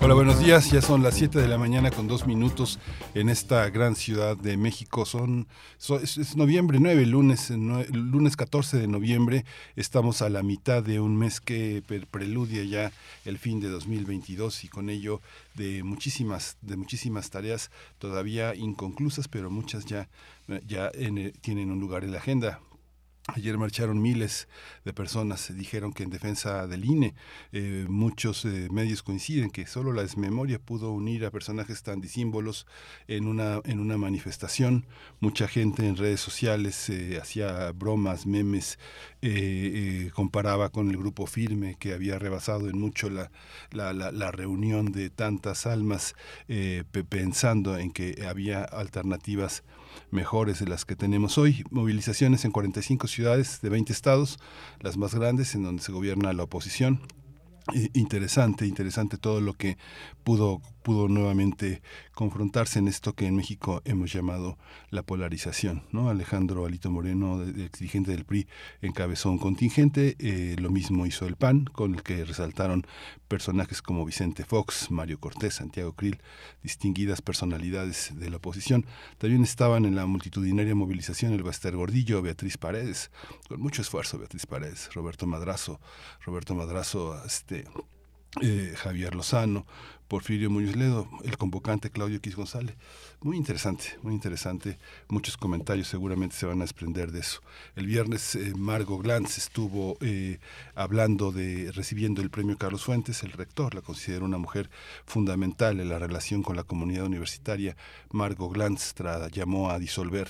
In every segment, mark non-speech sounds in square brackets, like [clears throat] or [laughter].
Hola, buenos días. Ya son las 7 de la mañana con dos minutos en esta gran ciudad de México. Son, es, noviembre 9, lunes, lunes 14 de noviembre. Estamos a la mitad de un mes que preludia ya el fin de 2022 y con ello de muchísimas, de muchísimas tareas todavía inconclusas, pero muchas ya, ya tienen un lugar en la agenda. Ayer marcharon miles de personas, dijeron que en defensa del INE eh, muchos eh, medios coinciden que solo la desmemoria pudo unir a personajes tan disímbolos en una, en una manifestación. Mucha gente en redes sociales eh, hacía bromas, memes, comparaba con el grupo firme que había rebasado en mucho la, la, la reunión de tantas almas pensando en que había alternativas mejores de las que tenemos hoy. Movilizaciones en 45 ciudades de 20 estados, las más grandes en donde se gobierna la oposición interesante, interesante todo lo que pudo, pudo nuevamente confrontarse en esto que en México hemos llamado la polarización. ¿no? Alejandro Alito Moreno, dirigente del PRI, encabezó un contingente, eh, lo mismo hizo el PAN, con el que resaltaron personajes como Vicente Fox, Mario Cortés, Santiago Krill, distinguidas personalidades de la oposición. También estaban en la multitudinaria movilización el Baster Gordillo, Beatriz Paredes, con mucho esfuerzo Beatriz Paredes, Roberto Madrazo, Roberto Madrazo, este, eh, Javier Lozano, Porfirio Muñoz Ledo, el convocante Claudio X González. Muy interesante, muy interesante. Muchos comentarios seguramente se van a desprender de eso. El viernes eh, Margo Glantz estuvo eh, hablando de recibiendo el premio Carlos Fuentes, el rector la considera una mujer fundamental en la relación con la comunidad universitaria. Margo Glantz llamó a disolver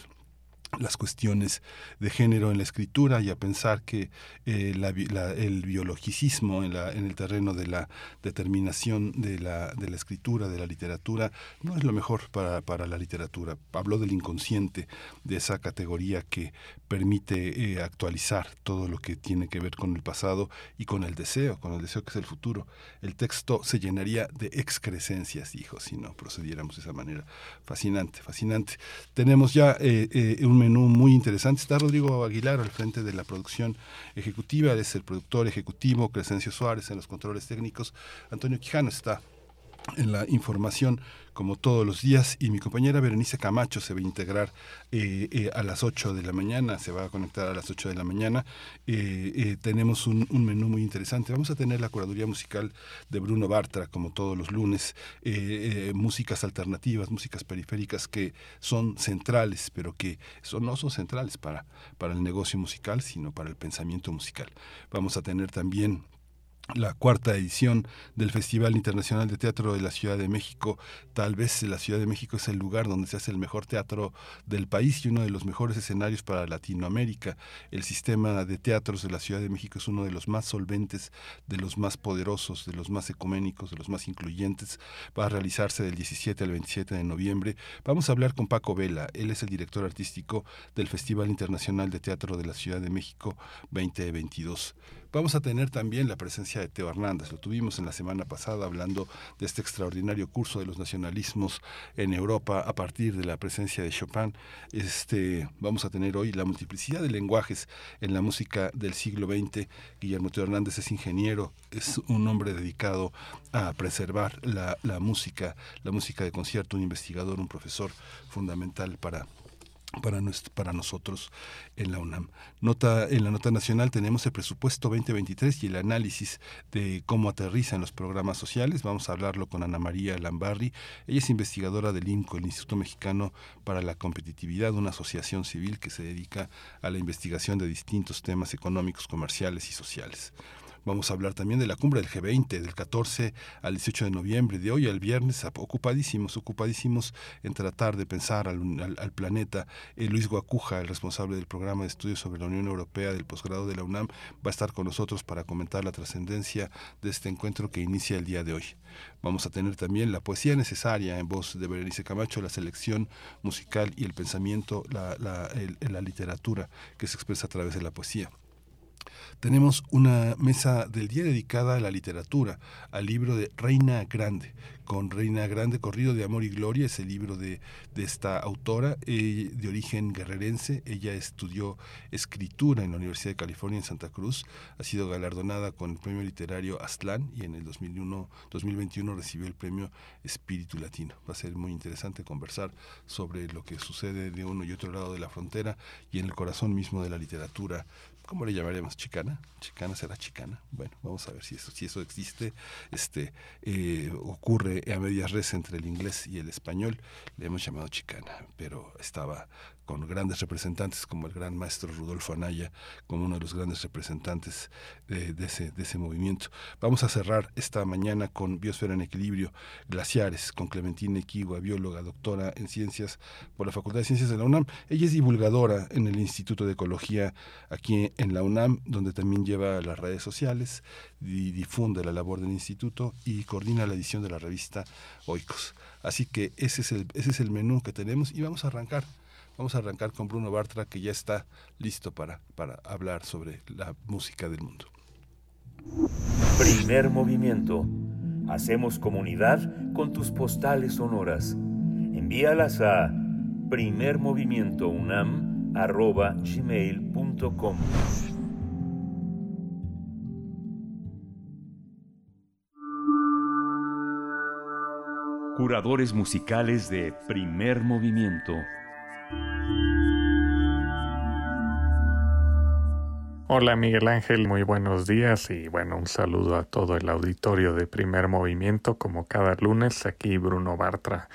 las cuestiones de género en la escritura y a pensar que eh, el biologicismo en, la, en el terreno de la determinación de la, de la escritura, de la literatura, no es lo mejor para, para la literatura. Habló del inconsciente, de esa categoría que permite eh, actualizar todo lo que tiene que ver con el pasado y con el deseo, con el deseo que es el futuro. El texto se llenaría de excrescencias, dijo, si no procediéramos de esa manera. Fascinante, fascinante. Tenemos ya eh, un menú muy interesante. Está Rodrigo Aguilar al frente de la producción ejecutiva, es el productor ejecutivo, Crescencio Suárez en los controles técnicos, Antonio Quijano está en la información como todos los días y mi compañera Berenice Camacho se va a integrar eh, eh, a las 8 de la mañana, se va a conectar a las 8 de la mañana. Eh, tenemos un, menú muy interesante. Vamos a tener la curaduría musical de Bruno Bartra, como todos los lunes, músicas alternativas, músicas periféricas que son centrales, pero que no son centrales para, para el negocio musical, sino para el pensamiento musical. Vamos a tener también la cuarta edición del Festival Internacional de Teatro de la Ciudad de México. Tal vez la Ciudad de México es el lugar donde se hace el mejor teatro del país y uno de los mejores escenarios para Latinoamérica. El sistema de teatros de la Ciudad de México es uno de los más solventes, de los más poderosos, de los más ecuménicos, de los más incluyentes. Va a realizarse del 17 al 27 de noviembre. Vamos a hablar con Paco Vela. Él es el director artístico del Festival Internacional de Teatro de la Ciudad de México 2022. Vamos a tener también la presencia de Teo Hernández. Lo tuvimos en la semana pasada hablando de este extraordinario curso de los nacionalismos en Europa a partir de la presencia de Chopin. Este, vamos a tener hoy la multiplicidad de lenguajes en la música del siglo XX. Guillermo Teo Hernández es ingeniero, es un hombre dedicado a preservar la, la música, la música de concierto, un investigador, un profesor fundamental para para, para nosotros en la UNAM. Nota, en la nota nacional tenemos el presupuesto 2023 y el análisis de cómo aterrizan los programas sociales. Vamos a hablarlo con Ana María Lambarri. Ella es investigadora del INCO, el Instituto Mexicano para la Competitividad, una asociación civil que se dedica a la investigación de distintos temas económicos, comerciales y sociales. Vamos a hablar también de la cumbre del G20, del 14 al 18 de noviembre, de hoy al viernes, ocupadísimos, ocupadísimos en tratar de pensar al, planeta. Eh, Luis Guacuja, el responsable del programa de estudios sobre la Unión Europea del posgrado de la UNAM, va a estar con nosotros para comentar la trascendencia de este encuentro que inicia el día de hoy. Vamos a tener también la poesía necesaria en voz de Berenice Camacho, la selección musical y el pensamiento, la, la literatura que se expresa a través de la poesía. Tenemos una mesa del día dedicada a la literatura, al libro de Reina Grande, con Reina Grande, Corrido de Amor y Gloria, es el libro de, esta autora eh, de origen guerrerense. Ella estudió escritura en la Universidad de California en Santa Cruz, ha sido galardonada con el premio literario Aztlán y en el 2001, 2021 recibió el premio Espíritu Latino. Va a ser muy interesante conversar sobre lo que sucede de uno y otro lado de la frontera y en el corazón mismo de la literatura ¿cómo le llamaremos? ¿Chicana? ¿Chicana será chicana? Bueno, vamos a ver si eso, si eso existe. Este, eh, ocurre a medias res entre el inglés y el español. Le hemos llamado chicana, pero estaba con grandes representantes como el gran maestro Rudolfo Anaya, como uno de los grandes representantes de, ese, de ese movimiento. Vamos a cerrar esta mañana con Biosfera en Equilibrio, Glaciares, con Clementina Equigua, bióloga, doctora en ciencias por la Facultad de Ciencias de la UNAM. Ella es divulgadora en el Instituto de Ecología aquí en la UNAM, donde también lleva las redes sociales y difunde la labor del instituto y coordina la edición de la revista Oikos. Así que ese es el, ese es el menú que tenemos y vamos a arrancar Vamos a arrancar con Bruno Bartra, que ya está listo para, para hablar sobre la música del mundo. Primer movimiento. Hacemos comunidad con tus postales sonoras. Envíalas a primermovimientounam.gmail.com Curadores musicales de Primer Movimiento Hola Miguel Ángel, muy buenos días y bueno, un saludo a todo el auditorio de primer movimiento como cada lunes, aquí Bruno Bartra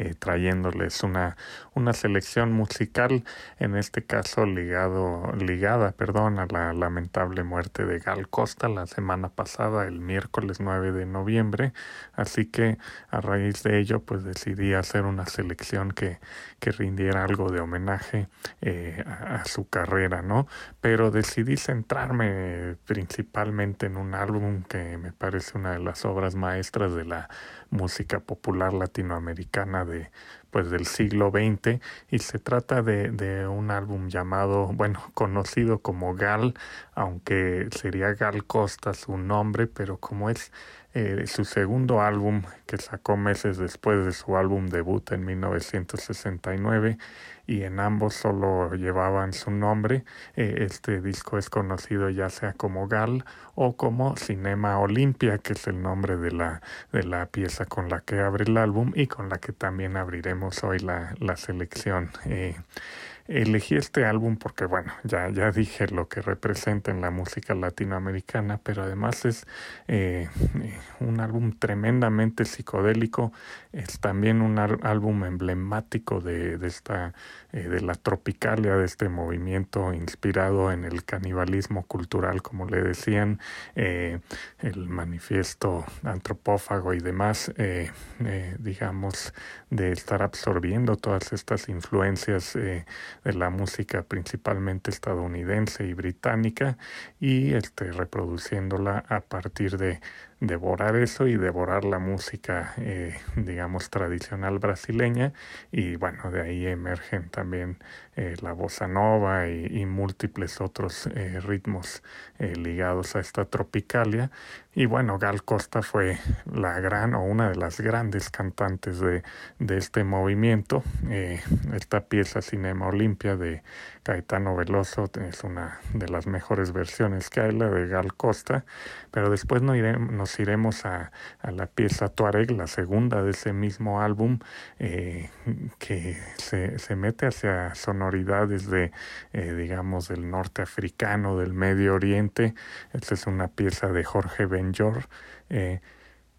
eh, trayéndoles una, una selección musical, en este caso ligado, ligada perdón, a la lamentable muerte de Gal Costa la semana pasada, el miércoles 9 de noviembre. Así que a raíz de ello, pues decidí hacer una selección que, que rindiera algo de homenaje eh, a, su carrera, ¿no? Pero decidí centrarme principalmente en un álbum que me parece una de las obras maestras de la música popular latinoamericana de pues del siglo XX y se trata de, de un álbum llamado, bueno, [laughs] conocido como Gal, aunque sería Gal Costa su nombre, pero como es eh, su segundo álbum que sacó meses después de su álbum debut en 1969 y en ambos solo llevaban su nombre. Eh, este disco es conocido ya sea como Gal o como Cinema Olimpia, que es el nombre de la, de la pieza con la que abre el álbum y con la que también abriremos hoy la, la selección. Eh, Elegí este álbum porque, bueno, ya, ya [laughs] dije lo que representa en la música latinoamericana, pero además es eh, un álbum tremendamente psicodélico, es también un álbum emblemático de, de esta, eh, de la tropicalia, de este movimiento inspirado en el canibalismo cultural, como le decían, eh, el manifiesto antropófago y demás, digamos, de estar absorbiendo todas estas influencias de la música principalmente estadounidense y británica y este, reproduciéndola a partir de devorar eso y devorar la música, eh, digamos, tradicional brasileña. Y bueno, de ahí emergen también eh, la bossa nova y, múltiples otros eh, ritmos ligados a esta tropicalia. Y bueno, Gal Costa fue la gran o una de las grandes cantantes de, de este movimiento. esta pieza Cinema Olimpia de Caetano Veloso es una de las mejores versiones que hay, la de Gal Costa. Pero después nos iremos, a, la pieza Tuareg, la segunda de ese mismo álbum, eh, que se, se, mete hacia sonoridades de, eh, digamos, del norte africano, del Medio Oriente. Esta es una pieza de Jorge Benjor. Eh,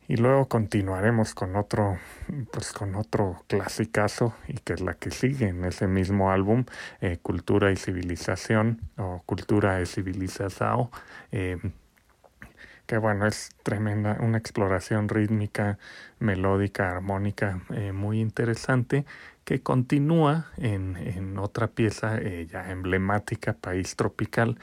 y luego continuaremos con otro, pues con otro clasicazo, y que es la que sigue en ese mismo álbum, Cultura y Civilización, o Cultura y Civilización. que bueno, es tremenda, una exploración rítmica, melódica, armónica, eh, muy interesante, que continúa en, en otra pieza eh, ya emblemática, País Tropical,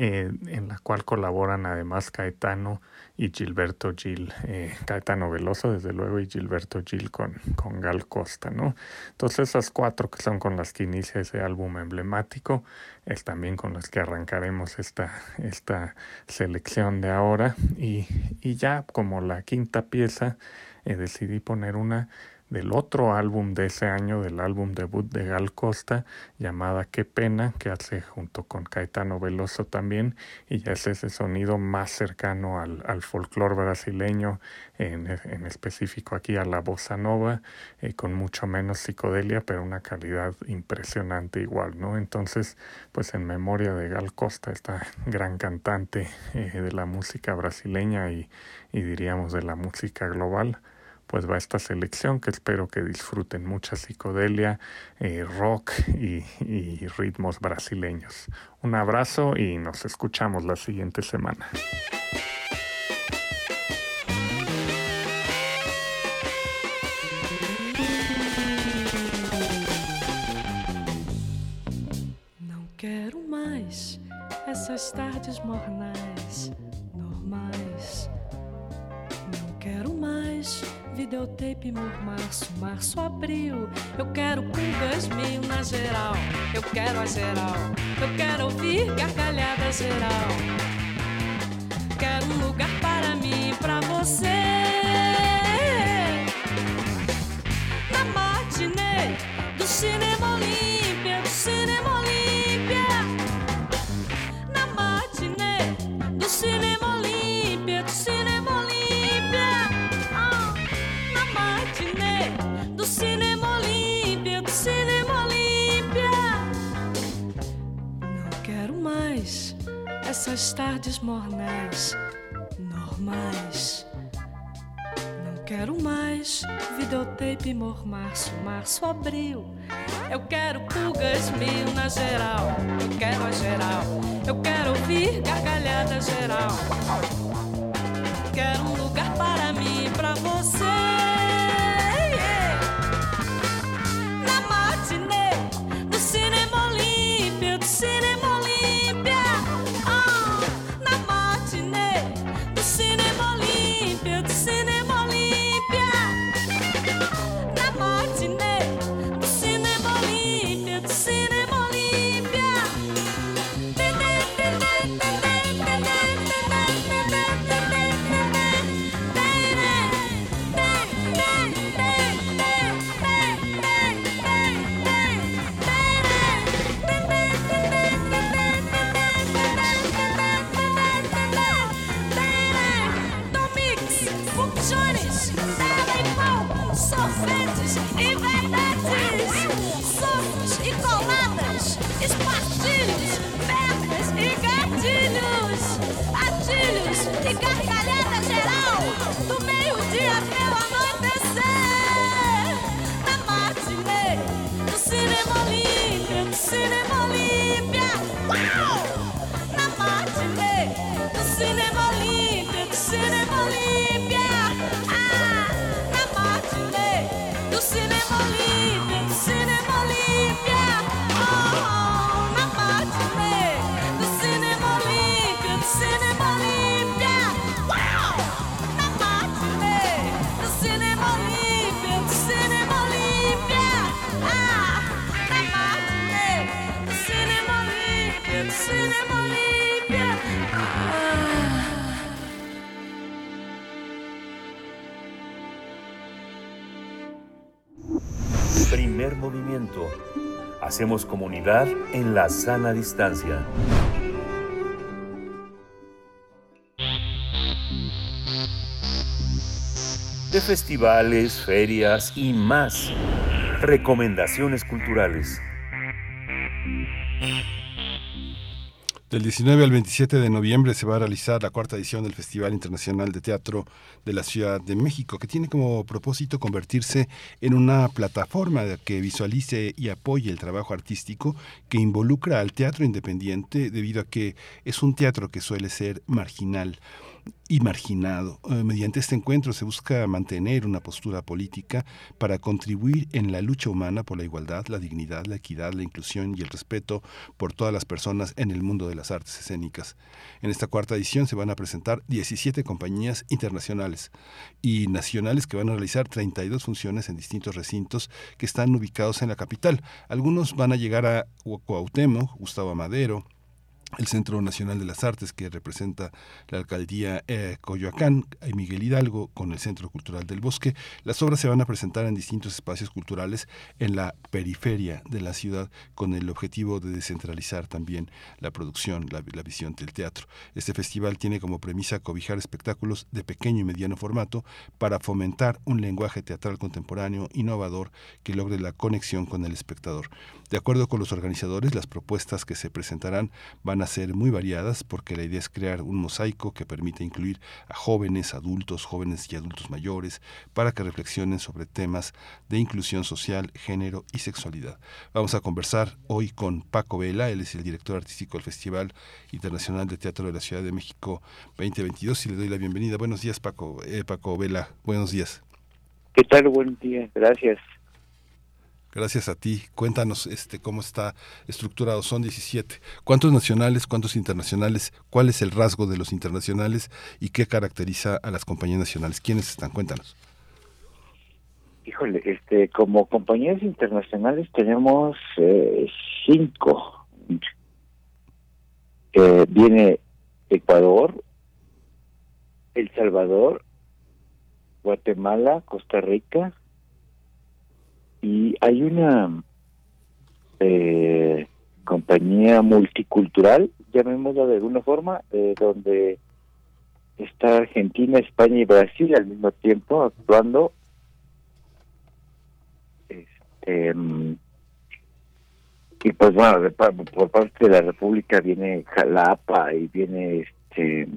eh, en la cual colaboran además Caetano y Gilberto Gil, eh, Caetano Veloso desde luego y Gilberto Gil con, con Gal Costa, ¿no? Entonces esas cuatro que son con las que inicia ese álbum emblemático, es también con las que arrancaremos esta, esta selección de ahora y, y ya como la quinta pieza eh, decidí poner una del otro álbum de ese año, del álbum debut de Gal Costa, llamada Qué pena, que hace junto con Caetano Veloso también, y ya es ese sonido más cercano al, al folclore brasileño, en, en, específico aquí a la bossa nova, eh, con mucho menos psicodelia, pero una calidad impresionante igual, ¿no? Entonces, pues en memoria de Gal Costa, esta [laughs] gran cantante eh, de la música brasileña y, y diríamos de la música global, pues va esta selección que espero que disfruten mucha psicodelia, eh, rock y, ritmos brasileños. Un abrazo y nos escuchamos la siguiente semana. Tardes mornais, normais. Videotape, março, março, abril. Eu quero pulgas mil na geral. Eu quero a geral. Eu quero ouvir gargalhada geral. Quero um lugar para mim, pra você. Na matinê do cinema essas tardes mornais, normais. Não quero mais videotape, mormarço, março, abril. Eu quero pulgas mil na geral. Eu quero a geral. Eu quero ouvir gargalhada geral. Quero um lugar para mim, pra você. Hacemos comunidad en la sana distancia. De festivales, ferias y más. Recomendaciones culturales. Del 19 al 27 de noviembre se va a realizar la cuarta edición del Festival Internacional de Teatro de la Ciudad de México, que tiene como propósito convertirse en una plataforma que visualice y apoye el trabajo artístico que involucra al teatro independiente debido a que es un teatro que suele ser marginal. Y marginado. Eh, mediante este encuentro se busca mantener una postura política para contribuir en la lucha humana por la igualdad, la dignidad, la equidad, la inclusión y el respeto por todas las personas en el mundo de las artes escénicas. En esta cuarta edición se van a presentar 17 compañías internacionales y nacionales que van a realizar 32 funciones en distintos recintos que están ubicados en la capital. Algunos van a llegar a Cuauhtémoc, Gustavo Amadero, el Centro Nacional de las Artes que representa la alcaldía eh, Coyoacán, y Miguel Hidalgo con el Centro Cultural del Bosque. Las obras se van a presentar en distintos espacios culturales en la periferia de la ciudad con el objetivo de descentralizar también la producción, la, la visión del teatro. Este festival tiene como premisa cobijar espectáculos de pequeño y mediano formato para fomentar un lenguaje teatral contemporáneo innovador que logre la conexión con el espectador. De acuerdo con los organizadores, las propuestas que se presentarán van a ser muy variadas porque la idea es crear un mosaico que permita incluir a jóvenes, adultos, jóvenes y adultos mayores para que reflexionen sobre temas de inclusión social, género y sexualidad. Vamos a conversar hoy con Paco Vela, él es el director artístico del Festival Internacional de Teatro de la Ciudad de México 2022 y le doy la bienvenida. Buenos días Paco, eh, Paco Vela, buenos días. ¿Qué tal? Buen día, gracias. Gracias a ti. Cuéntanos este cómo está estructurado. Son 17. ¿Cuántos nacionales, cuántos internacionales? ¿Cuál es el rasgo de los internacionales y qué caracteriza a las compañías nacionales? ¿Quiénes están? Cuéntanos. Híjole, este, como compañías internacionales tenemos eh, cinco. Eh, viene Ecuador, El Salvador, Guatemala, Costa Rica, y hay una eh, compañía multicultural, llamémosla de alguna forma, eh, donde está Argentina, España y Brasil al mismo tiempo actuando. Este, mm, y pues bueno, por parte de la República viene Jalapa y viene este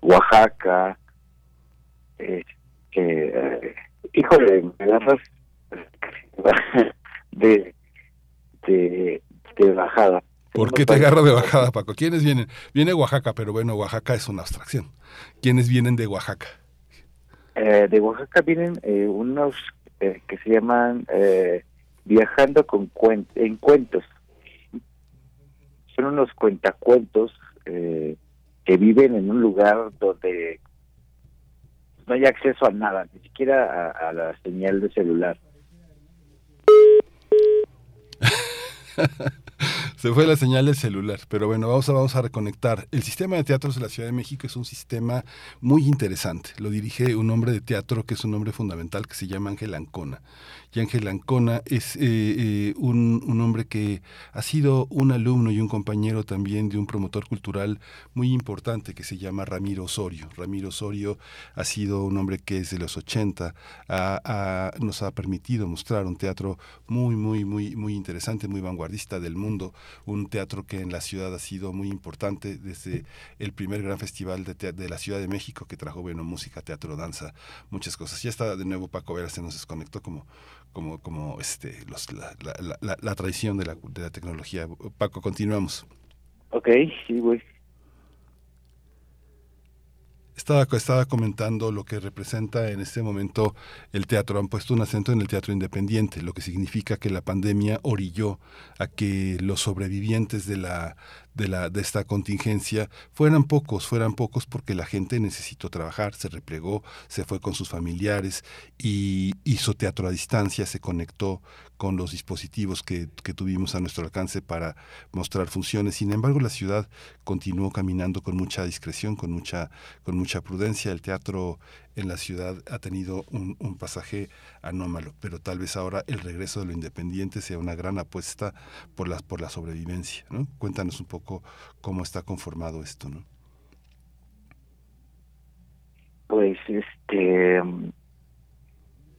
Oaxaca. Este, eh, híjole, me agarras [laughs] de, de, de bajada. ¿Por qué te agarra de bajada, Paco? ¿Quiénes vienen? Viene Oaxaca, pero bueno, Oaxaca es una abstracción. ¿Quiénes vienen de Oaxaca? Eh, de Oaxaca vienen eh, unos eh, que se llaman eh, Viajando con en Cuentos. Son unos cuentacuentos eh, que viven en un lugar donde no hay acceso a nada, ni siquiera a, a la señal de celular. Se fue la señal del celular, pero bueno, vamos a, vamos a reconectar. El sistema de teatros de la Ciudad de México es un sistema muy interesante. Lo dirige un hombre de teatro que es un hombre fundamental que se llama Ángel Ancona. Y Ángel Ancona es eh, eh, un, un, hombre que ha sido un alumno y un compañero también de un promotor cultural muy importante que se llama Ramiro Osorio. Ramiro Osorio ha sido un hombre que desde los 80 ha, ha, nos ha permitido mostrar un teatro muy, muy, muy, muy interesante, muy vanguardista del mundo, un teatro que en la ciudad ha sido muy importante desde el primer gran festival de, de la Ciudad de México que trajo bueno música, teatro, danza, muchas cosas. Ya está de nuevo Paco Vera, se nos desconectó como como, como este, los, la, la, la, la, traición de la, de la tecnología. Paco, continuamos. Ok, sí, güey. Estaba, estaba comentando lo que representa en este momento el teatro. Han puesto un acento en el teatro independiente, lo que significa que la pandemia orilló a que los sobrevivientes de la, de, esta contingencia fueran pocos, fueran pocos porque la gente necesitó trabajar, se replegó, se fue con sus familiares y hizo teatro a distancia, se conectó con los dispositivos que, que tuvimos a nuestro alcance para mostrar funciones. Sin embargo, la ciudad continuó caminando con mucha discreción, con mucha, con mucha prudencia. El teatro en la ciudad ha tenido un, un, pasaje anómalo, pero tal vez ahora el regreso de lo independiente sea una gran apuesta por la, por la sobrevivencia. ¿no? Cuéntanos un poco cómo está conformado esto. ¿no? Pues este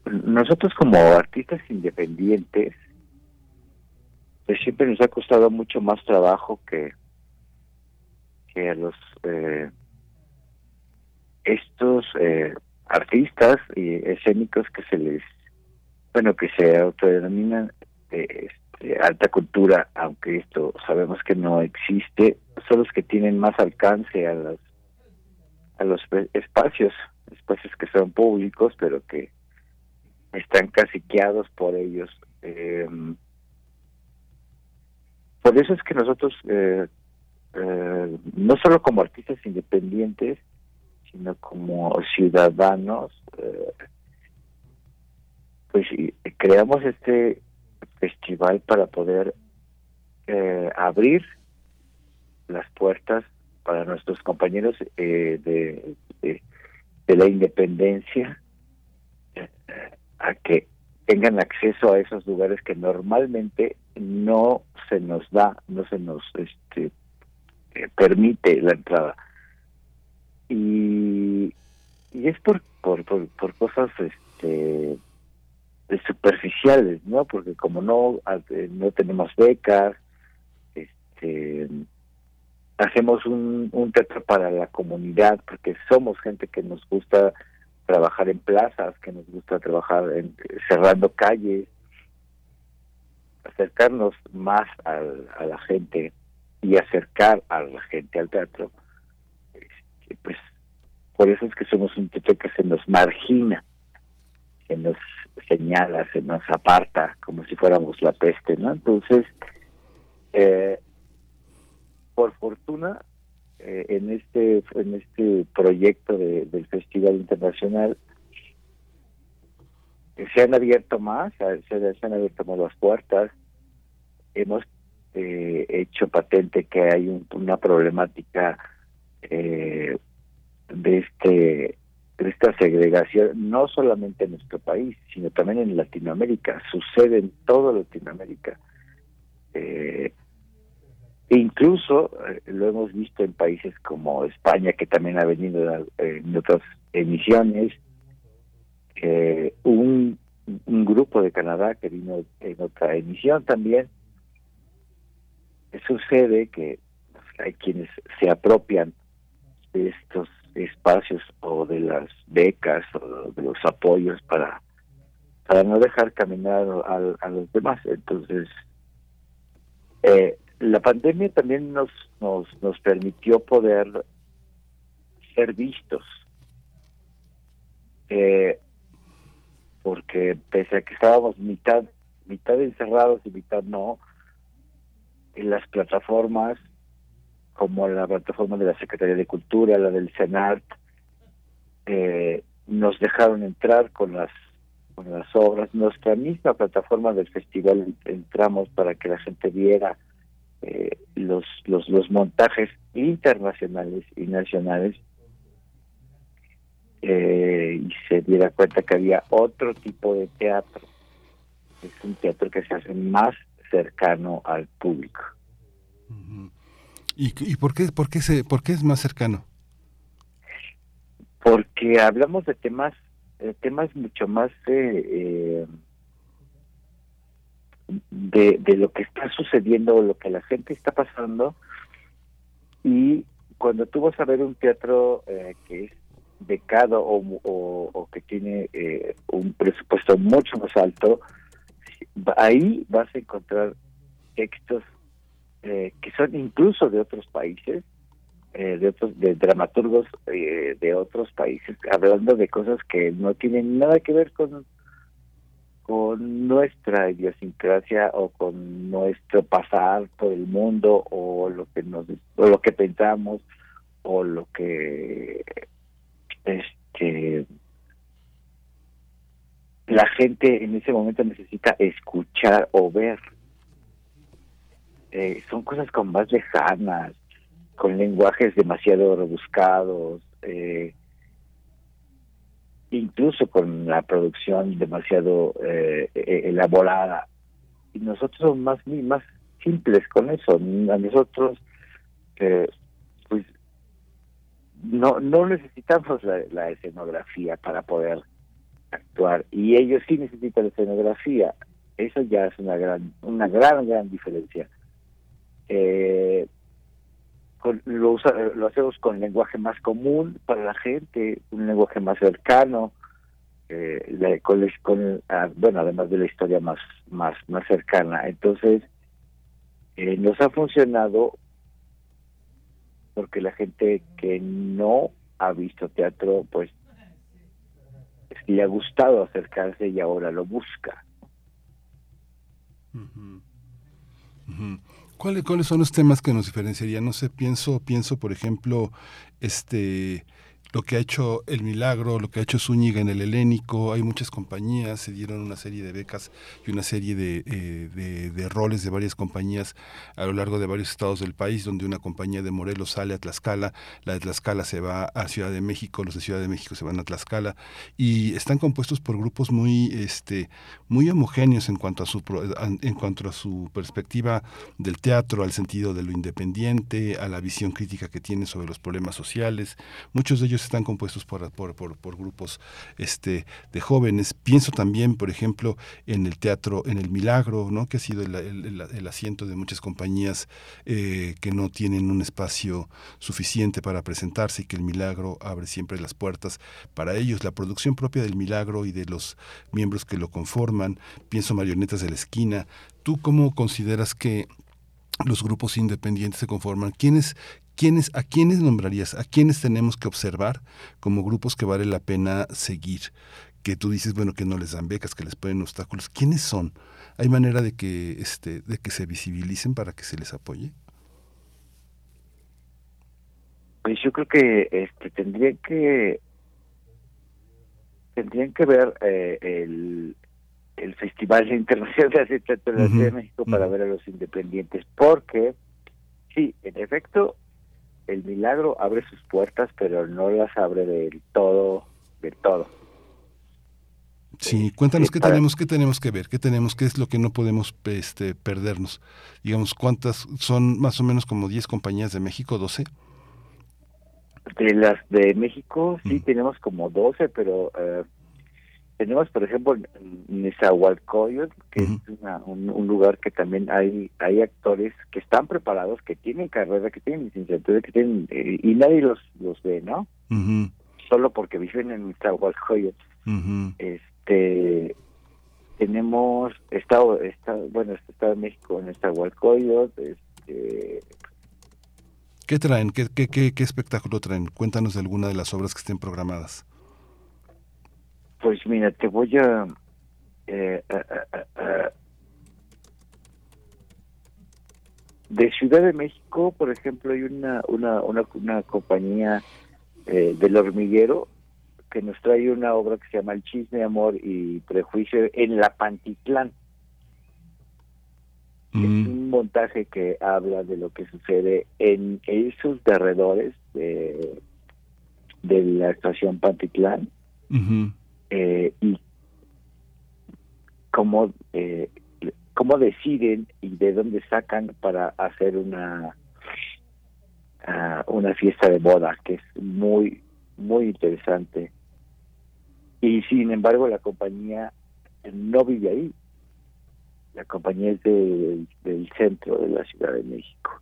nosotros como artistas independientes pues siempre nos ha costado mucho más trabajo que que a los eh, estos eh, artistas y escénicos que se les bueno que se autodenominan eh, este, alta cultura aunque esto sabemos que no existe son los que tienen más alcance a las a los espacios, espacios que son públicos, pero que están caciqueados por ellos. Eh, por eso es que nosotros, eh, eh, no solo como artistas independientes, sino como ciudadanos, eh, pues creamos este festival para poder abrir las puertas para nuestros compañeros de, de, la independencia a que tengan acceso a esos lugares que normalmente no se nos da, no se nos este, eh, permite la entrada. Y, es por, por, por, cosas este, superficiales, ¿no? Porque como no, eh, no tenemos becas, este, hacemos un, un teatro para la comunidad, porque somos gente que nos gusta trabajar en plazas, que nos gusta trabajar en, cerrando calles, acercarnos más a la gente y acercar a la gente al teatro, pues por eso es que somos un teatro que se nos margina, se nos señala, se nos aparta, como si fuéramos la peste, ¿no? Entonces, eh, por fortuna, eh, en este en este proyecto del Festival Internacional se han abierto más, se, han abierto más las puertas, hemos eh, hecho patente que hay una problemática eh, de este de esta segregación no solamente en nuestro país sino también en Latinoamérica. Sucede en toda Latinoamérica. Eh, incluso eh, lo hemos visto en países como España, que también ha venido en otras emisiones, un, un grupo de Canadá que vino en otra emisión también. Sucede que pues, hay quienes se apropian de estos espacios o de las becas o de los apoyos para para no dejar caminar a, los demás. Entonces, eh, la pandemia también nos, nos, nos permitió poder ser vistos. Eh, porque pese a que estábamos mitad, mitad encerrados y mitad no, en las plataformas como la plataforma de la Secretaría de Cultura, la del Senart, eh, nos dejaron entrar con las con las obras. Nuestra misma plataforma del festival entramos para que la gente viera eh, los, los, montajes internacionales y nacionales eh, y se diera cuenta que había otro tipo de teatro. Es un teatro que se hace más cercano al público. ¿Y, y por, qué, por, qué se, por qué es más cercano? Porque hablamos de temas, temas mucho más eh, eh de, de lo que está sucediendo o lo que la gente está pasando y cuando tú vas a ver un teatro eh, que es becado o, o, que tiene eh, un presupuesto mucho más alto, ahí vas a encontrar textos eh, que son incluso de otros países, de otros de dramaturgos de otros países, hablando de cosas que no tienen nada que ver con con nuestra idiosincrasia o con nuestro pasar por el mundo o lo que nos o lo que pensamos o lo que este la gente en ese momento necesita escuchar o ver eh, son cosas con más lejanas con lenguajes demasiado rebuscados eh, incluso con la producción demasiado eh, e-, elaborada. Y nosotros somos más, más simples con eso. A nosotros, eh, pues, no, no necesitamos la, escenografía para poder actuar. Y ellos sí necesitan la escenografía. Eso ya es una gran, una gran, gran diferencia. Eh, lo, lo hacemos con lenguaje más común para la gente, un lenguaje más cercano, eh, con, ah, bueno, además de la historia más, más, más cercana. Entonces, eh, nos ha funcionado porque la gente que no ha visto teatro, pues le ha gustado acercarse y ahora lo busca. ¿Cuáles, ¿Cuáles son los temas que nos diferenciarían? No sé, pienso, pienso, por ejemplo, este lo que ha hecho El Milagro, lo que ha hecho Zúñiga en el Helénico, hay muchas compañías, se dieron una serie de becas y una serie de, eh, de, roles de varias compañías a lo largo de varios estados del país, donde una compañía de Morelos sale a Tlaxcala, la de Tlaxcala se va a Ciudad de México, los de Ciudad de México se van a Tlaxcala, y están compuestos por grupos muy, este, muy homogéneos en cuanto a su en cuanto a su perspectiva del teatro, al sentido de lo independiente, a la visión crítica que tiene sobre los problemas sociales. Muchos de ellos están compuestos por, por, por, grupos este, de jóvenes. Pienso también, por ejemplo, en el teatro, en el Milagro, ¿no? que ha sido el, el, asiento de muchas compañías eh, que no tienen un espacio suficiente para presentarse y que el Milagro abre siempre las puertas para ellos. La producción propia del Milagro y de los miembros que lo conforman, pienso Marionetas de la Esquina. ¿Tú cómo consideras que los grupos independientes se conforman? ¿Quiénes, ¿quiénes, ¿a quiénes nombrarías? ¿A quiénes tenemos que observar como grupos que vale la pena seguir? Que tú dices, bueno, que no les dan becas, que les ponen obstáculos. ¿Quiénes son? ¿Hay manera de que, este, de que se visibilicen para que se les apoye? Pues yo creo que este, tendría que tendrían que ver eh, el, el Festival Internacional de Teatro de de México para ver a los independientes, porque sí, en efecto, el milagro abre sus puertas, pero no las abre del todo, del todo. Sí, cuéntanos qué tenemos, qué tenemos que ver, qué tenemos, qué es lo que no podemos este, perdernos. Digamos, ¿cuántas son más o menos como 10 compañías de México, 12? De las de México sí mm. tenemos como 12, pero eh, tenemos, por ejemplo, Nezahualcóyotl, que es un, lugar que también hay hay actores que están preparados, que tienen carrera, que tienen licenciatura, que tienen eh, y nadie los los ve, ¿no? Solo porque viven en Nezahualcóyotl. Este tenemos estado estado bueno estado de México en Nezahualcóyotl, este ¿Qué traen? ¿Qué, qué, qué, ¿Qué espectáculo traen? Cuéntanos de alguna de las obras que estén programadas. Pues mira, te voy a... Eh, de Ciudad de México, por ejemplo, hay una, una, una, una compañía eh, del hormiguero que nos trae una obra que se llama El chisme, amor y prejuicio en La Pantitlán. Es mm. un montaje que habla de lo que sucede en esos derredores de, de la estación Pantitlán eh, y cómo, eh, cómo deciden y de dónde sacan para hacer una ah, una fiesta de boda que es muy muy interesante. Y sin embargo la compañía no vive ahí. La compañía es del centro de la Ciudad de México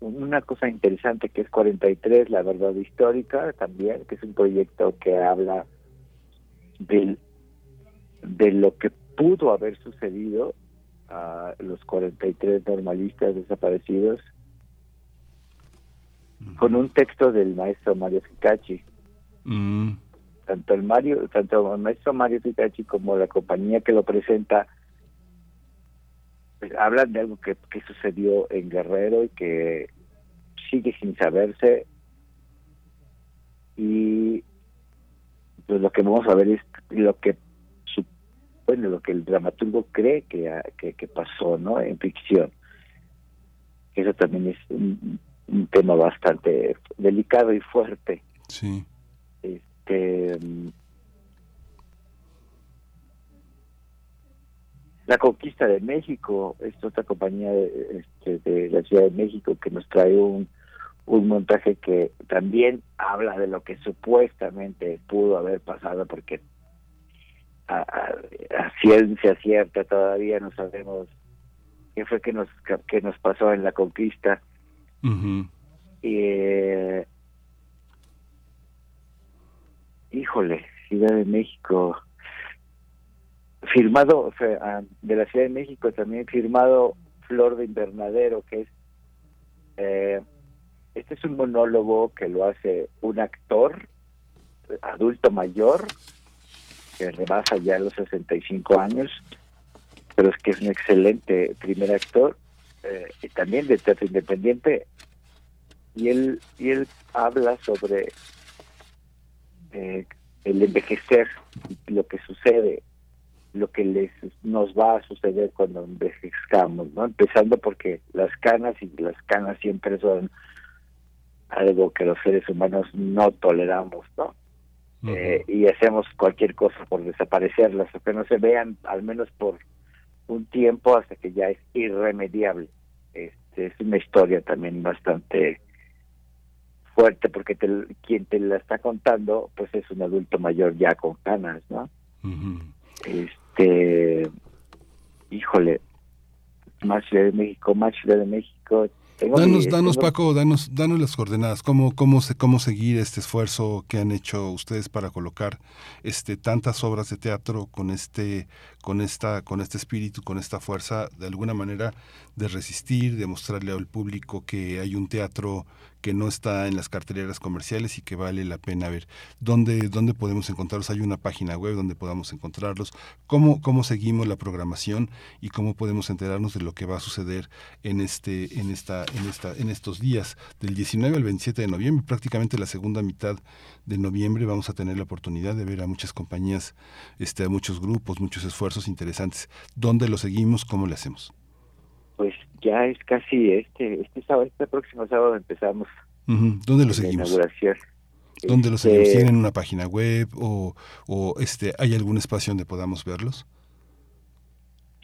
una cosa interesante que es 43, la verdad histórica también, que es un proyecto que habla del, de lo que pudo haber sucedido a los 43 normalistas desaparecidos con un texto del maestro Mario Ficachi. Mm. Tanto el Mario, tanto el maestro Mario Ficachi como la compañía que lo presenta hablan de algo que, sucedió en Guerrero y que sigue sin saberse. Y pues lo que vamos a ver es lo que bueno lo que el dramaturgo cree que, que, pasó no en ficción. Eso también es un, tema bastante delicado y fuerte. Sí. Este La Conquista de México es otra compañía de, este, de la Ciudad de México que nos trae un, un montaje que también habla de lo que supuestamente pudo haber pasado porque a, ciencia cierta todavía no sabemos qué fue que nos que nos pasó en la conquista. Eh, híjole Ciudad de México firmado, o de la Ciudad de México también firmado Flor de Invernadero, que es eh, este es un monólogo que lo hace un actor adulto mayor que rebasa ya los 65 años, pero es que es un excelente primer actor eh, y también de teatro independiente y él y él habla sobre eh, el envejecer, lo que sucede, lo que les nos va a suceder cuando envejezcamos, ¿no? Empezando porque las canas y las canas siempre son algo que los seres humanos no toleramos, ¿no? Eh, y hacemos cualquier cosa por desaparecerlas o que no se vean al menos por un tiempo hasta que ya es irremediable. Este, es una historia también bastante fuerte porque quien te la está contando pues es un adulto mayor ya con canas, ¿no? Este, híjole, más Ciudad de México, más Ciudad de México, danos, danos Paco, danos, danos las coordenadas, cómo, cómo, se, cómo seguir este esfuerzo que han hecho ustedes para colocar este tantas obras de teatro con este, con esta, con este espíritu, con esta fuerza, de alguna manera de resistir, de mostrarle al público que hay un teatro que no está en las carteleras comerciales y que vale la pena ver. ¿Dónde, dónde podemos encontrarlos? ¿Hay una página web donde podamos encontrarlos? ¿Cómo, ¿Cómo seguimos la programación y cómo podemos enterarnos de lo que va a suceder en, este, en, esta, en, esta, en estos días? Del 19 al 27 de noviembre, prácticamente la segunda mitad de noviembre, vamos a tener la oportunidad de ver a muchas compañías, este, a muchos grupos, muchos esfuerzos interesantes. ¿Dónde lo seguimos? ¿Cómo le hacemos? Pues ya es casi este este sábado, este próximo sábado empezamos. ¿Dónde lo seguimos? ¿Dónde lo seguimos? ¿Tienen una página web o, o este hay algún espacio donde podamos verlos?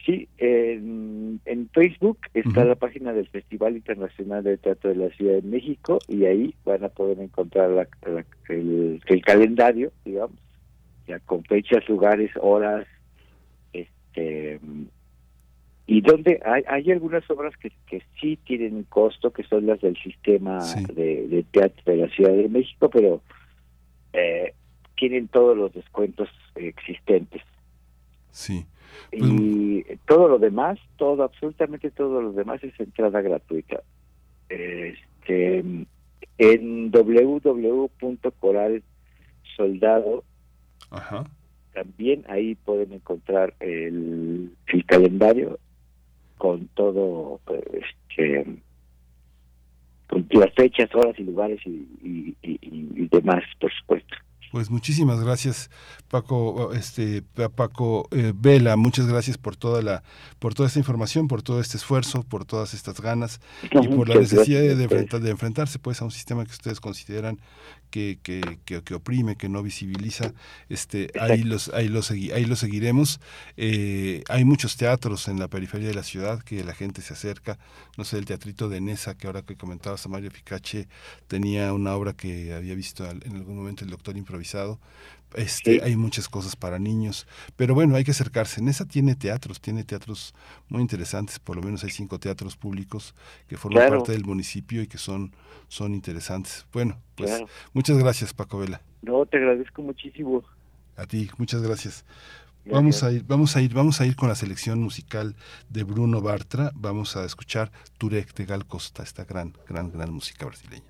Sí, en, en Facebook está la página del Festival Internacional de Teatro de la Ciudad de México y ahí van a poder encontrar el, el, calendario, digamos, ya con fechas, lugares, horas, este y donde hay, hay algunas obras que, que sí tienen un costo, que son las del sistema de, teatro de la Ciudad de México, pero eh, tienen todos los descuentos existentes. Sí. y pues, todo lo demás, todo, absolutamente todo lo demás es entrada gratuita. Este, en www.coralsoldado también ahí pueden encontrar el, el calendario con todo, este, con las fechas, horas y lugares y, y demás, por supuesto. Pues muchísimas gracias, Paco, este, Paco eh, Vela, muchas gracias por toda la, por toda esta información, por todo este esfuerzo, por todas estas ganas y por la necesidad de, enfrentar, de enfrentarse pues a un sistema que ustedes consideran que, que, que, oprime, que no visibiliza, este, ahí los, ahí los ahí lo seguiremos. Eh, hay muchos teatros en la periferia de la ciudad que la gente se acerca, no sé, el teatrito de Nesa, que ahora que comentabas a Mario Ficache, tenía una obra que había visto en algún momento el doctor improvisado este, Hay muchas cosas para niños, pero bueno, hay que acercarse. En esa tiene teatros, tiene teatros muy interesantes, por lo menos hay cinco teatros públicos que forman parte del municipio y que son, son interesantes. Bueno, pues muchas gracias Paco Vela. No, te agradezco muchísimo. A ti, muchas gracias. Vamos a ir, vamos a ir, vamos a ir con la selección musical de Bruno Bartra. Vamos a escuchar Turek de Gal Costa, esta gran, gran, gran música brasileña.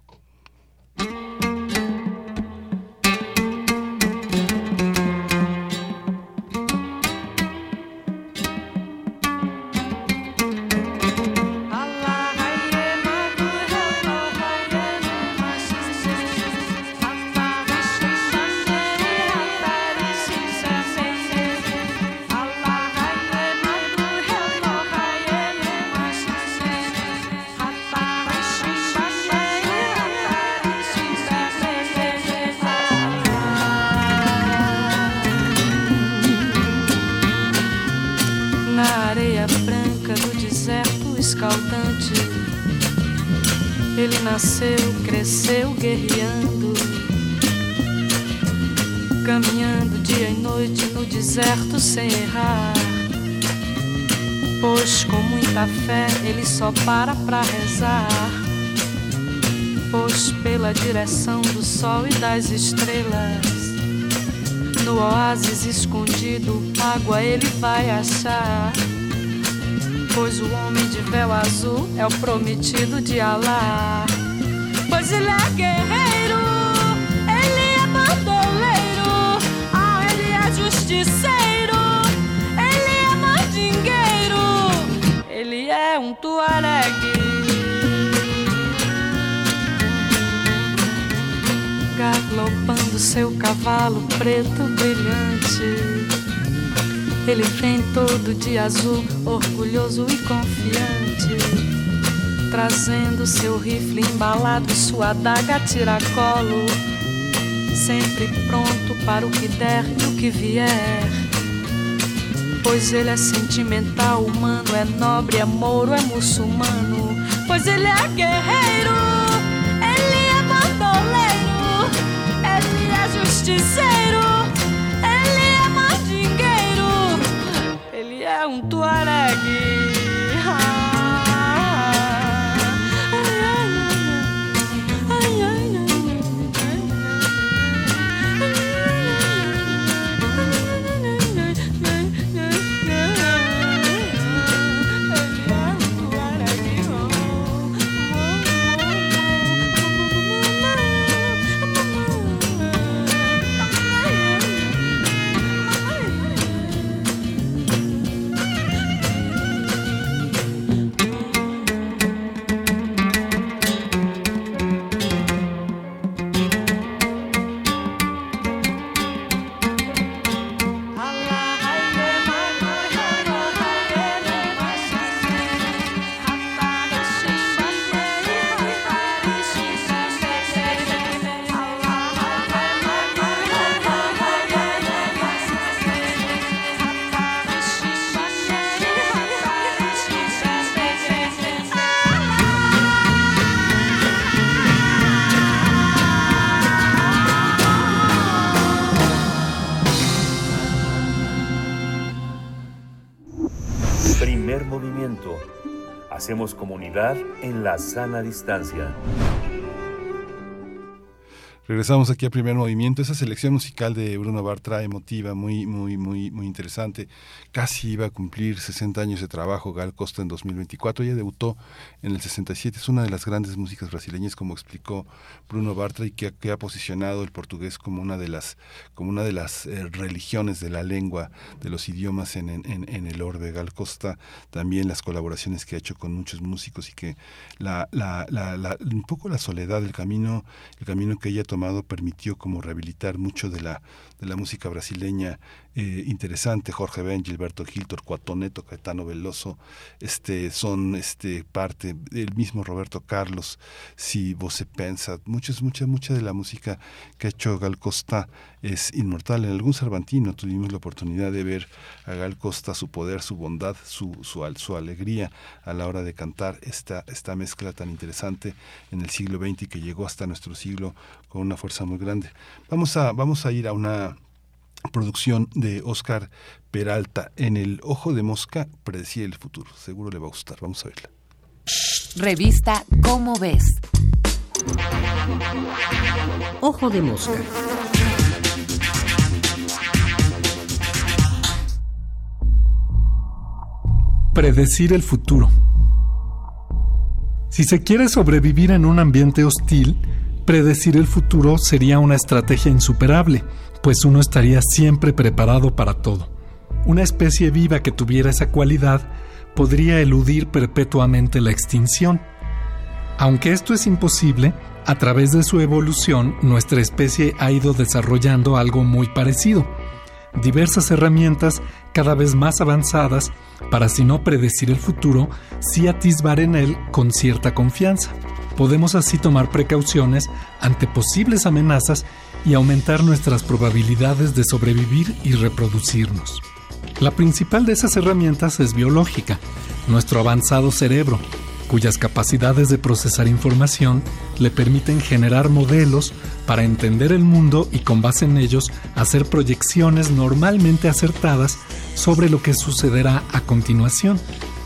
Água ele vai achar. Pois o homem de véu azul é o prometido de Alá. Pois ele é guerreiro, ele é bandoleiro, ah, ele é justiceiro, ele é mandingueiro, ele é um tuaregue. Galopando seu cavalo preto brilhante. Ele vem todo de azul, orgulhoso e confiante, trazendo seu rifle embalado e sua adaga tiracolo, sempre pronto para o que der e o que vier. Pois ele é sentimental, humano, é nobre, é mouro, é muçulmano. Pois ele é guerreiro, ele é bandoleiro, ele é justiceiro. La sana distancia. Regresamos aquí a primer movimiento. Esa selección musical de Bruno Bartra, emotiva, muy, muy, muy, muy interesante. Casi iba a cumplir 60 años de trabajo Gal Costa en 2024. Ella debutó en el 67. Es una de las grandes músicas brasileñas, como explicó Bruno Bartra, y que, ha posicionado el portugués como una de las, como una de las eh, religiones de la lengua, de los idiomas en, en, el orbe. Gal Costa, también las colaboraciones que ha hecho con muchos músicos y que la, la, la, un poco la soledad, el camino, el camino que ella tomó permitió como rehabilitar mucho de la, de la música brasileña eh, interesante. Jorge Ben, Gilberto Gil, Torcuato Neto, Caetano Veloso, este, son este, parte, del mismo Roberto Carlos, si vos se pensa, muchas, mucha, mucha de la música que ha hecho Gal Costa es inmortal. En algún Cervantino tuvimos la oportunidad de ver a Gal Costa, su poder, su bondad, su, su, su alegría a la hora de cantar esta, esta mezcla tan interesante en el siglo XX que llegó hasta nuestro siglo con una fuerza muy grande. Vamos a, vamos a ir a una producción de Oscar Peralta en El Ojo de Mosca, predecía el futuro. Seguro le va a gustar. Vamos a verla. Revista Cómo ves. Ojo de Mosca. Predecir el futuro. Si se quiere sobrevivir en un ambiente hostil, predecir el futuro sería una estrategia insuperable pues uno estaría siempre preparado para todo. Una especie viva que tuviera esa cualidad podría eludir perpetuamente la extinción. Aunque esto es imposible, a través de su evolución nuestra especie ha ido desarrollando algo muy parecido, diversas herramientas cada vez más avanzadas para si no predecir el futuro, sí atisbar en él con cierta confianza. Podemos así tomar precauciones ante posibles amenazas y aumentar nuestras probabilidades de sobrevivir y reproducirnos. La principal de esas herramientas es biológica, nuestro avanzado cerebro, cuyas capacidades de procesar información le permiten generar modelos para entender el mundo y con base en ellos hacer proyecciones normalmente acertadas sobre lo que sucederá a continuación.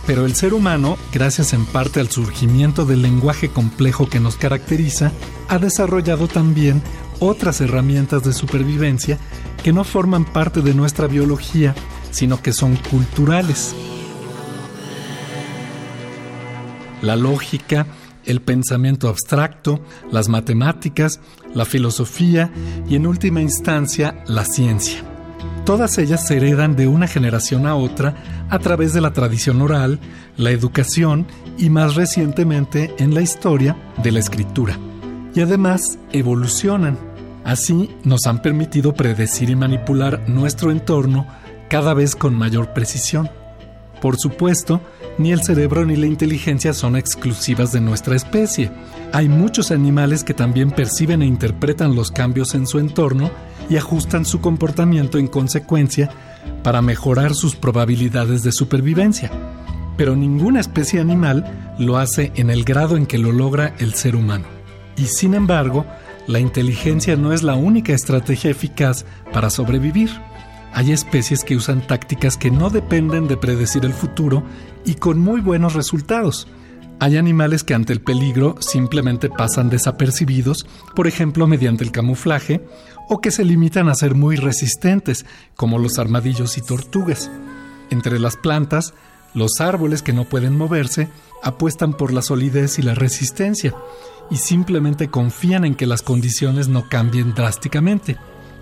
Pero el ser humano, gracias en parte al surgimiento del lenguaje complejo que nos caracteriza, ha desarrollado también otras herramientas de supervivencia que no forman parte de nuestra biología, sino que son culturales. la lógica, el pensamiento abstracto, las matemáticas, la filosofía y en última instancia la ciencia. Todas ellas se heredan de una generación a otra a través de la tradición oral, la educación y más recientemente en la historia de la escritura. Y además evolucionan. Así nos han permitido predecir y manipular nuestro entorno cada vez con mayor precisión. Por supuesto, ni el cerebro ni la inteligencia son exclusivas de nuestra especie. Hay muchos animales que también perciben e interpretan los cambios en su entorno y ajustan su comportamiento en consecuencia para mejorar sus probabilidades de supervivencia. Pero ninguna especie animal lo hace en el grado en que lo logra el ser humano. Y sin embargo, la inteligencia no es la única estrategia eficaz para sobrevivir. Hay especies que usan tácticas que no dependen de predecir el futuro y con muy buenos resultados. Hay animales que ante el peligro simplemente pasan desapercibidos, por ejemplo mediante el camuflaje, o que se limitan a ser muy resistentes, como los armadillos y tortugas. Entre las plantas, los árboles que no pueden moverse apuestan por la solidez y la resistencia, y simplemente confían en que las condiciones no cambien drásticamente.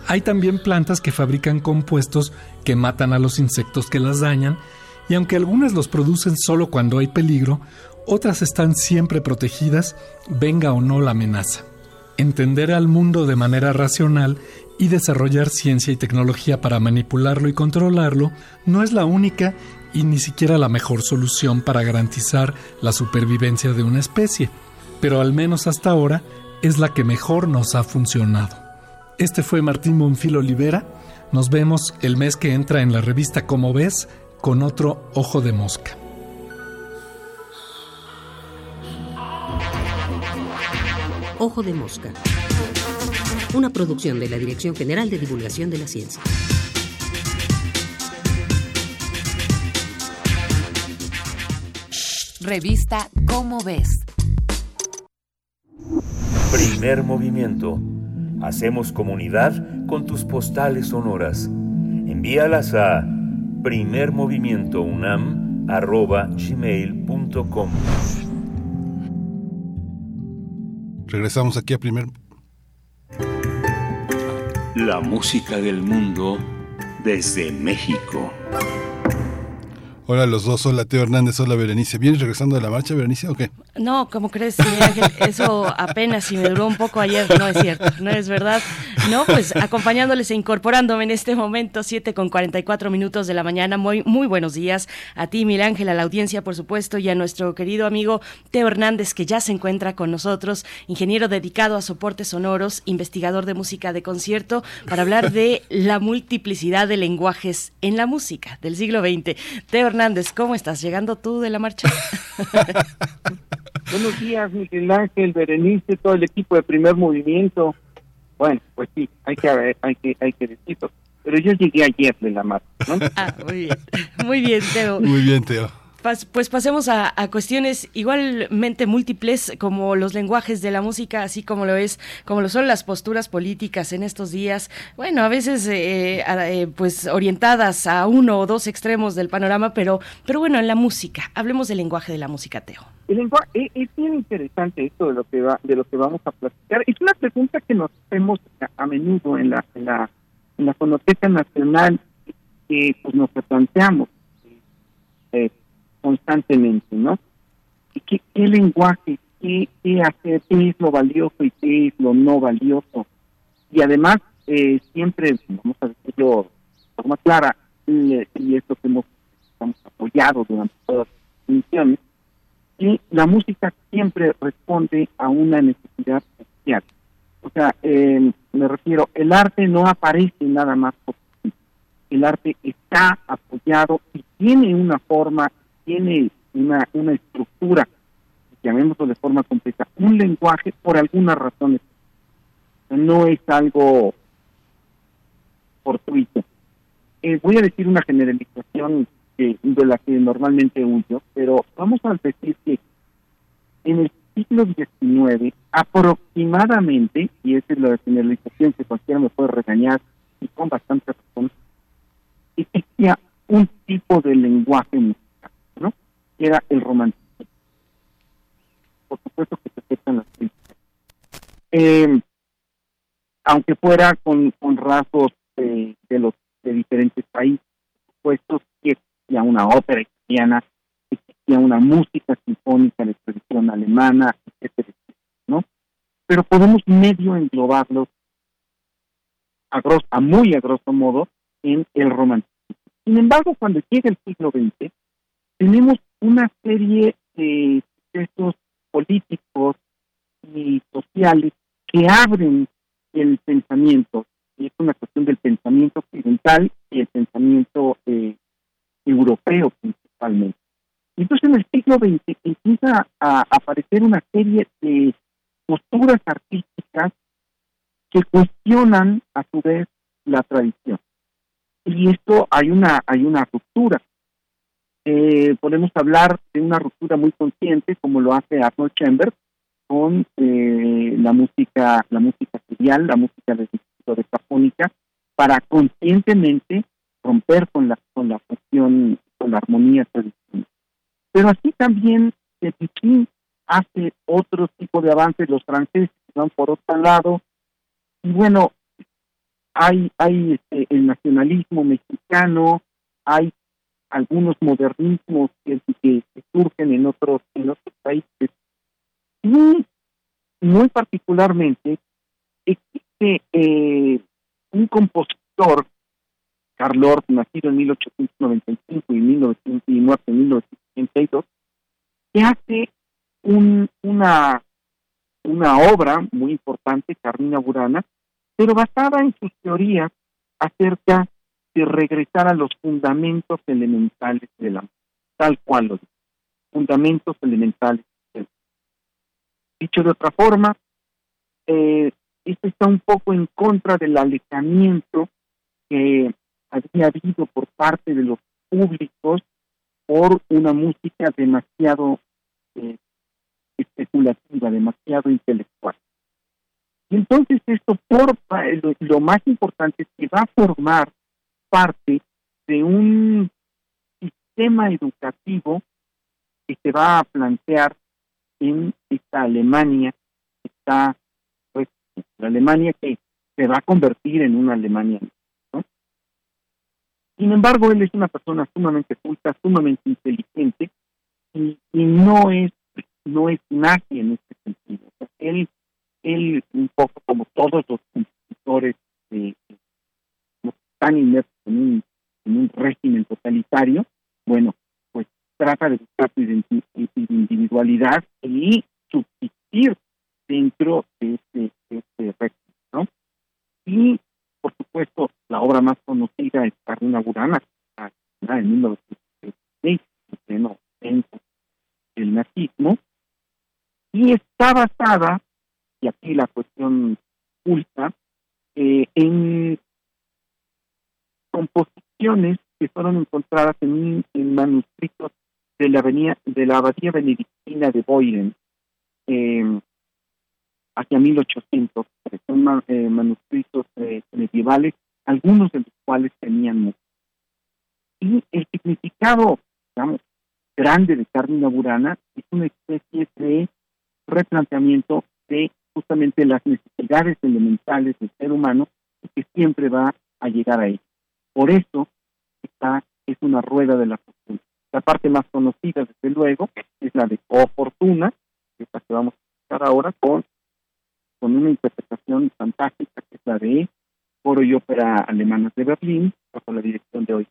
Hay también plantas que fabrican compuestos que matan a los insectos que las dañan, y aunque algunas los producen solo cuando hay peligro, otras están siempre protegidas, venga o no la amenaza. Entender al mundo de manera racional y desarrollar ciencia y tecnología para manipularlo y controlarlo no es la única y ni siquiera la mejor solución para garantizar la supervivencia de una especie, pero al menos hasta ahora es la que mejor nos ha funcionado. Este fue Martín Monfil Olivera. Nos vemos el mes que entra en la revista Como ves con otro ojo de mosca. Ojo de mosca. Una producción de la Dirección General de Divulgación de la Ciencia. Revista Cómo ves. Primer movimiento Hacemos comunidad con tus postales sonoras. Envíalas a primermovimientounam.gmail.com Regresamos aquí a primer... La música del mundo desde México. Hola los dos, hola Teo Hernández, hola Berenice. ¿Vienes regresando de la marcha, Berenice, o qué? No, ¿cómo crees, Ángel? Eso apenas si me duró un poco ayer, no es cierto, no es verdad. No, pues acompañándoles e incorporándome en este momento, 7 con 44 minutos de la mañana. Muy, muy buenos días a ti, Mil Ángel, a la audiencia, por supuesto, y a nuestro querido amigo Teo Hernández, que ya se encuentra con nosotros, ingeniero dedicado a soportes sonoros, investigador de música de concierto, para hablar de la multiplicidad de lenguajes en la música del siglo XX. Teo Hernández, ¿cómo estás? ¿Llegando tú de la marcha? [laughs] Buenos días, Miguel Ángel, Berenice, todo el equipo de primer movimiento. Bueno, pues sí, hay que, hay que, hay que decirlo. Pero yo llegué ayer de la marcha, ¿no? [laughs] Ah, muy bien. Muy bien, Teo. Muy bien, Teo pues pasemos a, cuestiones igualmente múltiples como los lenguajes de la música, así como lo es, como lo son las posturas políticas en estos días. Bueno, a veces eh, eh, pues orientadas a uno o dos extremos del panorama, pero, pero bueno, en la música. Hablemos del lenguaje de la música, Teo. El lenguaje eh, es, bien interesante esto de lo que va, de lo que vamos a platicar. Es una pregunta que nos hacemos a, menudo en la, en la, en la Fonoteca Nacional que pues nos replanteamos. Eh, constantemente, ¿no? ¿Y qué, lenguaje, qué, qué hacer, qué es lo valioso y qué es lo no valioso? Y además, eh, siempre, vamos a decirlo de forma clara, y, esto que hemos, apoyado durante todas las misiones, y la música siempre responde a una necesidad social. O sea, eh, me refiero, el arte no aparece nada más por el arte está apoyado y tiene una forma tiene una, una estructura, llamémoslo de forma completa, un lenguaje por algunas razones. No es algo fortuito. Eh, voy a decir una generalización de la que normalmente huyo, pero vamos a decir que en el siglo XIX, aproximadamente, y esa es la generalización que cualquiera me puede regañar y con bastante razón, existía un tipo de lenguaje era el romanticismo. supuesto que se aceptan las críticas. Eh, aunque fuera con, rasgos de los de diferentes países, por que existía una ópera italiana, existía una música sinfónica de tradición alemana, etcétera, ¿no? Pero podemos medio englobarlos a, a muy a grosso modo en el romanticismo. Sin embargo, cuando llega el siglo XX, tenemos una serie de procesos políticos y sociales que abren el pensamiento, y es una cuestión del pensamiento occidental y el pensamiento eh, europeo principalmente. Entonces en el siglo XX empieza a aparecer una serie de posturas artísticas que cuestionan a su vez la tradición. Y esto hay una, hay una ruptura. Eh, podemos hablar de una ruptura muy consciente, como lo hace Arnold Chambers, con eh, la música, la música serial, la música de de Japónica, para conscientemente romper con la, con la cuestión, con la armonía tradicional. Pero así también Pichín hace otro tipo de avances, los franceses van por otro lado, y bueno, hay, hay este, el nacionalismo mexicano, hay algunos modernismos que, que, surgen en otros, en otros países. Y muy particularmente existe eh, un compositor, Carl Orff, nacido en 1895 y, 1900, y muerto en 1982, que hace un, una, una obra muy importante, Carmina Burana, pero basada en sus teorías acerca de regresar a los fundamentos elementales de la tal cual lo dice, fundamentos elementales. Dicho de otra forma, eh, esto está un poco en contra del alejamiento que había habido por parte de los públicos por una música demasiado eh, especulativa, demasiado intelectual. Y entonces esto, por lo, lo más importante es que va a formar parte de un sistema educativo que se va a plantear en esta Alemania está la Alemania que se va a convertir en una Alemania. Sin embargo, él es una persona sumamente culta, sumamente inteligente y, no es no es nadie en este sentido. él, él, un poco como todos los compositores que están inmersos en un, en un régimen totalitario, bueno, pues trata de buscar su individualidad y subsistir dentro de este, este régimen, ¿no? Y, por supuesto, la obra más conocida es Carmina Burana, en 1936, en el nazismo, y está basada, y aquí la cuestión culta, eh, en composiciones que fueron encontradas en, manuscritos de la, avenida, de la abadía benedictina de Boyden, eh, hacia 1800, son eh, manuscritos eh, medievales, algunos de los cuales tenían música. Y el significado, digamos, grande de Carmina Burana es una especie de replanteamiento de justamente las necesidades elementales del ser humano y que siempre va a llegar a él. Por eso esta es una rueda de la fortuna. La parte más conocida, desde luego, es la de O Fortuna, que es la que vamos a escuchar ahora con con una interpretación fantástica que es la de Coro y Ópera Alemanas de Berlín, bajo la dirección de hoy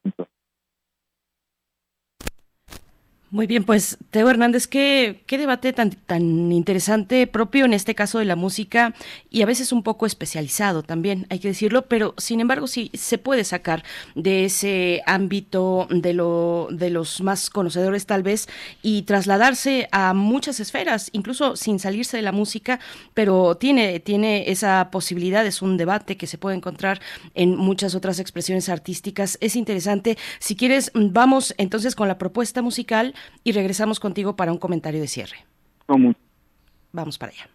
Muy bien, pues Teo Hernández, qué, qué debate tan, tan interesante, propio en este caso de la música y a veces un poco especializado también, hay que decirlo, pero sin embargo sí se puede sacar de ese ámbito de, lo, de los más conocedores tal vez y trasladarse a muchas esferas, incluso sin salirse de la música, pero tiene, tiene esa posibilidad, es un debate que se puede encontrar en muchas otras expresiones artísticas. Es interesante. Si quieres, vamos entonces con la propuesta musical y regresamos contigo para un comentario de cierre. Vamos para allá.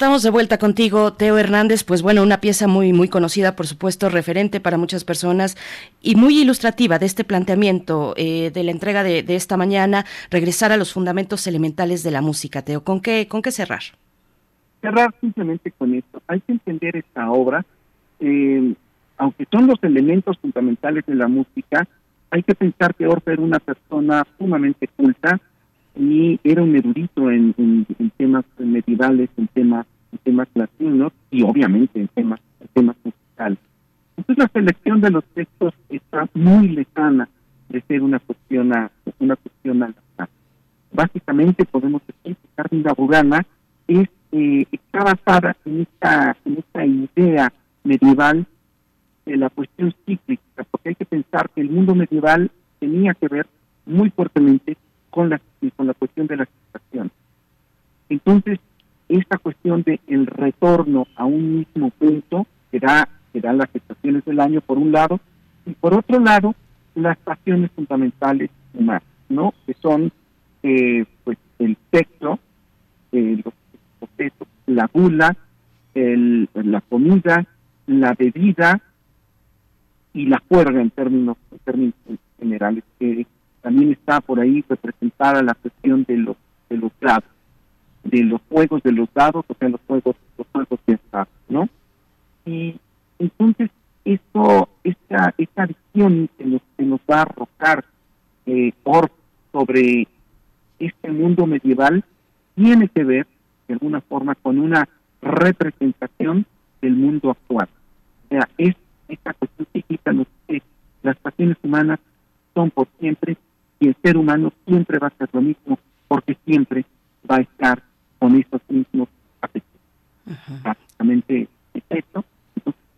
Estamos de vuelta contigo, Teo Hernández. Pues bueno, una pieza muy, muy conocida, por supuesto, referente para muchas personas y muy ilustrativa de este planteamiento eh, de la entrega de, esta mañana, regresar a los fundamentos elementales de la música, Teo. ¿Con qué, con qué cerrar? Cerrar simplemente con esto. Hay que entender esta obra, eh, aunque son los elementos fundamentales de la música, hay que pensar que Orfe era una persona sumamente culta, y era un erudito en, temas medievales, en temas, en temas latinos y obviamente en temas, en temas musicales. Entonces la selección de los textos está muy lejana de ser una cuestión a, una cuestión al Básicamente podemos decir que Carmen Burana es, eh, está basada en esta, en esta idea medieval de la cuestión cíclica, porque hay que pensar que el mundo medieval tenía que ver muy fuertemente con la, con la cuestión de la situación. Entonces, esta cuestión de el retorno a un mismo punto, que da, que da las estaciones del año por un lado, y por otro lado, las pasiones fundamentales humanas, ¿no? Que son, eh, pues, el sexo, eh, los, la gula, el, la comida, la bebida y la cuerda en términos, en términos generales, que también está por ahí representada la cuestión de los de los dados, de los juegos de los dados, o sea, los juegos, los juegos de estado, ¿no? Y entonces esto, esta, esta visión que nos, que nos va a arrojar eh, por sobre este mundo medieval tiene que ver de alguna forma con una representación del mundo actual. O sea, es esta cuestión cíclica nos dice las pasiones humanas son por siempre y el ser humano siempre va a ser lo mismo porque siempre va a estar con esos mismos afectos. Básicamente es esto.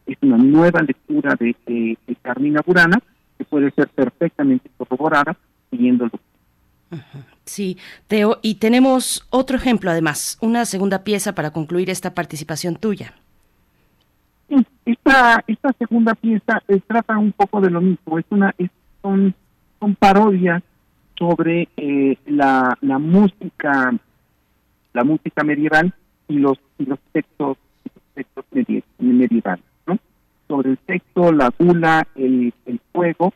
es una nueva lectura de, Carmina Burana que puede ser perfectamente corroborada siguiendo lo Sí, Teo, y tenemos otro ejemplo además, una segunda pieza para concluir esta participación tuya. esta, esta segunda pieza eh, trata un poco de lo mismo, es una, es, son, son parodias sobre eh, la, la música la música medieval y los los textos textos medievales ¿no? sobre el texto la gula el, el fuego.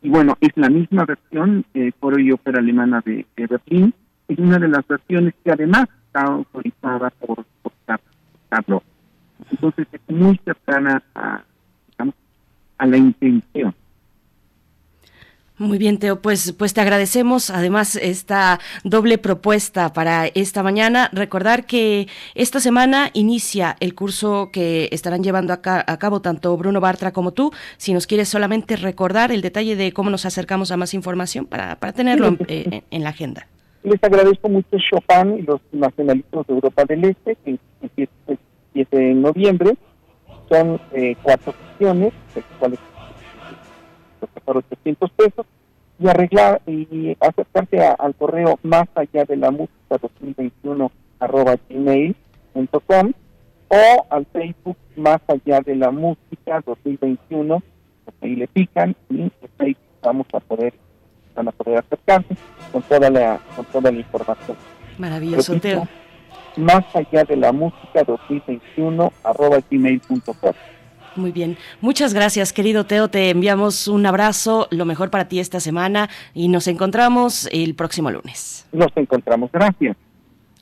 Y bueno es la misma versión eh, coro y ópera alemana de, de, Berlín. Es una de las versiones que además está autorizada por, por Carlos entonces es muy cercana a digamos, a la intención Muy bien, Teo, pues, pues te agradecemos además esta doble propuesta para esta mañana. Recordar que esta semana inicia el curso que estarán llevando a, cabo tanto Bruno Bartra como tú. Si nos quieres solamente recordar el detalle de cómo nos acercamos a más información para, para tenerlo eh, en, la agenda. Les agradezco mucho Chopin y los nacionalistas de Europa del Este, que empieza el 7 de noviembre. Son eh, cuatro sesiones, de cuales por 800 pesos y arreglar y acercarse al correo más allá de la música 2021 arroba gmail.com o al Facebook más allá de la música 2021 pues ahí le pican y ahí vamos a poder van a poder acercarse con toda la con toda la información. Maravilloso Teo. más allá de la música 2021 arroba gmail.com muy bien. Muchas gracias, querido Teo. Te enviamos un abrazo, lo mejor para ti esta semana y nos encontramos el próximo lunes. Nos encontramos. Gracias.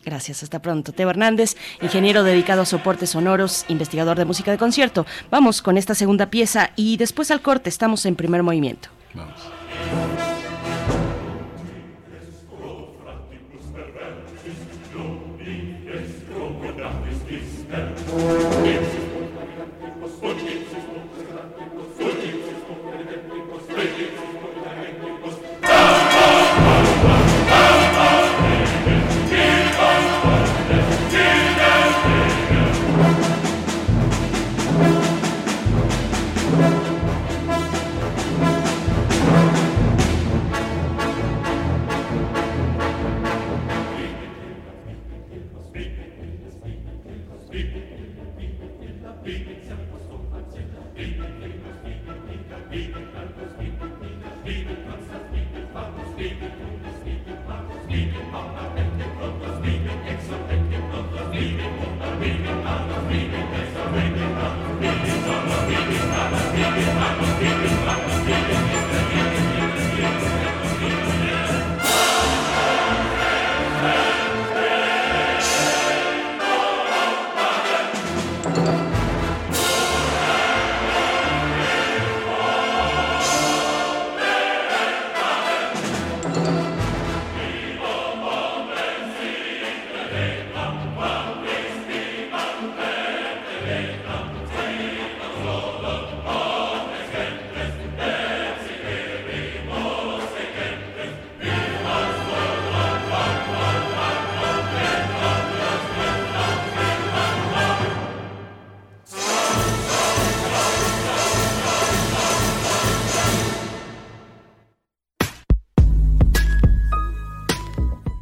Gracias, hasta pronto. Teo Hernández, ingeniero dedicado a soportes sonoros, investigador de música de concierto. Vamos con esta segunda pieza y después al corte estamos en primer movimiento. Vamos.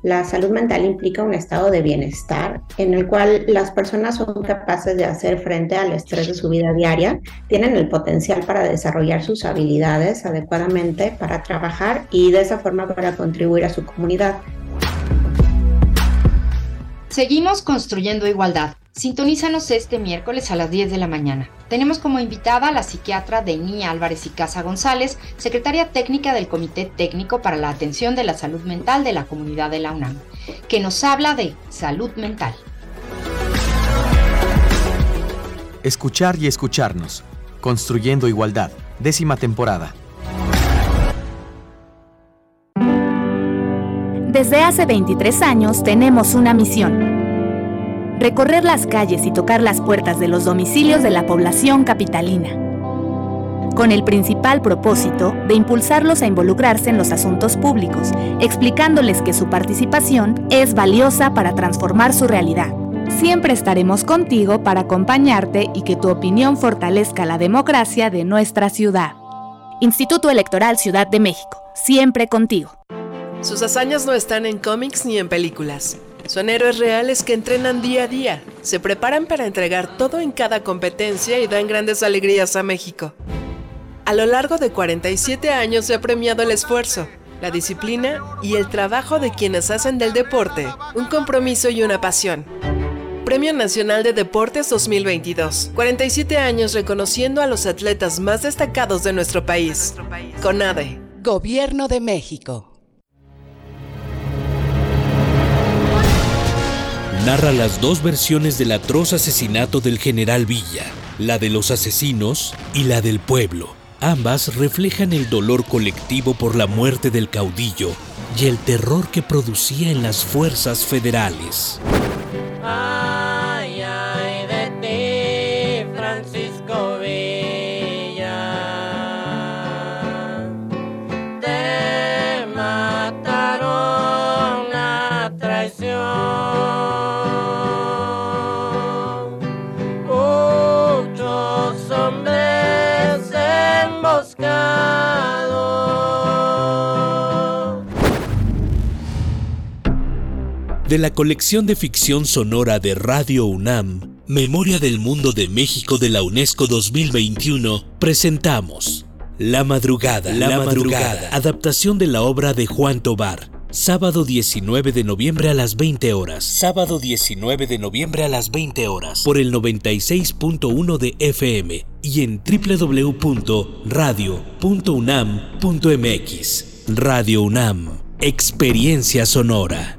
La salud mental implica un estado de bienestar en el cual las personas son capaces de hacer frente al estrés de su vida diaria, tienen el potencial para desarrollar sus habilidades adecuadamente, para trabajar y de esa forma para contribuir a su comunidad. Seguimos construyendo igualdad. Sintonízanos este miércoles a las 10 de la mañana. Tenemos como invitada a la psiquiatra Dení Álvarez y Casa González, secretaria técnica del Comité Técnico para la Atención de la Salud Mental de la Comunidad de la UNAM, que nos habla de salud mental. Escuchar y escucharnos. Construyendo Igualdad. Décima temporada. Desde hace 23 años tenemos una misión recorrer las calles y tocar las puertas de los domicilios de la población capitalina, con el principal propósito de impulsarlos a involucrarse en los asuntos públicos, explicándoles que su participación es valiosa para transformar su realidad. Siempre estaremos contigo para acompañarte y que tu opinión fortalezca la democracia de nuestra ciudad. Instituto Electoral Ciudad de México, siempre contigo. Sus hazañas no están en cómics ni en películas son héroes reales que entrenan día a día, se preparan para entregar todo en cada competencia y dan grandes alegrías a México. A lo largo de 47 años se ha premiado el esfuerzo, la disciplina y el trabajo de quienes hacen del deporte un compromiso y una pasión. Premio Nacional de Deportes 2022. 47 años reconociendo a los atletas más destacados de nuestro país. CONADE. Gobierno de México. Narra las dos versiones del atroz asesinato del general Villa, la de los asesinos y la del pueblo, Ambas reflejan el dolor colectivo por la muerte del caudillo y el terror que producía en las fuerzas federales. Ay, De la colección de ficción sonora de Radio UNAM, Memoria del Mundo de México de la UNESCO 2021, presentamos La Madrugada, La, madrugada, adaptación de la obra de Juan Tobar. Sábado 19 de noviembre a las 20 horas. Sábado 19 de noviembre a las 20 horas. Por el 96.1 de FM y en www.radio.unam.mx. Radio UNAM. Experiencia sonora.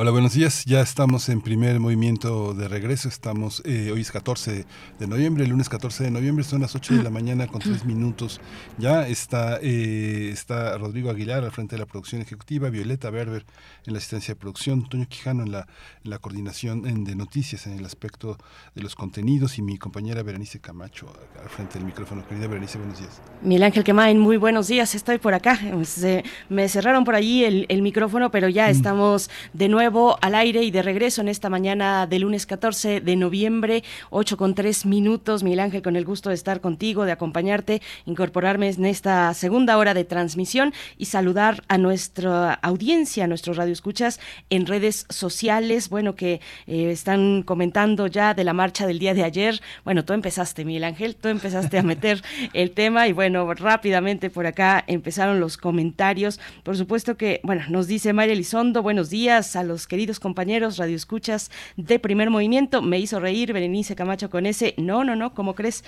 Hola, buenos días. Ya estamos en primer movimiento de regreso. Estamos, eh, hoy es 14 de noviembre, el lunes 14 de noviembre, son las 8 de la mañana con 3 [clears throat] minutos. Ya está, eh, está Rodrigo Aguilar al frente de la producción ejecutiva, Violeta Berber en la asistencia de producción, Toño Quijano en la, en la coordinación en- de noticias, en el aspecto de los contenidos y mi compañera Berenice Camacho al frente del micrófono. Querida Berenice, buenos días. Miguel Ángel Quemain, muy buenos días, estoy por acá. Se- me cerraron por allí el, el micrófono, pero ya estamos de nuevo al aire y de regreso en esta mañana de lunes 14 de noviembre, 8 con 3 minutos. Miguel Ángel, con el gusto de estar contigo, de acompañarte, incorporarme en esta segunda hora de transmisión y saludar a nuestra audiencia, a nuestros radioescuchas en redes sociales, bueno, que eh, están comentando ya de la marcha del día de ayer. Bueno, tú empezaste, Miguel Ángel, tú empezaste a meter [laughs] el tema y bueno, rápidamente por acá empezaron los comentarios. Por supuesto que, bueno, nos dice María Elizondo, buenos días a los queridos compañeros radioescuchas de Primer Movimiento. Me hizo reír Berenice Camacho con ese, no, no, no, ¿cómo crees?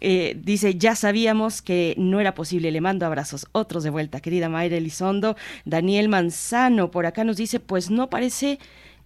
Eh, dice, ya sabíamos que no era posible, le mando abrazos, otros de vuelta, querida Mayra Elizondo. Daniel Manzano por acá nos dice, pues no parece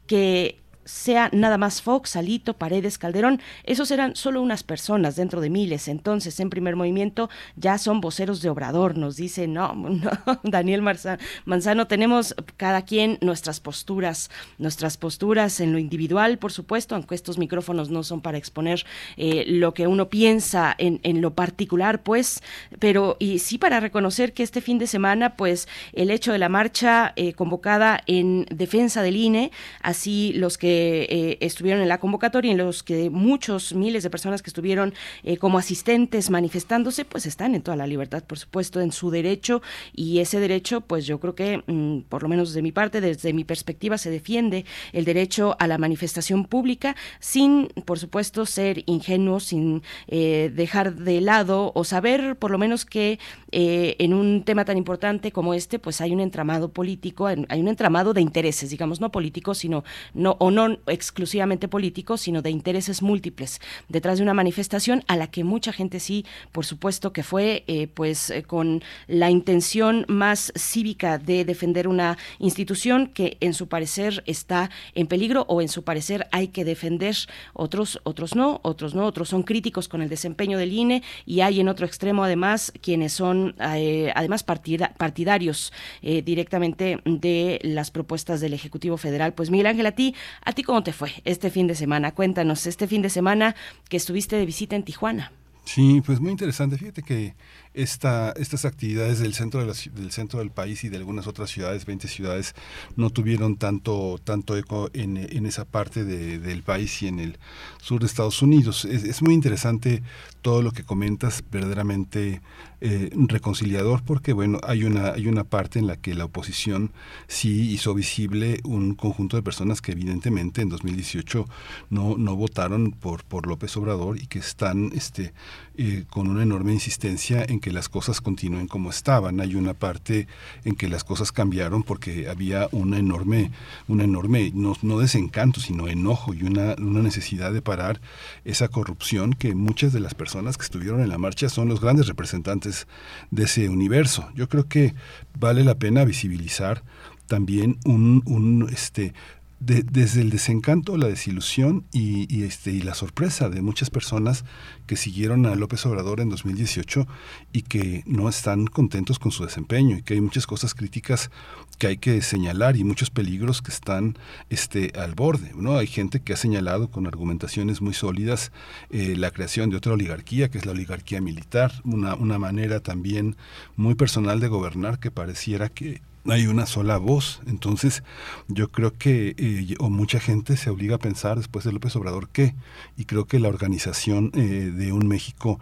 que sea nada más Fox, Alito, Paredes, Calderón, esos eran solo unas personas dentro de miles. Entonces, en primer movimiento ya son voceros de Obrador, nos dice, no, [laughs] no Daniel Marza- Manzano, tenemos cada quien nuestras posturas, nuestras posturas en lo individual, por supuesto, aunque estos micrófonos no son para exponer eh, lo que uno piensa en, en lo particular, pues, pero y sí para reconocer que este fin de semana, pues, el hecho de la marcha eh, convocada en defensa del INE, así los que eh, estuvieron en la convocatoria y los que muchos miles de personas que estuvieron eh, como asistentes manifestándose, pues están en toda la libertad, por supuesto, en su derecho. Y ese derecho, pues yo creo que, mm, por lo menos de mi parte, desde mi perspectiva, se defiende el derecho a la manifestación pública sin, por supuesto, ser ingenuo, sin eh, dejar de lado o saber, por lo menos, que en un tema tan importante como este, pues hay un entramado político, hay un entramado de intereses, digamos, no políticos, sino no o no exclusivamente políticos, sino de intereses múltiples detrás de una manifestación a la que mucha gente sí, por supuesto que fue, eh, pues eh, con la intención más cívica de defender una institución que en su parecer está en peligro o en su parecer hay que defender. Otros, otros no, otros no, otros son críticos con el desempeño del INE y hay en otro extremo además quienes son eh, además partida- partidarios directamente de las propuestas del Ejecutivo Federal. Pues Miguel Ángel, a ti, cómo te fue este fin de semana? Cuéntanos, este fin de semana que estuviste de visita en Tijuana. Sí, pues muy interesante. Fíjate que esta, estas actividades del centro, de la del centro del país y de algunas otras ciudades, 20 ciudades, no tuvieron tanto, tanto eco en, en esa parte de- del país y en el sur de Estados Unidos. Es, es muy interesante todo lo que comentas, verdaderamente eh, reconciliador, porque bueno, hay una, hay una parte en la que la oposición sí hizo visible un conjunto de personas que evidentemente en 2018 no, no votaron por, por López Obrador y que están este, eh, con una enorme insistencia en que que las cosas continúen como estaban. Hay una parte en que las cosas cambiaron porque había una enorme, una enorme, no, no desencanto, sino enojo y una, una necesidad de parar esa corrupción que muchas de las personas que estuvieron en la marcha son los grandes representantes de ese universo. Yo creo que vale la pena visibilizar también un, un este desde el desencanto, la desilusión y, este, y la sorpresa de muchas personas que siguieron a López Obrador en 2018 y que no están contentos con su desempeño y que hay muchas cosas críticas que hay que señalar y muchos peligros que están este, al borde. ¿no? Hay gente que ha señalado con argumentaciones muy sólidas eh, la creación de otra oligarquía, que es la oligarquía militar, una, una manera también muy personal de gobernar que pareciera que hay una sola voz. Entonces, yo creo que eh, o mucha gente se obliga a pensar después de López Obrador qué. Y creo que la organización eh, de un México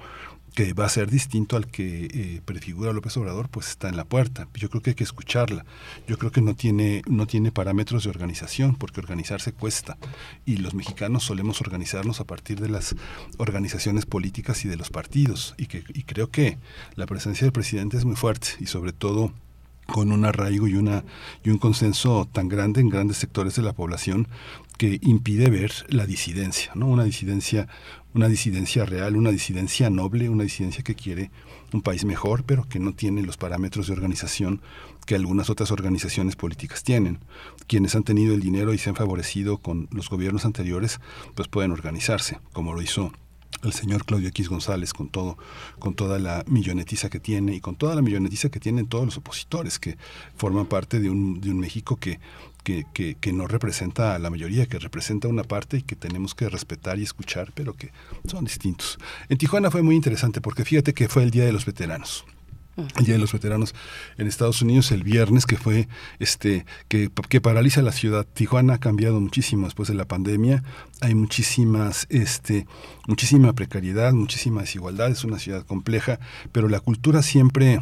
que va a ser distinto al que eh, prefigura López Obrador, pues está en la puerta. Yo creo que hay que escucharla. Yo creo que no tiene, no tiene parámetros de organización, porque organizarse cuesta. Y los mexicanos solemos organizarnos a partir de las organizaciones políticas y de los partidos. Y, que, y creo que la presencia del presidente es muy fuerte y sobre todo con un arraigo y una un consenso tan grande en grandes sectores de la población que impide ver la disidencia, ¿no? Una disidencia, una disidencia real, una disidencia noble, una disidencia que quiere un país mejor, pero que no tiene los parámetros de organización que algunas otras organizaciones políticas tienen. Quienes han tenido el dinero y se han favorecido con los gobiernos anteriores, pues pueden organizarse, como lo hizo el señor Claudio X González con todo, con toda la millonetiza que tiene y con toda la millonetiza que tienen todos los opositores que forman parte de un, de un México que, que, que, que, no representa a la mayoría, que representa una parte y que tenemos que respetar y escuchar, pero que son distintos. En Tijuana fue muy interesante porque fíjate que fue el Día de los Veteranos el Día de los Veteranos en Estados Unidos el viernes, que fue este que, que, paraliza la ciudad. Tijuana ha cambiado muchísimo después de la pandemia. Hay muchísimas, este, muchísima precariedad, muchísima desigualdad. Es una ciudad compleja, pero la cultura siempre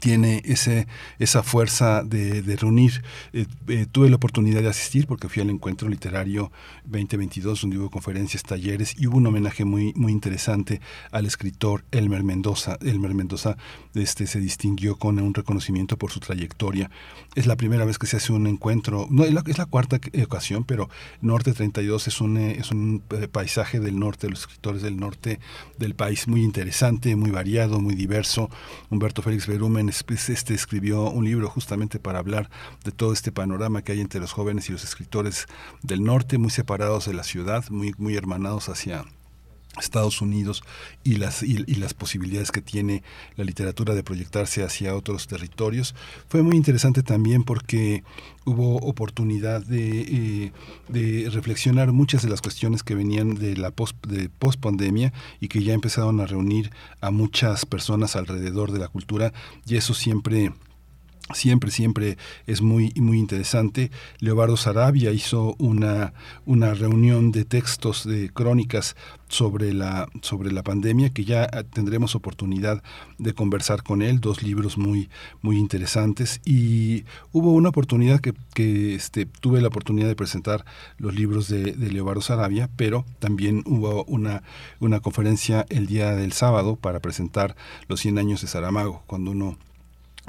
tiene ese, esa fuerza de, de reunir. Eh, eh, tuve la oportunidad de asistir porque fui al encuentro literario 2022, donde hubo conferencias, talleres y hubo un homenaje muy, muy interesante al escritor Elmer Mendoza. Elmer Mendoza este, se distinguió con un reconocimiento por su trayectoria. Es la primera vez que se hace un encuentro, no, es la, es la cuarta ocasión, pero Norte 32 es un, es un eh, paisaje del norte, los escritores del norte del país muy interesante, muy variado, muy diverso. Humberto Félix Berumen este escribió un libro justamente para hablar de todo este panorama que hay entre los jóvenes y los escritores del norte, muy separados de la ciudad, muy, muy hermanados hacia Estados Unidos y las, posibilidades que tiene la literatura de proyectarse hacia otros territorios. Fue muy interesante también porque hubo oportunidad de, eh, reflexionar muchas de las cuestiones que venían de la post, de post pandemia y que ya empezaron a reunir a muchas personas alrededor de la cultura y eso siempre Siempre, siempre es muy, muy interesante. Leobardo Sarabia hizo una, una reunión de textos, de crónicas sobre la, sobre la pandemia, que ya tendremos oportunidad de conversar con él, dos libros muy, muy interesantes. Y hubo una oportunidad que, que este, tuve la oportunidad de presentar los libros de, Leobardo Sarabia, pero también hubo una, una conferencia el día del sábado para presentar los 100 años de Saramago, cuando uno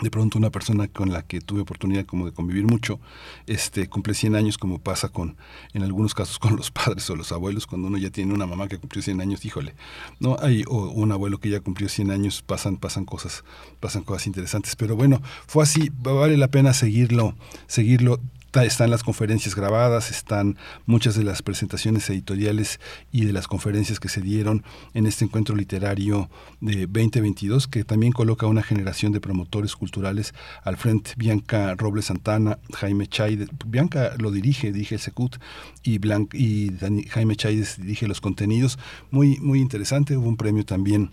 de pronto una persona con la que tuve oportunidad como de convivir mucho, este, cumple 100 años como pasa con, en algunos casos [laughs] con los padres o los abuelos, cuando uno ya tiene una mamá que cumplió 100 años, híjole, no hay o un abuelo que ya cumplió 100 años, pasan, pasan cosas, pasan cosas interesantes, pero bueno, fue así, vale la pena seguirlo, seguirlo están las conferencias grabadas, están muchas de las presentaciones editoriales y de las conferencias que se dieron en este encuentro literario de 2022, que también coloca una generación de promotores culturales al frente. Bianca Robles Santana, Jaime Chaides, Bianca lo dirige, dirige el Secut, y, y Jaime Chaides dirige los contenidos. Muy, muy interesante, hubo un premio también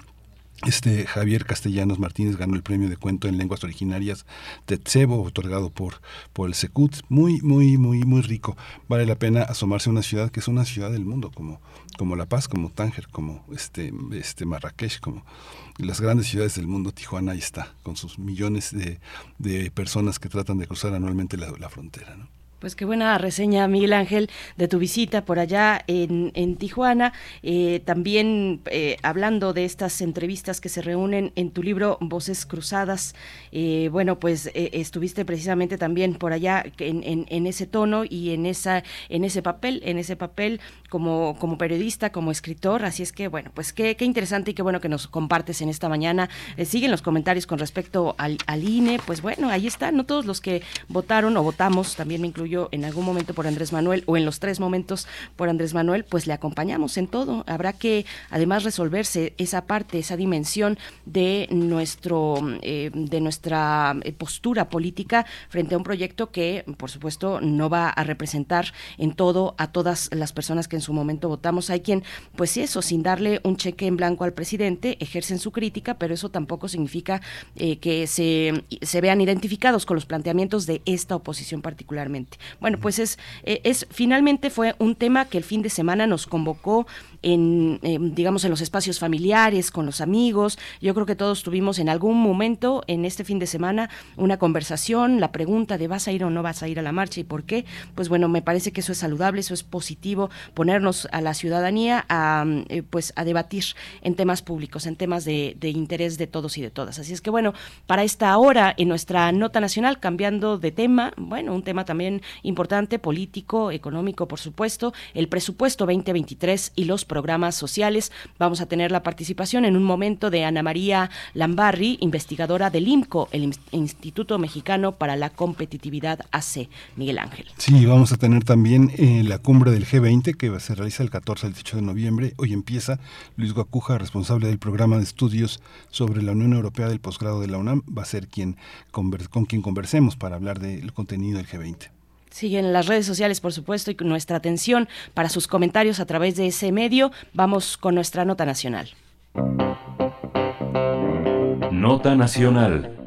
este Javier Castellanos Martínez ganó el premio de cuento en lenguas originarias de Tsebo, otorgado por, por el Secut. Muy, muy, muy, muy rico. Vale la pena asomarse a una ciudad que es una ciudad del mundo, como, como La Paz, como Tánger, como este, este Marrakech, como las grandes ciudades del mundo. Tijuana ahí está, con sus millones de, de personas que tratan de cruzar anualmente la, frontera. Pues qué buena reseña, Miguel Ángel, de tu visita por allá en, en Tijuana. Eh, también eh, hablando de estas entrevistas que se reúnen en tu libro Voces Cruzadas. Eh, bueno, pues estuviste precisamente también por allá en, en, ese tono y en esa en ese papel, en ese papel como, como periodista, como escritor. Así es que, bueno, pues qué, qué interesante y qué bueno que nos compartes en esta mañana. siguen los comentarios con respecto al, al INE. Pues bueno, ahí están, no todos los que votaron o votamos, también me incluyo en algún momento por Andrés Manuel o en los tres momentos por Andrés Manuel, pues le acompañamos en todo. Habrá que además resolverse esa parte, esa dimensión de nuestro, eh, de nuestra eh, postura política frente a un proyecto que, por supuesto, no va a representar en todo a todas las personas que en su momento votamos. Hay quien, pues eso, sin darle un cheque en blanco al presidente, ejercen su crítica, pero eso tampoco significa eh, que se, se vean identificados con los planteamientos de esta oposición particularmente. Bueno, pues es, eh, es finalmente fue un tema que el fin de semana nos convocó en, digamos, en los espacios familiares, con los amigos. Yo creo que todos tuvimos en algún momento en este fin de semana una conversación, la pregunta de vas a ir o no vas a ir a la marcha y por qué. Pues bueno, me parece que eso es saludable, eso es positivo, ponernos a la ciudadanía a, eh, pues, a debatir en temas públicos, en temas de, de interés de todos y de todas. Así es que bueno, para esta hora en nuestra nota nacional, cambiando de tema, bueno, un tema también importante, político, económico, por supuesto, el presupuesto 2023 y los programas sociales. Vamos a tener la participación en un momento de Ana María Lambarri, investigadora del IMCO, el Instituto Mexicano para la Competitividad AC. Miguel Ángel. Sí, vamos a tener también eh, la cumbre del G20 que se realiza el 14 al 18 de noviembre. Hoy empieza Luis Guacuja, responsable del programa de estudios sobre la Unión Europea del posgrado de la UNAM, va a ser quien con quien conversemos para hablar del contenido del G20. Siguen las redes sociales, por supuesto, y nuestra atención para sus comentarios a través de ese medio. Vamos con nuestra nota nacional. Nota nacional.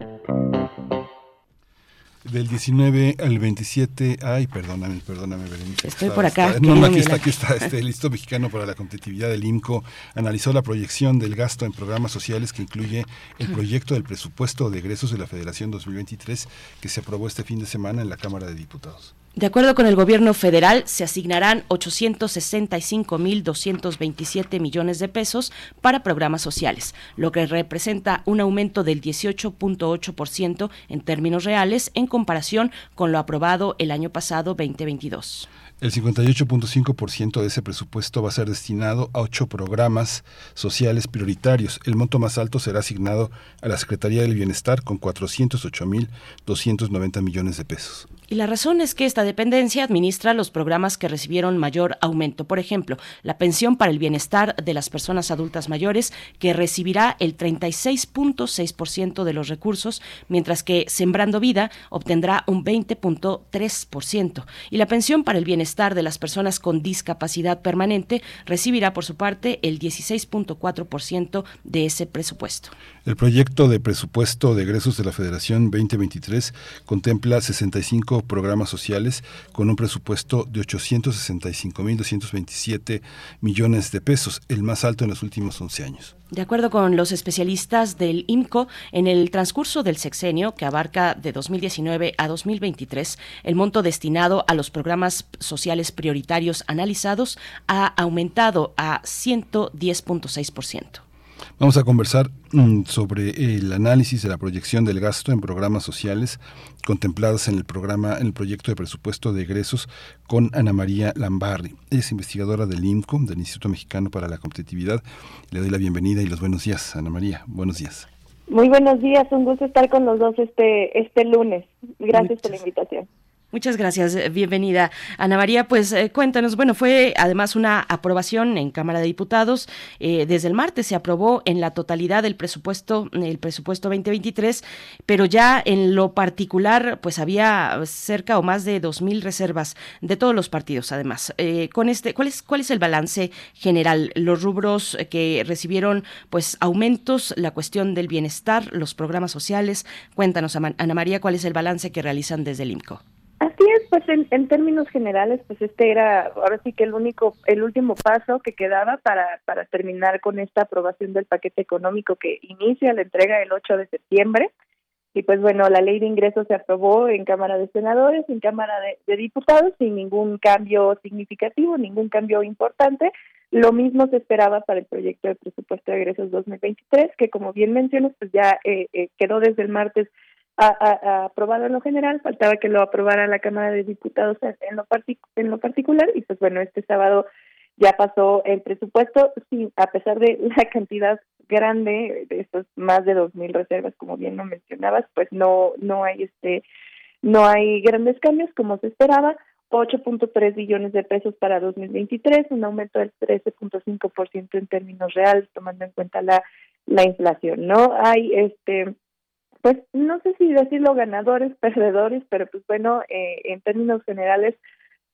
Del 19 al 27, ay, perdóname, perdóname, Berenice. Estoy por acá. no, no, aquí está, aquí está. Este, el listo mexicano para la competitividad del IMCO analizó la proyección del gasto en programas sociales que incluye el proyecto del presupuesto de egresos de la Federación 2023 que se aprobó este fin de semana en la Cámara de Diputados. De acuerdo con el gobierno federal, se asignarán 865.227 millones de pesos para programas sociales, lo que representa un aumento del 18.8% en términos reales en comparación con lo aprobado el año pasado 2022. El 58.5% de ese presupuesto va a ser destinado a ocho programas sociales prioritarios. El monto más alto será asignado a la Secretaría del Bienestar con 408.290 millones de pesos. Y la razón es que esta dependencia administra los programas que recibieron mayor aumento. Por ejemplo, la pensión para el bienestar de las personas adultas mayores, que recibirá el 36.6% de los recursos, mientras que Sembrando Vida obtendrá un 20.3%. Y la pensión para el bienestar de las personas con discapacidad permanente recibirá, por su parte, el 16.4% de ese presupuesto. El proyecto de presupuesto de egresos de la Federación 2023 contempla 65 programas sociales con un presupuesto de 865.227 millones de pesos, el más alto en los últimos 11 años. De acuerdo con los especialistas del IMCO, en el transcurso del sexenio, que abarca de 2019 a 2023, el monto destinado a los programas sociales prioritarios analizados ha aumentado a 110.6%. Vamos a conversar mm, sobre el análisis de la proyección del gasto en programas sociales contemplados en el programa, en el proyecto de presupuesto de egresos con Ana María Lambarri. Ella es investigadora del IMCO, del Instituto Mexicano para la Competitividad. Le doy la bienvenida y los buenos días, Ana María. Buenos días. Muy buenos días, un gusto estar con los dos este este lunes. Gracias por la invitación. Muchas gracias, eh, bienvenida. Ana María, pues eh, cuéntanos, bueno, fue además una aprobación en Cámara de Diputados. Eh, desde el martes se aprobó en la totalidad el presupuesto, el presupuesto 2023, pero ya en lo particular, pues había cerca o más de 2.000 reservas de todos los partidos, además. con este, ¿cuál es, ¿Cuál es el balance general? Los rubros que recibieron, pues, aumentos, la cuestión del bienestar, los programas sociales. Cuéntanos, Ana María, ¿cuál es el balance que realizan desde el IMCO? Pues en, términos generales, pues este era ahora sí que el único, el último paso que quedaba para, para terminar con esta aprobación del paquete económico que inicia la entrega el 8 de septiembre. y pues bueno, la ley de ingresos se aprobó en Cámara de Senadores, en Cámara de, Diputados, sin ningún cambio significativo, ningún cambio importante. Lo mismo se esperaba para el proyecto de presupuesto de egresos 2023, que como bien mencionas, pues ya eh, eh, quedó desde el martes aprobado en lo general, faltaba que lo aprobara la Cámara de Diputados en lo, en lo particular, y pues bueno, este sábado ya pasó el presupuesto, sí, a pesar de la [laughs] cantidad grande de estos más de dos mil reservas, como bien lo mencionabas, pues no no hay este no hay grandes cambios como se esperaba. 8.3 billones de pesos para 2023, un aumento del 13.5% en términos reales, tomando en cuenta la, la inflación. No hay, este, pues no sé si decirlo ganadores, [laughs] perdedores, pero pues bueno, eh, en términos generales,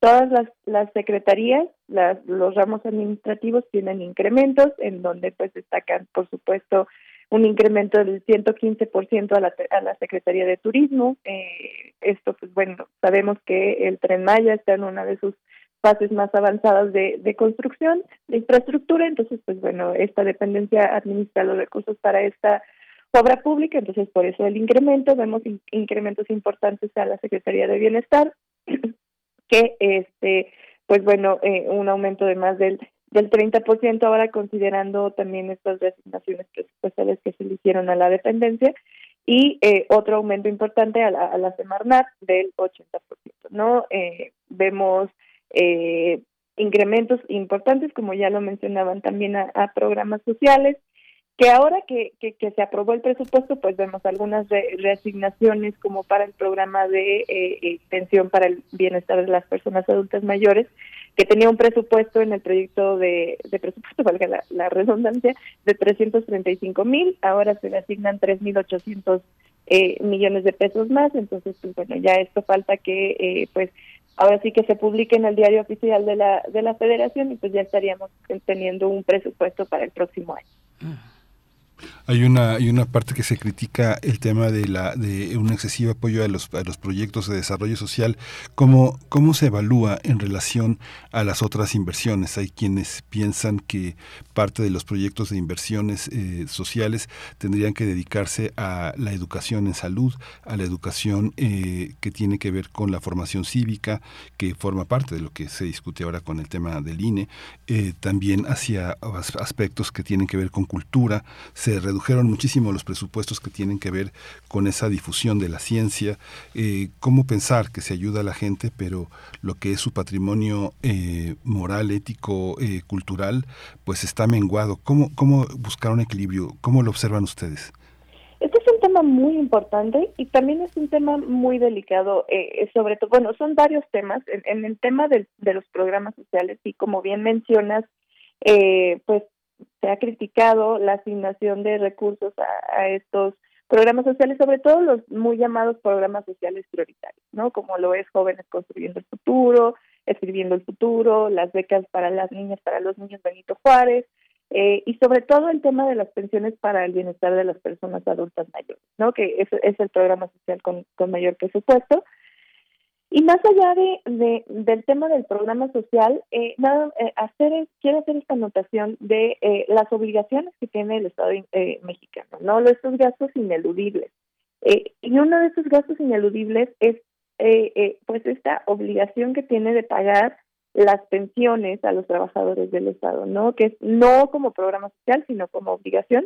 Todas las, las secretarías, las, los ramos administrativos tienen incrementos, en donde pues destacan, por supuesto, un incremento del 115% a la, a la Secretaría de Turismo. Eh, esto, pues bueno, sabemos que el Tren Maya está en una de sus fases más avanzadas de, de construcción, de infraestructura, entonces, pues bueno, esta dependencia administra los recursos para esta obra pública, entonces por eso el incremento, vemos incrementos importantes a la Secretaría de Bienestar, [clears throat] que este pues bueno eh, un aumento de más del del 30% ahora considerando también estas resignaciones presupuestales que se le hicieron a la dependencia y eh, otro aumento importante a la, a la Semarnat del 80%, ¿no? Eh, vemos eh, incrementos importantes, como ya lo mencionaban también a programas sociales, que ahora que, que, se aprobó el presupuesto, pues vemos algunas reasignaciones como para el programa de eh, eh, pensión para el bienestar de las personas adultas mayores, que tenía un presupuesto en el proyecto de, de presupuesto, [laughs] valga la, la redundancia, de 335 mil, ahora se le asignan 3.800 eh, millones de pesos más, entonces, pues bueno, ya esto falta que, eh, pues, ahora sí que se publique en el diario oficial de la, de la federación y pues ya estaríamos teniendo un presupuesto para el próximo año. Mm. Hay una, hay una parte que se critica el tema de, la, de un excesivo apoyo a los, a los proyectos de desarrollo social. ¿Cómo, ¿Cómo se evalúa en relación a las otras inversiones? Hay quienes piensan que parte de los proyectos de inversiones eh, sociales tendrían que dedicarse a la educación en salud, a la educación eh, que tiene que ver con la formación cívica, que forma parte de lo que se discute ahora con el tema del INE, eh, también hacia aspectos que tienen que ver con cultura. Se redujeron muchísimo los presupuestos que tienen que ver con esa difusión de la ciencia, eh, cómo pensar que se ayuda a la gente, pero lo que es su patrimonio eh, moral, ético, eh, cultural, pues está menguado. ¿Cómo, ¿Cómo buscar un equilibrio? ¿Cómo lo observan ustedes? Este es un tema muy importante y también es un tema muy delicado, sobre todo, bueno, son varios temas. En, el tema de los programas sociales y como bien mencionas, pues se ha criticado la asignación de recursos a, estos programas sociales, sobre todo los muy llamados programas sociales prioritarios, ¿no? Como lo es Jóvenes Construyendo el Futuro, Escribiendo el Futuro, las becas para las niñas, para los niños Benito Juárez, eh, y sobre todo el tema de las pensiones para el bienestar de las personas adultas mayores, ¿no? Que es, es el programa social con, con mayor presupuesto. Y más allá de, del tema del programa social, eh, nada, eh, hacer, quiero hacer esta anotación de eh, las obligaciones que tiene el Estado eh, mexicano, ¿no? Estos gastos ineludibles. y uno de esos gastos ineludibles es pues esta obligación que tiene de pagar las pensiones a los trabajadores del Estado, ¿no? Que es no como programa social, sino como obligación,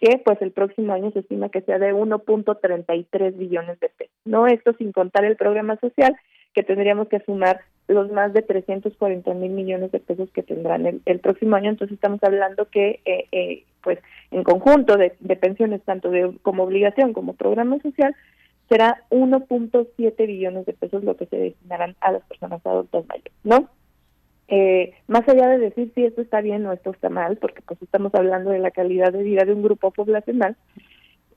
que pues el próximo año se estima que sea de 1.33 billones de pesos. No esto sin contar el programa social que tendríamos que sumar los más de 340 mil millones de pesos que tendrán el, próximo año. Entonces estamos hablando que eh, eh, pues en conjunto de, de pensiones tanto de como obligación como programa social será 1.7 billones de pesos lo que se destinarán a las personas adultas mayores, ¿no? Eh, más allá de decir si esto está bien o esto está mal, porque pues estamos hablando de la calidad de vida de un grupo poblacional,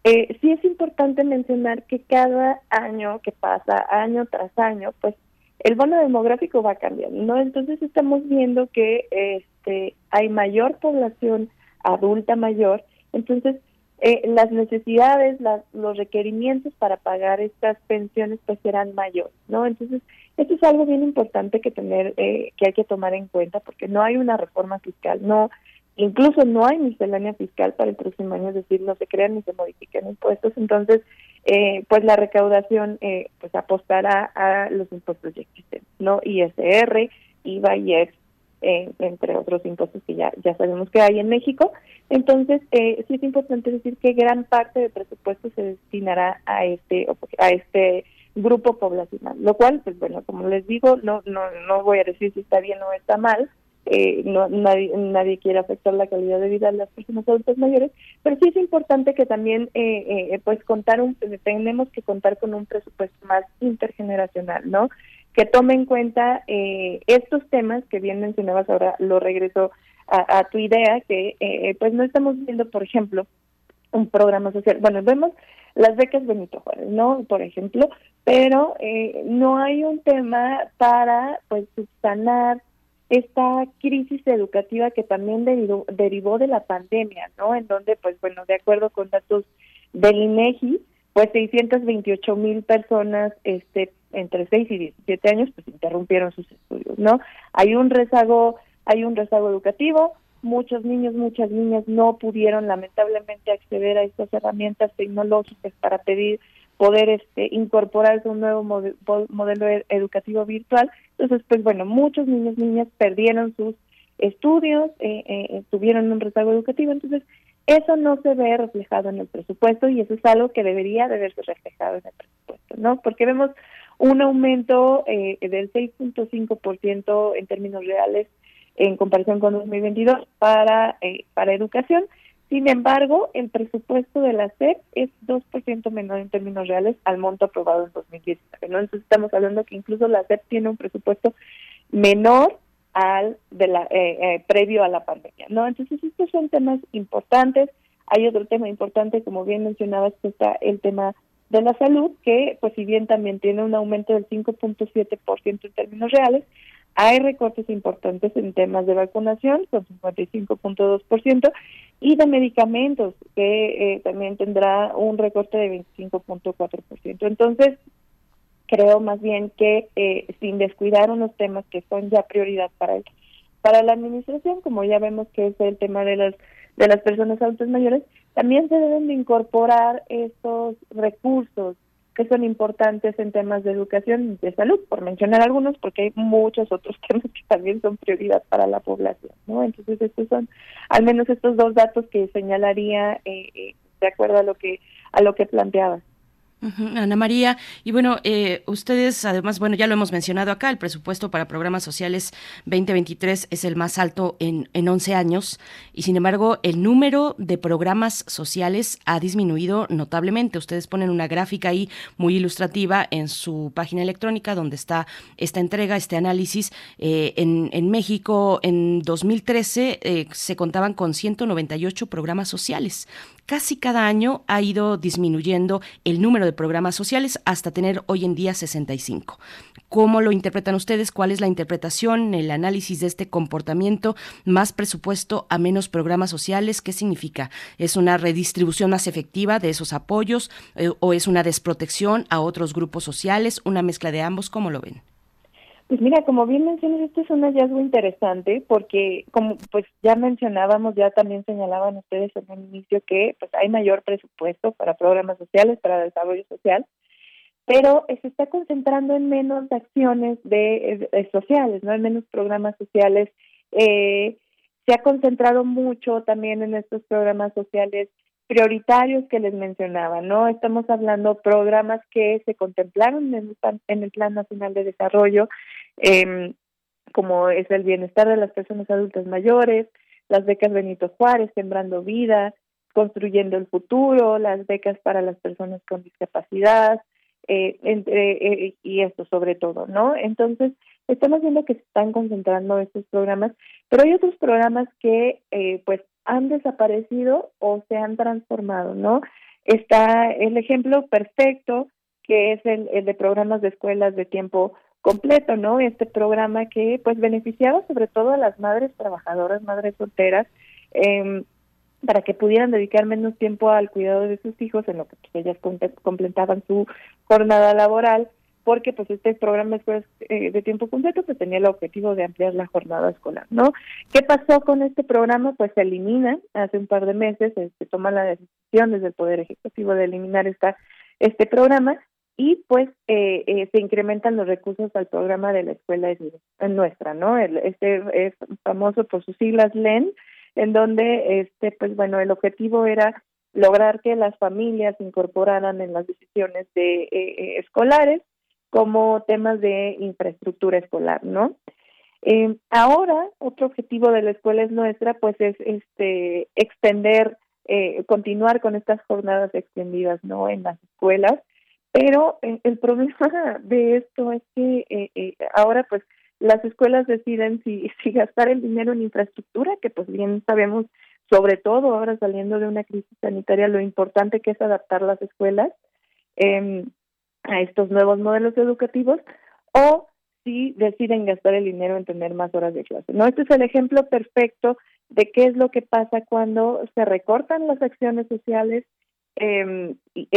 eh, sí es importante mencionar que cada año que pasa, año tras año, pues el bono demográfico va cambiando, ¿no? Entonces estamos viendo que este hay mayor población adulta mayor, entonces eh, las necesidades, los requerimientos para pagar estas pensiones pues serán mayores, ¿no? Entonces, esto es algo bien importante que tener, eh, que hay que tomar en cuenta porque no hay una reforma fiscal, no, incluso no hay miscelánea fiscal para el próximo año, es decir, no se crean ni se modifican impuestos, entonces eh, pues la recaudación eh, pues apostará a los impuestos ya existentes, ¿no? ISR, IVA y EX, eh, entre otros impuestos que ya, ya sabemos que hay en México. Entonces, eh, sí es importante decir que gran parte del presupuesto se destinará a este a este grupo poblacional, lo cual, pues bueno, como les digo, no no no voy a decir si está bien o está mal, eh, no nadie, nadie quiere afectar la calidad de vida de las personas adultas mayores, pero sí es importante que también eh, eh, pues contar un tenemos que contar con un presupuesto más intergeneracional, ¿no? Que tome en cuenta eh, estos temas que bien mencionabas ahora, lo regreso a, a tu idea, que eh, pues no estamos viendo, por ejemplo, un programa social. Bueno, vemos las becas Benito Juárez, ¿no? Por ejemplo, pero eh, no hay un tema para pues subsanar esta crisis educativa que también derivó, derivó de la pandemia, ¿no? En donde, pues bueno, de acuerdo con datos del INEGI, pues 628 mil personas este, entre 6 y 17 años pues interrumpieron sus estudios, ¿no? Hay un rezago, hay un rezago educativo, muchos niños, muchas niñas no pudieron lamentablemente acceder a estas herramientas tecnológicas para pedir poder este incorporarse a un nuevo modelo educativo virtual. Entonces, pues bueno, muchos niños niñas perdieron sus estudios, eh, eh, tuvieron un rezago educativo, entonces eso no se ve reflejado en el presupuesto y eso es algo que debería de verse reflejado en el presupuesto, ¿no? Porque vemos un aumento eh, del 6.5% en términos reales en comparación con 2022 para, eh, para educación. Sin embargo, el presupuesto de la SEP es 2% menor en términos reales al monto aprobado en 2019. ¿no? Entonces estamos hablando que incluso la SEP tiene un presupuesto menor al de la eh, eh, previo a la pandemia. ¿no? Entonces estos son temas importantes. Hay otro tema importante, como bien mencionabas, que está el tema de la salud, que pues si bien también tiene un aumento del 5.7% en términos reales, hay recortes importantes en temas de vacunación, con 55.2%, y de medicamentos, que eh, también tendrá un recorte de 25.4%. Entonces, creo más bien que eh, sin descuidar unos temas que son ya prioridad para el, para la administración, como ya vemos que es el tema de las de las personas adultas mayores, también se deben de incorporar estos recursos que son importantes en temas de educación y de salud, por mencionar algunos, porque hay muchos otros [laughs] temas que también son prioridad para la población, ¿no? Entonces estos son, al menos estos dos datos que señalaría eh, eh, de acuerdo a lo que a lo que planteaba. Ana María, y bueno, eh, ustedes además, bueno, ya lo hemos mencionado acá, el presupuesto para programas sociales 2023 es el más alto en, en 11 años y sin embargo el número de programas sociales ha disminuido notablemente. Ustedes ponen una gráfica ahí muy ilustrativa en su página electrónica donde está esta entrega, este análisis. Eh, en, en, México en 2013 eh, se contaban con 198 programas sociales casi cada año ha ido disminuyendo el número de programas sociales hasta tener hoy en día 65. ¿Cómo lo interpretan ustedes? ¿Cuál es la interpretación, el análisis de este comportamiento? ¿Más presupuesto a menos programas sociales? ¿Qué significa? ¿Es una redistribución más efectiva de esos apoyos eh, o es una desprotección a otros grupos sociales? ¿Una mezcla de ambos? ¿Cómo lo ven? Pues mira, como bien mencionas, este es un hallazgo interesante porque, como pues ya mencionábamos, ya también señalaban ustedes en el inicio que pues hay mayor presupuesto para programas sociales, para desarrollo social, pero se está concentrando en menos acciones de, sociales, no en menos programas sociales. Eh, se ha concentrado mucho también en estos programas sociales prioritarios que les mencionaba, ¿no? Estamos hablando programas que se contemplaron en el, en el Plan Nacional de Desarrollo, eh, como es el bienestar de las personas adultas mayores, las becas Benito Juárez, Sembrando Vida, Construyendo el Futuro, las becas para las personas con discapacidad, eh, eh, y esto sobre todo, ¿no? Entonces, estamos viendo que se están concentrando estos programas, pero hay otros programas que, eh, pues, han desaparecido o se han transformado, ¿no? Está el ejemplo perfecto que es el, de programas de escuelas de tiempo completo, ¿no? Este programa que pues beneficiaba sobre todo a las madres trabajadoras, madres solteras, eh, para que pudieran dedicar menos tiempo al cuidado de sus hijos en lo que pues, ellas completaban su jornada laboral porque pues este programa eh, de tiempo completo pues tenía el objetivo de ampliar la jornada escolar, ¿no? ¿Qué pasó con este programa? Pues se elimina hace un par de meses, se toma la decisión desde el Poder Ejecutivo de eliminar esta este programa y pues eh, eh, se incrementan los recursos al programa de la escuela es, nuestra, ¿no? El, este es famoso por sus siglas LEN, en donde este pues bueno el objetivo era lograr que las familias incorporaran en las decisiones de eh, escolares como temas de infraestructura escolar, ¿no? ahora otro objetivo de la escuela es nuestra, pues es este extender, continuar con estas jornadas extendidas, ¿no? En las escuelas pero eh, el problema [laughs] de esto es que eh, eh, ahora pues las escuelas deciden si, [laughs] si gastar el dinero en infraestructura, que pues bien sabemos, sobre todo ahora saliendo de una crisis sanitaria, lo importante que es adaptar las escuelas eh, a estos nuevos modelos educativos, o si deciden gastar el dinero en tener más horas de clase. No, este es el ejemplo perfecto de qué es lo que pasa cuando se recortan las acciones sociales Em, eh, y,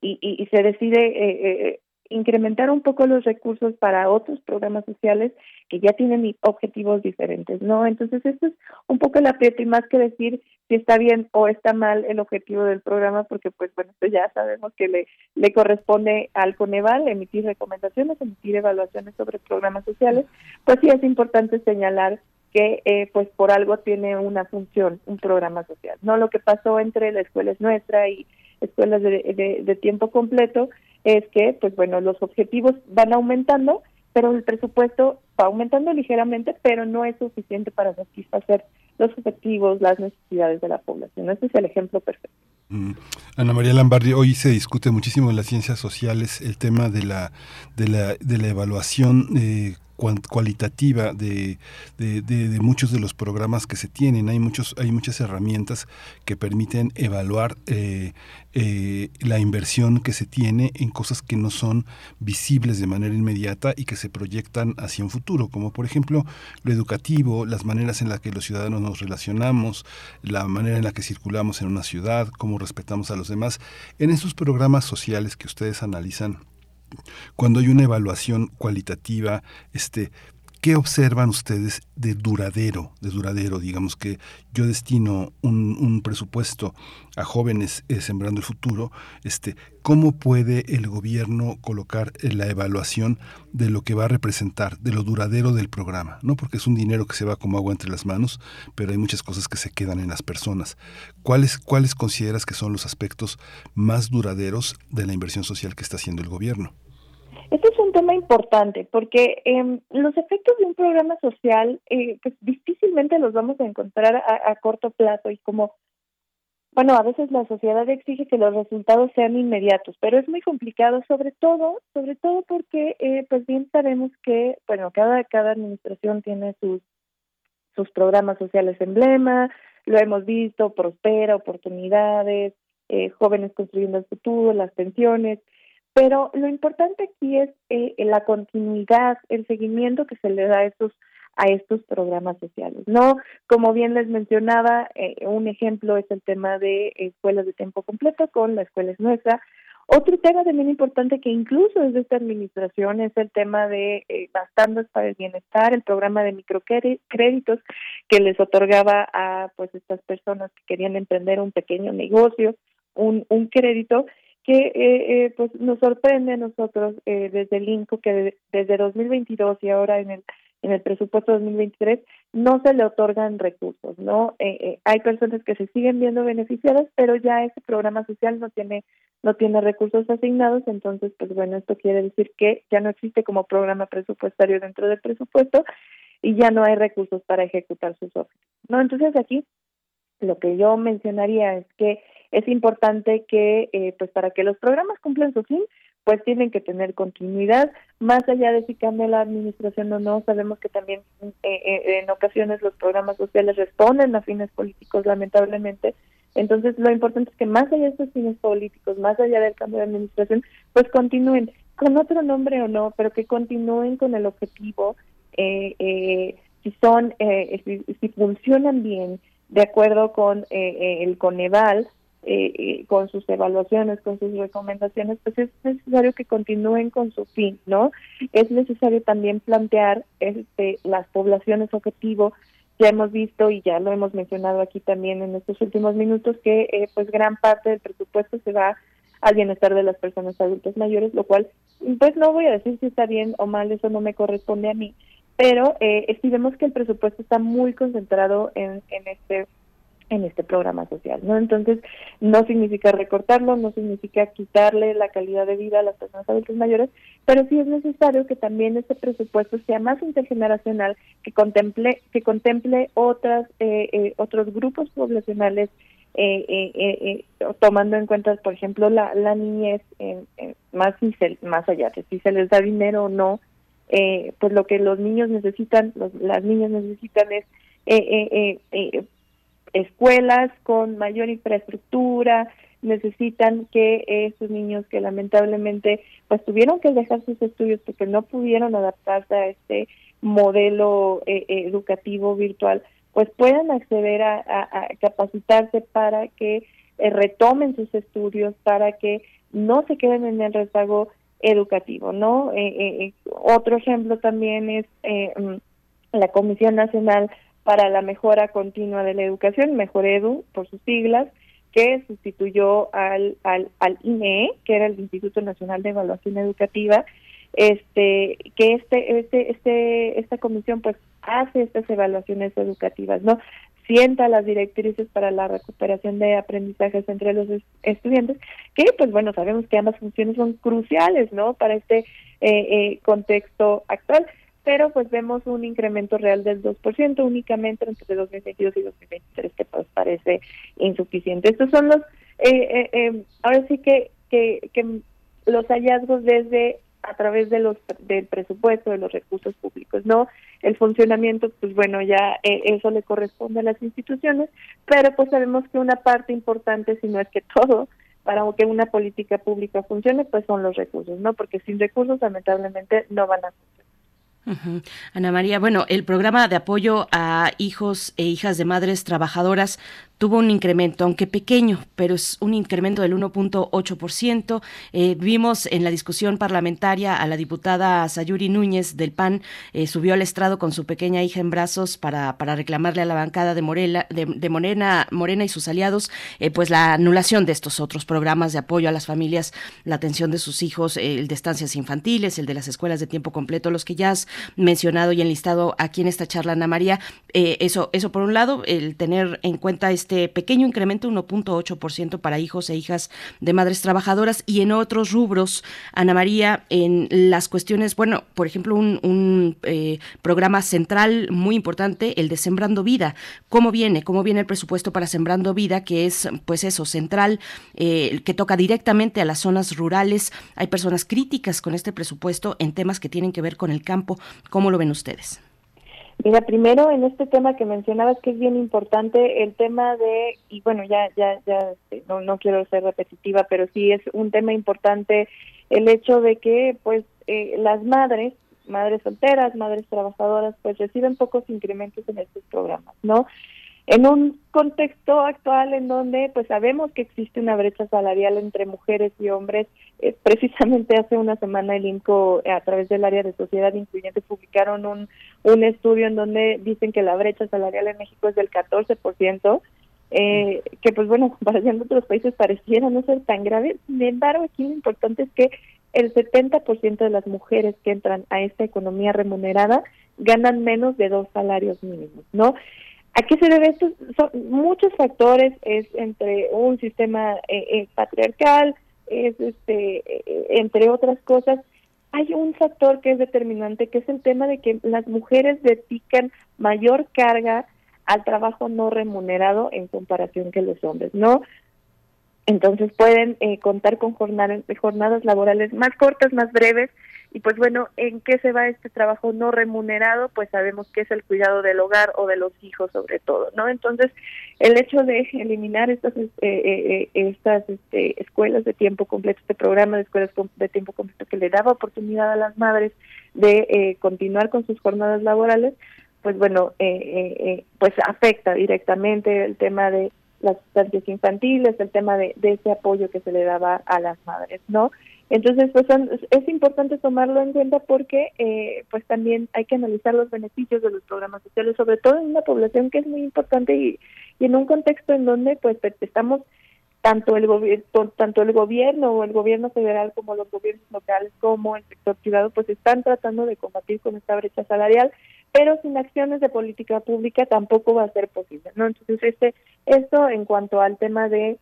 y, se decide eh, eh, incrementar un poco los recursos para otros programas sociales que ya tienen objetivos diferentes, ¿no? Entonces, esto es un poco el aprieto y más que decir si está bien o está mal el objetivo del programa, porque pues bueno, esto ya sabemos que le, le corresponde al Coneval emitir recomendaciones, emitir evaluaciones sobre programas sociales, pues sí es importante señalar que eh, pues por algo tiene una función, un programa social, ¿no? Lo que pasó entre la escuela es nuestra y escuelas de, de, tiempo completo, es que, pues bueno, los objetivos van aumentando, pero el presupuesto va aumentando ligeramente, pero no es suficiente para satisfacer los objetivos, las necesidades de la población. Este es el ejemplo perfecto. Mm. Ana María Lambardi, hoy se discute muchísimo en las ciencias sociales el tema de la, de la, de la evaluación eh, cualitativa de, de, muchos de los programas que se tienen. Hay, muchos, hay muchas herramientas que permiten evaluar eh, eh, la inversión que se tiene en cosas que no son visibles de manera inmediata y que se proyectan hacia un futuro, como por ejemplo lo educativo, las maneras en las que los ciudadanos nos relacionamos, la manera en la que circulamos en una ciudad, cómo respetamos a los demás. En esos programas sociales que ustedes analizan, cuando hay una evaluación cualitativa, este, ¿qué observan ustedes de duradero, de duradero? Digamos que yo destino un, presupuesto a jóvenes eh, sembrando el futuro, este, ¿cómo puede el gobierno colocar en la evaluación de lo que va a representar, de lo duradero del programa? No porque es un dinero que se va como agua entre las manos, pero hay muchas cosas que se quedan en las personas. ¿Cuáles, cuáles consideras que son los aspectos más duraderos de la inversión social que está haciendo el gobierno? Este es un tema importante porque eh, los efectos de un programa social, eh, pues difícilmente los vamos a encontrar a, corto plazo y como, bueno, a veces la sociedad exige que los resultados sean inmediatos, pero es muy complicado, sobre todo, sobre todo porque, eh, pues bien sabemos que, bueno, cada cada administración tiene sus sus programas sociales emblema, lo hemos visto, prospera, oportunidades, eh, jóvenes construyendo el futuro, las pensiones, pero lo importante aquí es eh, la continuidad, el seguimiento que se le da a estos a estos programas sociales. No, como bien les mencionaba, eh, un ejemplo es el tema de escuelas de tiempo completo con la escuela es nuestra. Otro tema también importante que incluso desde esta administración es el tema de eh, para el Bienestar, el programa de microcréditos que les otorgaba a pues estas personas que querían emprender un pequeño negocio, un, un crédito que eh, eh, pues nos sorprende a nosotros eh, desde el INCO que desde 2022 y ahora en el en el presupuesto 2023 no se le otorgan recursos, ¿no? hay personas que se siguen viendo beneficiadas, pero ya ese programa social no tiene no tiene recursos asignados, entonces pues bueno, esto quiere decir que ya no existe como programa presupuestario dentro del presupuesto y ya no hay recursos para ejecutar sus objetivos, ¿no? Entonces aquí lo que yo mencionaría es que es importante que, eh, pues para que los programas cumplan su fin, pues tienen que tener continuidad, más allá de si cambia la administración o no, sabemos que también eh, eh, en ocasiones los programas sociales responden a fines políticos, lamentablemente, entonces lo importante es que más allá de estos fines políticos, más allá del cambio de administración, pues continúen con otro nombre o no, pero que continúen con el objetivo, si son, si funcionan bien, de acuerdo con el Coneval, eh, con sus evaluaciones, con sus recomendaciones, pues es necesario que continúen con su fin, ¿no? Es necesario también plantear este, las poblaciones objetivo. Ya hemos visto y ya lo hemos mencionado aquí también en estos últimos minutos que eh, pues gran parte del presupuesto se va al bienestar de las personas adultas mayores, lo cual, pues no voy a decir si está bien o mal, eso no me corresponde a mí, pero eh, sí vemos que el presupuesto está muy concentrado en, en este en este programa social, ¿no? Entonces, no significa recortarlo, no significa quitarle la calidad de vida a las personas adultas mayores, pero sí es necesario que también este presupuesto sea más intergeneracional, que contemple que contemple otras eh, eh, otros grupos poblacionales eh, tomando en cuenta, por ejemplo, la, la niñez, más, más allá de si se les da dinero o no, pues lo que los niños necesitan, las niñas necesitan es escuelas con mayor infraestructura, necesitan que esos niños que lamentablemente pues tuvieron que dejar sus estudios porque no pudieron adaptarse a este modelo educativo virtual, pues puedan acceder a, capacitarse para que eh, retomen sus estudios, para que no se queden en el rezago educativo, ¿no? Eh, eh, otro ejemplo también es mm, la Comisión Nacional para la Mejora Continua de la Educación, Mejor Edu, por sus siglas, que sustituyó al, al, al INE, que era el Instituto Nacional de Evaluación Educativa, este que este este este esta comisión pues hace estas evaluaciones educativas no sienta las directrices para la recuperación de aprendizajes entre los estudiantes que pues bueno sabemos que ambas funciones son cruciales no para este eh, eh, contexto actual pero pues vemos un incremento real del 2% únicamente entre 2022 y 2023 que pues parece insuficiente. Estos son los eh, eh, ahora sí que, que que los hallazgos desde a través de los del presupuesto de los recursos públicos no el funcionamiento pues bueno ya eh, eso le corresponde a las instituciones pero pues sabemos que una parte importante si no es que todo para que una política pública funcione pues son los recursos no porque sin recursos lamentablemente no van a funcionar. Ana María, bueno, el programa de apoyo a hijos e hijas de madres trabajadoras tuvo un incremento, aunque pequeño, pero es un incremento del 1.8%. Eh, vimos en la discusión parlamentaria a la diputada Sayuri Núñez del PAN, eh, subió al estrado con su pequeña hija en brazos para, para reclamarle a la bancada de, Morela, de, Morena, Morena y sus aliados, eh, pues la anulación de estos otros programas de apoyo a las familias, la atención de sus hijos, el de estancias infantiles, el de las escuelas de tiempo completo, los que ya has mencionado y enlistado aquí en esta charla, Ana María. eso, eso por un lado, el tener en cuenta este este pequeño incremento, 1.8% para hijos e hijas de madres trabajadoras y en otros rubros, Ana María, en las cuestiones, bueno, por ejemplo, un, eh, programa central muy importante, el de Sembrando Vida. ¿Cómo viene? ¿Cómo viene el presupuesto para Sembrando Vida? Que es, pues eso, central, eh, que toca directamente a las zonas rurales. Hay personas críticas con este presupuesto en temas que tienen que ver con el campo. ¿Cómo lo ven ustedes? Mira, primero en este tema que mencionabas que es bien importante el tema de y bueno ya ya ya este, no no quiero ser repetitiva, pero sí es un tema importante el hecho de que pues eh, las madres madres solteras, madres trabajadoras, pues reciben pocos incrementos en estos programas, ¿no? En un contexto actual en donde pues sabemos que existe una brecha salarial entre mujeres y hombres eh, precisamente hace una semana el INCO a través del área de sociedad incluyente publicaron un, un estudio en donde dicen que la brecha salarial en México es del 14%, eh, que pues bueno, [laughs] para en otros países pareciera no ser tan grave, sin embargo aquí lo importante es que el 70% de las mujeres que entran a esta economía remunerada ganan menos de dos salarios mínimos, ¿no? ¿A qué se debe esto? Son muchos factores, es entre un sistema eh, eh, patriarcal, es este, eh, entre otras cosas. Hay un factor que es determinante, que es el tema de que las mujeres dedican mayor carga al trabajo no remunerado en comparación que los hombres, ¿no? Entonces pueden contar con jornadas laborales más cortas, más breves, y pues bueno, ¿en qué se va este trabajo no remunerado? Pues sabemos que es el cuidado del hogar o de los hijos sobre todo, ¿no? Entonces, el hecho de eliminar estas eh, eh, eh, estas este, escuelas de tiempo completo, este programa de escuelas de tiempo completo que le daba oportunidad a las madres de continuar con sus jornadas laborales, pues bueno, pues afecta directamente el tema de las estancias infantiles, el tema de ese apoyo que se le daba a las madres, ¿no? Entonces, pues es importante tomarlo en cuenta porque eh, pues también hay que analizar los beneficios de los programas sociales, sobre todo en una población que es muy importante y, y en un contexto en donde pues estamos tanto el gobierno tanto el gobierno o el gobierno federal como los gobiernos locales como el sector privado pues están tratando de combatir con esta brecha salarial pero sin acciones de política pública tampoco va a ser posible no entonces este esto en cuanto al tema de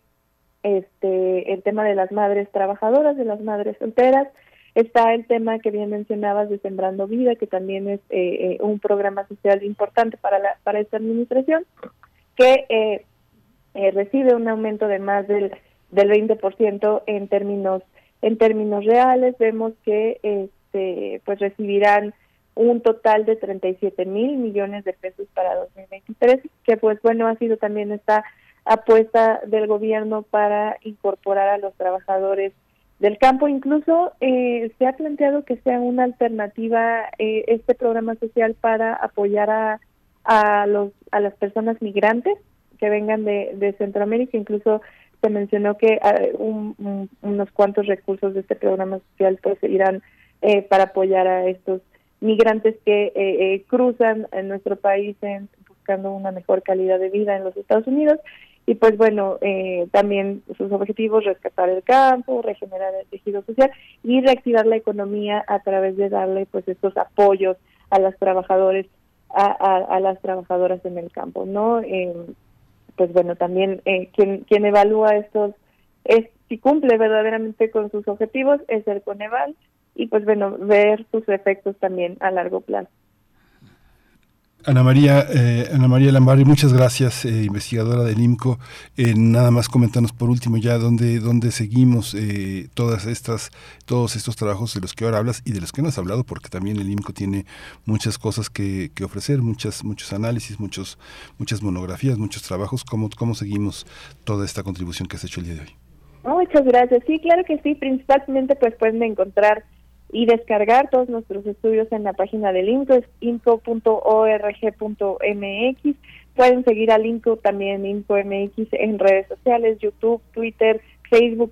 este el tema de las madres trabajadoras de las madres solteras. Está el tema que bien mencionabas de sembrando vida que también es eh, eh, un programa social importante para la para esta administración que eh, eh, recibe un aumento de más del, del 20% en términos en términos reales. Vemos que este pues recibirán un total de 37 mil millones de pesos para 2023 que pues bueno ha sido también esta apuesta del gobierno para incorporar a los trabajadores del campo incluso eh, se ha planteado que sea una alternativa eh, este programa social para apoyar a, a los a las personas migrantes que vengan de, de Centroamérica. Incluso se mencionó que uh, un, un, unos cuantos recursos de este programa social pues irán eh, para apoyar a estos migrantes que eh, eh, cruzan en nuestro país en, buscando una mejor calidad de vida en los Estados Unidos. Y pues bueno, eh, también sus objetivos, rescatar el campo, regenerar el tejido social y reactivar la economía a través de darle pues estos apoyos a los trabajadores, a las trabajadoras en el campo, ¿no? Eh, pues bueno, también eh, quien, quien evalúa estos, es si cumple verdaderamente con sus objetivos, es el Coneval, y pues bueno, ver sus efectos también a largo plazo. Ana María, eh, Ana María Lambari, muchas gracias, eh, investigadora del IMCO. Eh, nada más coméntanos por último ya dónde, dónde seguimos eh, todas estas, todos estos trabajos de los que ahora hablas y de los que no has hablado, porque también el IMCO tiene muchas cosas que, que ofrecer, muchas, muchos análisis, muchos, muchas monografías, muchos trabajos. ¿Cómo, ¿Cómo seguimos toda esta contribución que has hecho el día de hoy? Muchas gracias. Sí, claro que sí. Principalmente pues pueden encontrar y descargar todos nuestros estudios en la página del INCO, es info.org.mx. Pueden seguir al INCO también, INCO MX, en redes sociales, YouTube, Twitter, Facebook,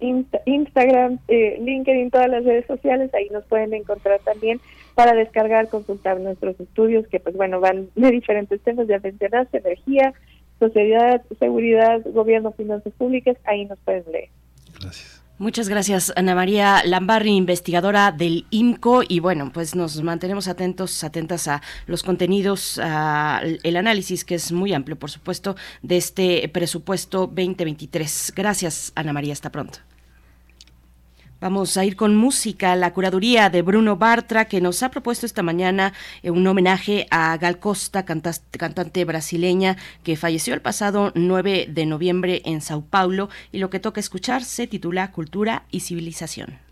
Insta, Instagram, eh, LinkedIn, todas las redes sociales, ahí nos pueden encontrar también para descargar, consultar nuestros estudios, que pues bueno, van de diferentes temas, ya mencionaste, energía, sociedad, seguridad, gobierno, finanzas públicas, ahí nos pueden leer. Gracias. Muchas gracias, Ana María Lambarri, investigadora del IMCO. Y bueno, pues nos mantenemos atentos, atentas a los contenidos, a el análisis, que es muy amplio, por supuesto, de este presupuesto 2023. Gracias, Ana María. Hasta pronto. Vamos a ir con música, la curaduría de Bruno Bartra, que nos ha propuesto esta mañana eh, un homenaje a Gal Costa, cantante brasileña que falleció el pasado 9 de noviembre en Sao Paulo, y lo que toca escuchar se titula Cultura y Civilización.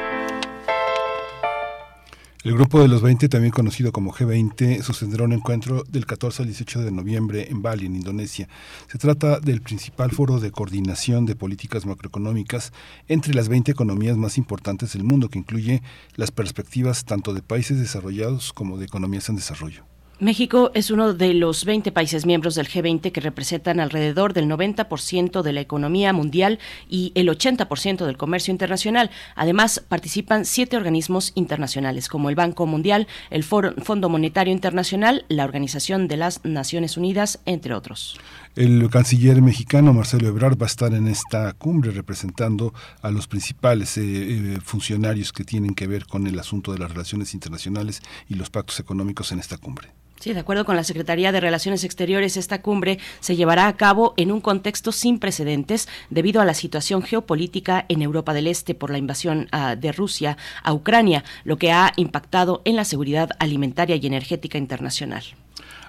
El grupo de los 20, también conocido como G20, sostendrá un encuentro del 14 al 18 de noviembre en Bali, en Indonesia. Se trata del principal foro de coordinación de políticas macroeconómicas entre las 20 economías más importantes del mundo, que incluye las perspectivas tanto de países desarrollados como de economías en desarrollo. México es uno de los 20 países miembros del G20 que representan alrededor del 90% de la economía mundial y el 80% del comercio internacional. Además, participan siete organismos internacionales como el Banco Mundial, el Fondo Monetario Internacional, la Organización de las Naciones Unidas, entre otros. El canciller mexicano Marcelo Ebrard va a estar en esta cumbre representando a los principales eh, eh, funcionarios que tienen que ver con el asunto de las relaciones internacionales y los pactos económicos en esta cumbre. Sí, de acuerdo con la Secretaría de Relaciones Exteriores, esta cumbre se llevará a cabo en un contexto sin precedentes debido a la situación geopolítica en Europa del Este por la invasión uh, de Rusia a Ucrania, lo que ha impactado en la seguridad alimentaria y energética internacional.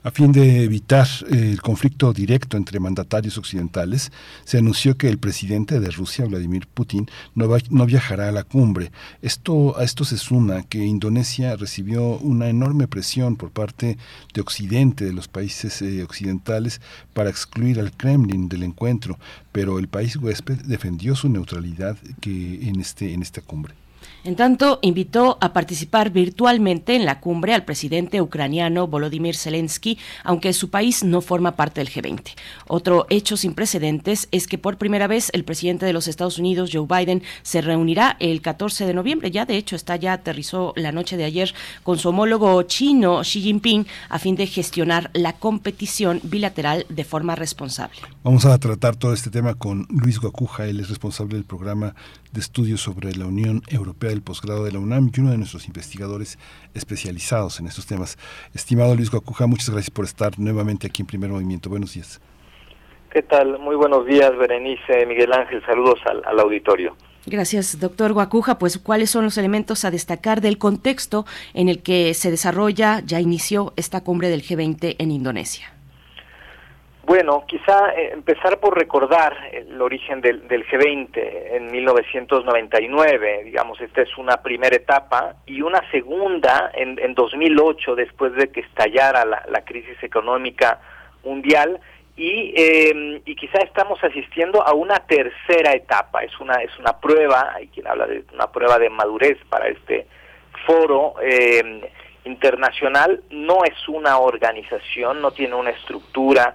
A fin de evitar el conflicto directo entre mandatarios occidentales, se anunció que el presidente de Rusia, Vladimir Putin, no, va, no, viajará a la cumbre. Esto, a esto se suma que Indonesia recibió una enorme presión por parte de Occidente, de los países eh, occidentales, para excluir al Kremlin del encuentro, pero el país huésped defendió su neutralidad que en, este, en esta cumbre. En tanto, invitó a participar virtualmente en la cumbre al presidente ucraniano Volodymyr Zelensky, aunque su país no forma parte del G20. Otro hecho sin precedentes es que por primera vez el presidente de los Estados Unidos, Joe Biden, se reunirá el 14 de noviembre. Ya, de hecho, está ya aterrizó la noche de ayer con su homólogo chino, Xi Jinping, a fin de gestionar la competición bilateral de forma responsable. Vamos a tratar todo este tema con Luis Guacuja, él es responsable del programa de estudios sobre la Unión Europea del posgrado de la UNAM y uno de nuestros investigadores especializados en estos temas. Estimado Luis Guacuja, muchas gracias por estar nuevamente aquí en Primer Movimiento. Buenos días. ¿Qué tal? Muy buenos días, Berenice, Miguel Ángel. Saludos al, al auditorio. Gracias, doctor Guacuja. Pues, ¿cuáles son los elementos a destacar del contexto en el que se desarrolla, ya inició esta cumbre del G20 en Indonesia? Bueno, quizá eh, empezar por recordar el origen del, del, G20 en 1999, digamos, esta es una primera etapa, y una segunda en, en 2008, después de que estallara la, la crisis económica mundial, y, eh, y quizá estamos asistiendo a una tercera etapa, es una, es una prueba, hay quien habla de una prueba de madurez para este foro eh, internacional, no es una organización, no tiene una estructura,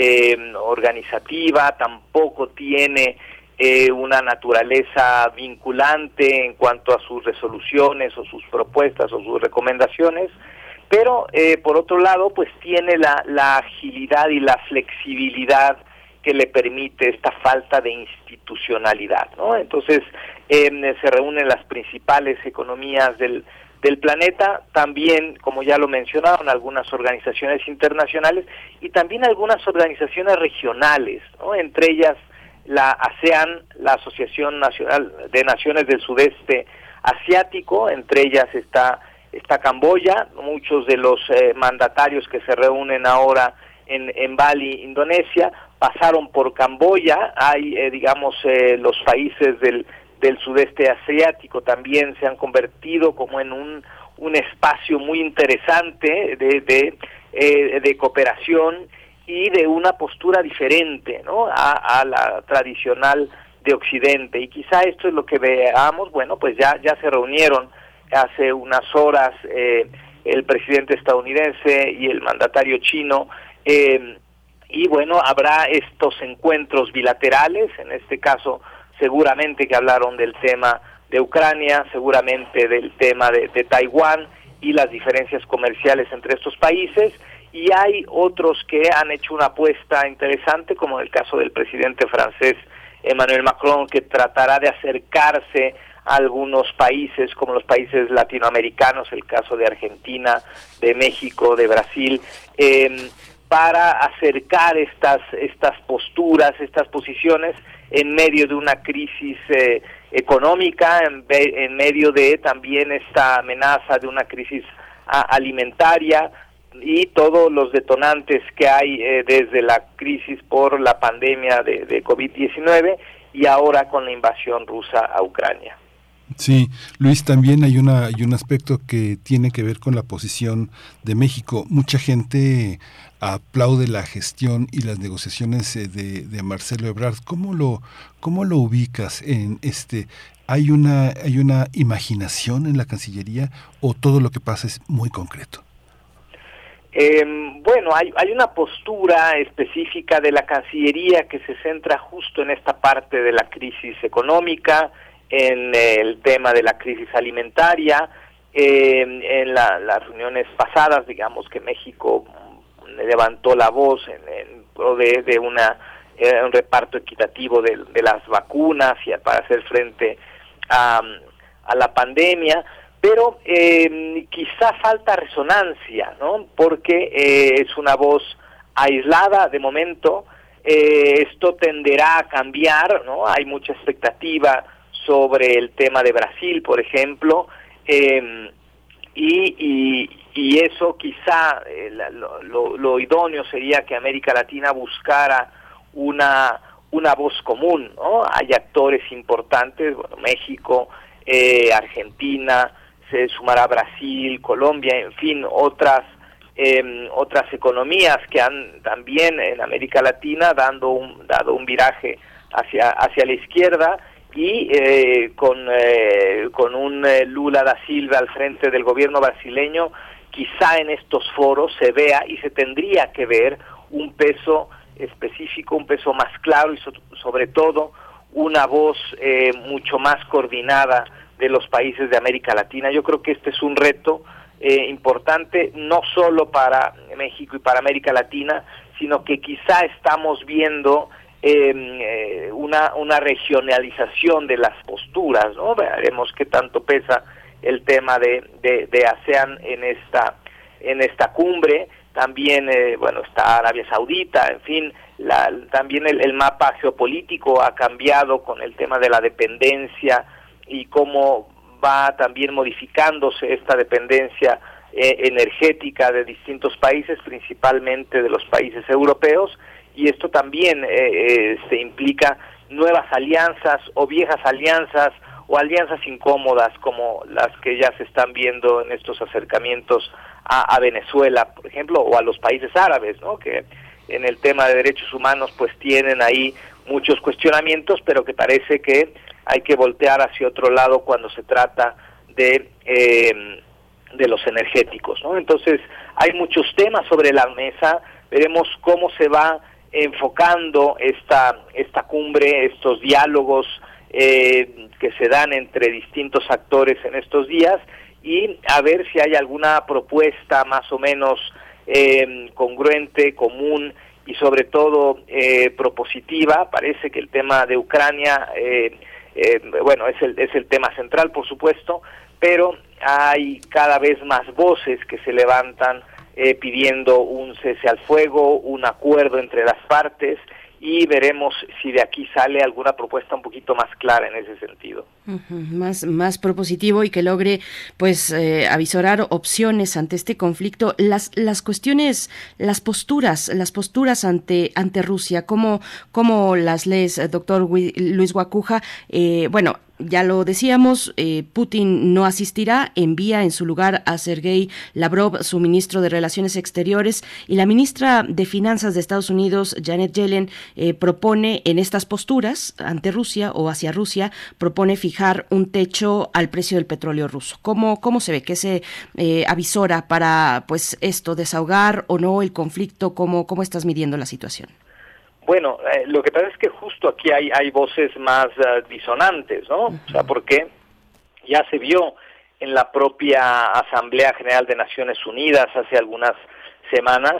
eh, organizativa, tampoco tiene eh, una naturaleza vinculante en cuanto a sus resoluciones o sus propuestas o sus recomendaciones, pero eh, por otro lado, pues tiene la, la agilidad y la flexibilidad que le permite esta falta de institucionalidad, ¿no? Entonces eh, se reúnen las principales economías del, del planeta, también, como ya lo mencionaron, algunas organizaciones internacionales y también algunas organizaciones regionales, ¿no? entre ellas la ASEAN, la Asociación Nacional de Naciones del Sudeste Asiático, entre ellas está, está Camboya, muchos de los eh, mandatarios que se reúnen ahora en, en Bali, Indonesia, pasaron por Camboya, hay, eh, digamos, eh, los países del del sudeste asiático también se han convertido como en un, un espacio muy interesante de, de, eh, de cooperación y de una postura diferente ¿no? a, a, la tradicional de Occidente. Y quizá esto es lo que veamos, bueno, pues ya, ya se reunieron hace unas horas eh, el presidente estadounidense y el mandatario chino. Eh, y bueno, habrá estos encuentros bilaterales, en este caso seguramente que hablaron del tema de Ucrania, seguramente del tema de, Taiwán y las diferencias comerciales entre estos países. Y hay otros que han hecho una apuesta interesante, como en el caso del presidente francés Emmanuel Macron, que tratará de acercarse a algunos países, como los países latinoamericanos, el caso de Argentina, de México, de Brasil. Eh, para acercar estas, estas posturas, estas posiciones en medio de una crisis eh, económica, en, en, medio de también esta amenaza de una crisis alimentaria y todos los detonantes que hay eh, desde la crisis por la pandemia de, de COVID-19 y ahora con la invasión rusa a Ucrania. Sí, Luis, también hay, una, hay un aspecto que tiene que ver con la posición de México. Mucha gente aplaude la gestión y las negociaciones eh, de, de Marcelo Ebrard. ¿Cómo lo, cómo lo ubicas en este? ¿Hay una, ¿Hay una imaginación en la Cancillería o todo lo que pasa es muy concreto? Eh, bueno, hay, hay una postura específica de la Cancillería que se centra justo en esta parte de la crisis económica, en el tema de la crisis alimentaria, eh, en las reuniones pasadas, digamos que México levantó la voz en, pro de, una eh, un reparto equitativo de, las vacunas y para hacer frente a, a la pandemia, pero eh, quizá falta resonancia, ¿no? Porque eh, es una voz aislada de momento, eh, esto tenderá a cambiar, ¿no? Hay mucha expectativa sobre el tema de Brasil, por ejemplo, y, y, y, eso quizá eh, lo, lo, lo, idóneo sería que América Latina buscara una, una voz común, ¿no? Hay actores importantes, bueno, México, eh, Argentina, se sumará Brasil, Colombia, en fin, otras eh, otras economías que han también en América Latina dando un, dado un viraje hacia hacia la izquierda y eh, con, eh, con un Lula da Silva al frente del gobierno brasileño, quizá en estos foros se vea y se tendría que ver un peso específico, un peso más claro y so sobre todo una voz eh, mucho más coordinada de los países de América Latina. Yo creo que este es un reto eh, importante no solo para México y para América Latina, sino que quizá estamos viendo eh, una, una regionalización de las posturas, ¿no? Veremos qué tanto pesa el tema de, de, ASEAN en esta, en esta cumbre. También, eh, bueno, está Arabia Saudita, en fin, la, también el, el mapa geopolítico ha cambiado con el tema de la dependencia y cómo va también modificándose esta dependencia eh, energética de distintos países, principalmente de los países europeos, y esto también eh, eh, se implica nuevas alianzas o viejas alianzas o alianzas incómodas como las que ya se están viendo en estos acercamientos a, Venezuela, por ejemplo, o a los países árabes, ¿no? que en el tema de derechos humanos pues tienen ahí muchos cuestionamientos, pero que parece que hay que voltear hacia otro lado cuando se trata de eh, de los energéticos, ¿no? Entonces hay muchos temas sobre la mesa, veremos cómo se va enfocando esta, esta cumbre, estos diálogos eh, que se dan entre distintos actores en estos días y a ver si hay alguna propuesta más o menos eh, congruente, común y sobre todo eh, propositiva. Parece que el tema de Ucrania, eh, eh, bueno, es el, es el tema central, por supuesto, pero hay cada vez más voces que se levantan eh, pidiendo un cese al fuego, un acuerdo entre las partes y veremos si de aquí sale alguna propuesta un poquito más clara en ese sentido. Más, más propositivo y que logre pues eh, avisorar opciones ante este conflicto. Las, las cuestiones, las posturas, las posturas ante, ante Rusia, ¿cómo, cómo las lees, doctor Luis Guacuja? Eh, bueno, ya lo decíamos, eh, Putin no asistirá, envía en su lugar a Sergei Lavrov, su ministro de Relaciones Exteriores, y la ministra de Finanzas de Estados Unidos, Janet Yellen, eh, propone en estas posturas ante Rusia o hacia Rusia, propone fijar un techo al precio del petróleo ruso. ¿Cómo, cómo se ve que se eh, avisora para pues esto, desahogar o no el conflicto? ¿Cómo, cómo estás midiendo la situación? Bueno, eh, lo que pasa es que justo aquí hay, hay voces más uh, disonantes, ¿no? Uh -huh. O sea, porque ya se vio en la propia Asamblea General de Naciones Unidas hace algunas semanas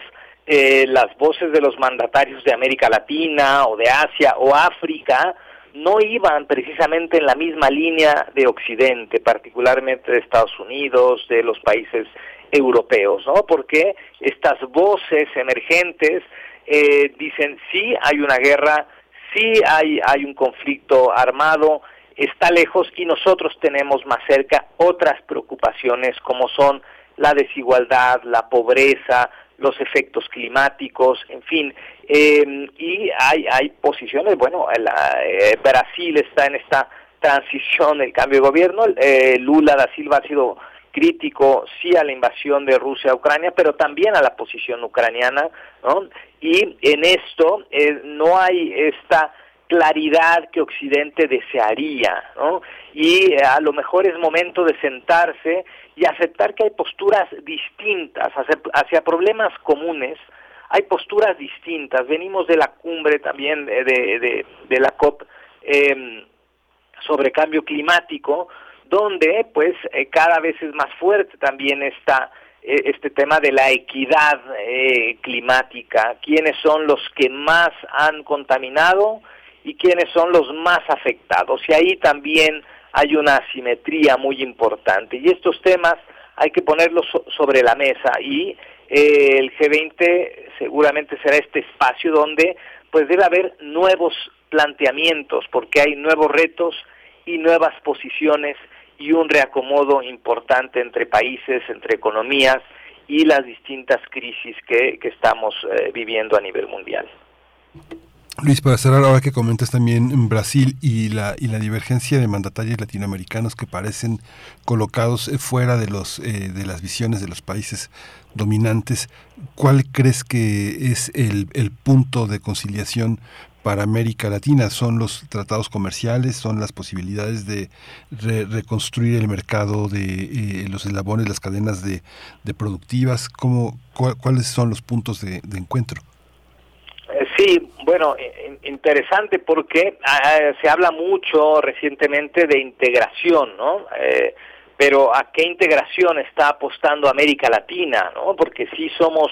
eh, las voces de los mandatarios de América Latina o de Asia o África no iban precisamente en la misma línea de Occidente, particularmente de Estados Unidos, de los países europeos, ¿no? Porque estas voces emergentes eh, dicen sí hay una guerra, sí hay, hay un conflicto armado, está lejos y nosotros tenemos más cerca otras preocupaciones como son la desigualdad, la pobreza, los efectos climáticos, en fin, eh, y hay, hay posiciones, bueno, eh, Brasil está en esta transición, el cambio de gobierno, eh, Lula da Silva ha sido crítico sí a la invasión de Rusia a Ucrania, pero también a la posición ucraniana, ¿no? Y en esto eh, no hay esta claridad que Occidente desearía, ¿no? Y eh, a lo mejor es momento de sentarse y aceptar que hay posturas distintas hacia, problemas comunes, hay posturas distintas. Venimos de la cumbre también de, de, de la COP eh, sobre cambio climático, donde pues eh, cada vez es más fuerte también esta eh, este tema de la equidad eh, climática, quiénes son los que más han contaminado y quiénes son los más afectados. Y ahí también hay una asimetría muy importante. Y estos temas hay que ponerlos sobre la mesa y el G20 seguramente será este espacio donde pues debe haber nuevos planteamientos porque hay nuevos retos y nuevas posiciones y un reacomodo importante entre países, entre economías y las distintas crisis que, que estamos eh, viviendo a nivel mundial. Luis, para cerrar, ahora que comentas también Brasil y la, y la divergencia de mandatarios latinoamericanos que parecen colocados eh, fuera de, los, eh, de las visiones de los países dominantes, ¿cuál crees que es el, el punto de conciliación para América Latina? ¿Son los tratados comerciales? ¿Son las posibilidades de reconstruir el mercado de eh, los eslabones, las cadenas de, productivas? ¿Cómo, ¿Cuáles son los puntos de, encuentro? Eh, sí, bueno, interesante porque ah, se habla mucho recientemente de integración, ¿no? Eh, pero ¿a qué integración está apostando América Latina, no? Porque sí somos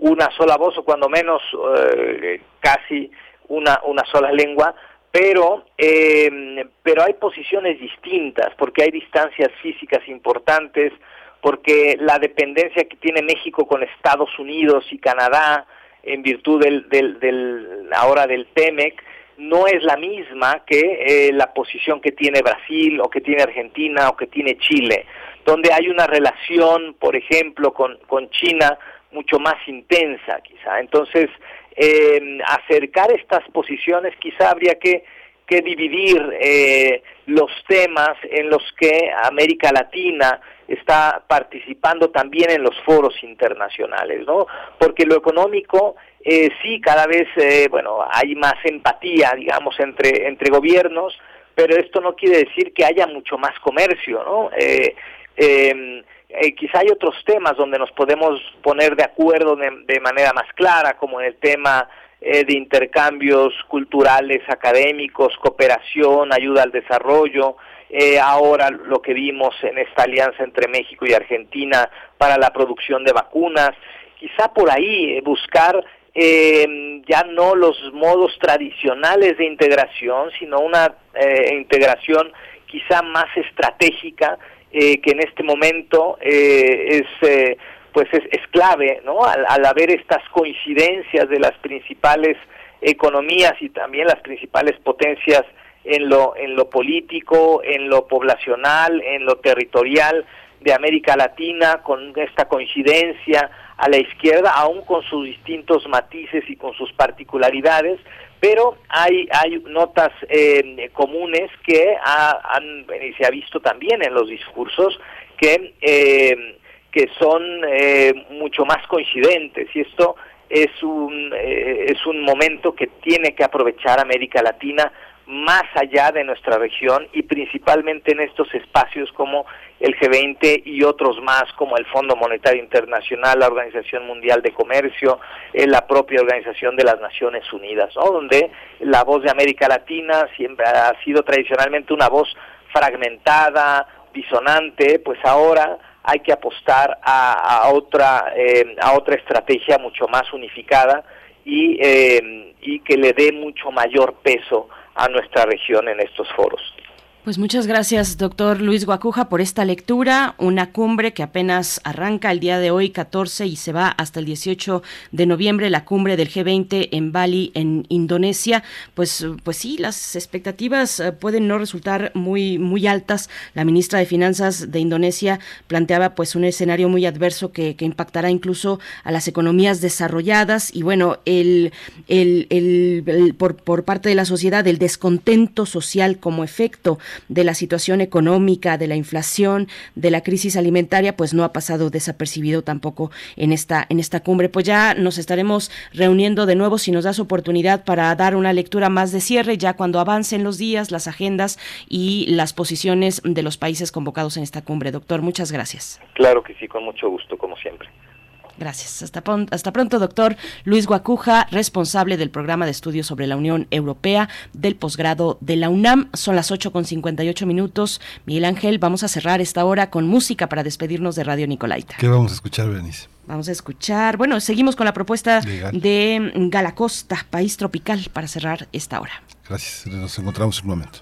una sola voz o cuando menos eh, casi una, una sola lengua, pero, eh, pero hay posiciones distintas, porque hay distancias físicas importantes, porque la dependencia que tiene México con Estados Unidos y Canadá, en virtud del, del, del ahora del TEMEC, no es la misma que eh, la posición que tiene Brasil o que tiene Argentina o que tiene Chile, donde hay una relación, por ejemplo, con, con China mucho más intensa quizá. Entonces, eh, acercar estas posiciones, quizá habría que, que dividir eh, los temas en los que América Latina está participando también en los foros internacionales, ¿no? Porque lo económico eh, sí cada vez, eh, bueno, hay más empatía, digamos, entre entre gobiernos, pero esto no quiere decir que haya mucho más comercio, ¿no? Eh, eh, quizá hay otros temas donde nos podemos poner de acuerdo de, de manera más clara, como en el tema eh, de intercambios culturales, académicos, cooperación, ayuda al desarrollo, eh, ahora lo que vimos en esta alianza entre México y Argentina para la producción de vacunas, quizá por ahí eh, buscar eh, ya no los modos tradicionales de integración, sino una eh, integración quizá más estratégica eh, que en este momento eh, es eh, pues es, es, clave no al, al, haber estas coincidencias de las principales economías y también las principales potencias en lo en lo político en lo poblacional en lo territorial de América Latina con esta coincidencia a la izquierda aún con sus distintos matices y con sus particularidades pero hay hay notas eh, comunes que ha, han y se ha visto también en los discursos que eh, que son eh, mucho más coincidentes. Y esto es un eh, es un momento que tiene que aprovechar América Latina más allá de nuestra región y principalmente en estos espacios como el G20 y otros más como el Fondo Monetario Internacional, la Organización Mundial de Comercio, eh, la propia Organización de las Naciones Unidas, donde la voz de América Latina siempre ha sido tradicionalmente una voz fragmentada, disonante, pues ahora hay que apostar a, a otra eh, a otra estrategia mucho más unificada y, eh, y que le dé mucho mayor peso a nuestra región en estos foros. Pues muchas gracias, doctor Luis Guacuja, por esta lectura. Una cumbre que apenas arranca el día de hoy, 14, y se va hasta el 18 de noviembre, la cumbre del G20 en Bali, en Indonesia. Pues, pues sí, las expectativas eh, pueden no resultar muy, muy altas. La ministra de Finanzas de Indonesia planteaba pues un escenario muy adverso que, impactará incluso a las economías desarrolladas. Y bueno, el, el, el por, por parte de la sociedad, el descontento social como efecto de la situación económica, de la inflación, de la crisis alimentaria, pues no ha pasado desapercibido tampoco en esta, en esta cumbre. Pues ya nos estaremos reuniendo de nuevo si nos das oportunidad para dar una lectura más de cierre, ya cuando avancen los días, las agendas y las posiciones de los países convocados en esta cumbre. Doctor, muchas gracias. Claro que sí, con mucho gusto, como siempre. Gracias. Hasta, hasta pronto, doctor Luis Guacuja, responsable del programa de estudios sobre la Unión Europea del posgrado de la UNAM. Son las 8 con 58 minutos. Miguel Ángel, vamos a cerrar esta hora con música para despedirnos de Radio Nicolaita. ¿Qué vamos a escuchar, Berenice? Vamos a escuchar, bueno, seguimos con la propuesta Legal. de Galacosta, país tropical, para cerrar esta hora. Gracias, nos encontramos en un momento.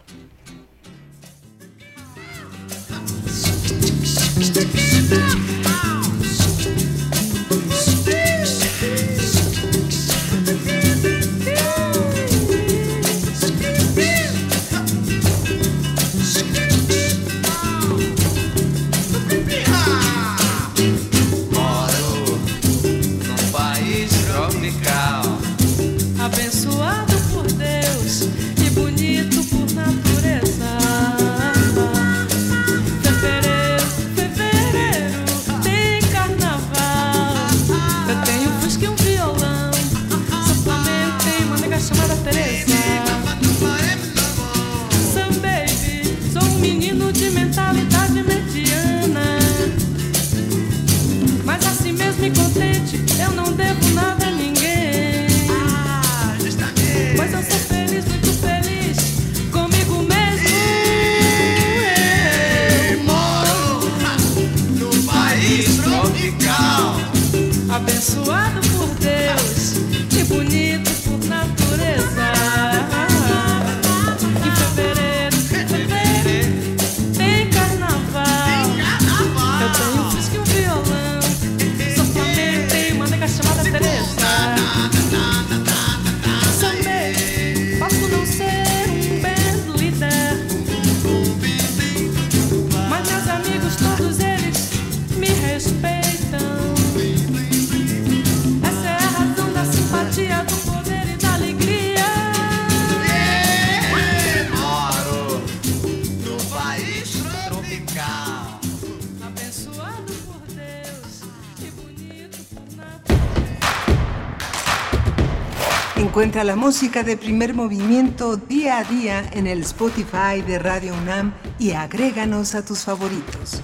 La música de primer movimiento día a día en el Spotify de Radio UNAM y agréganos a tus favoritos.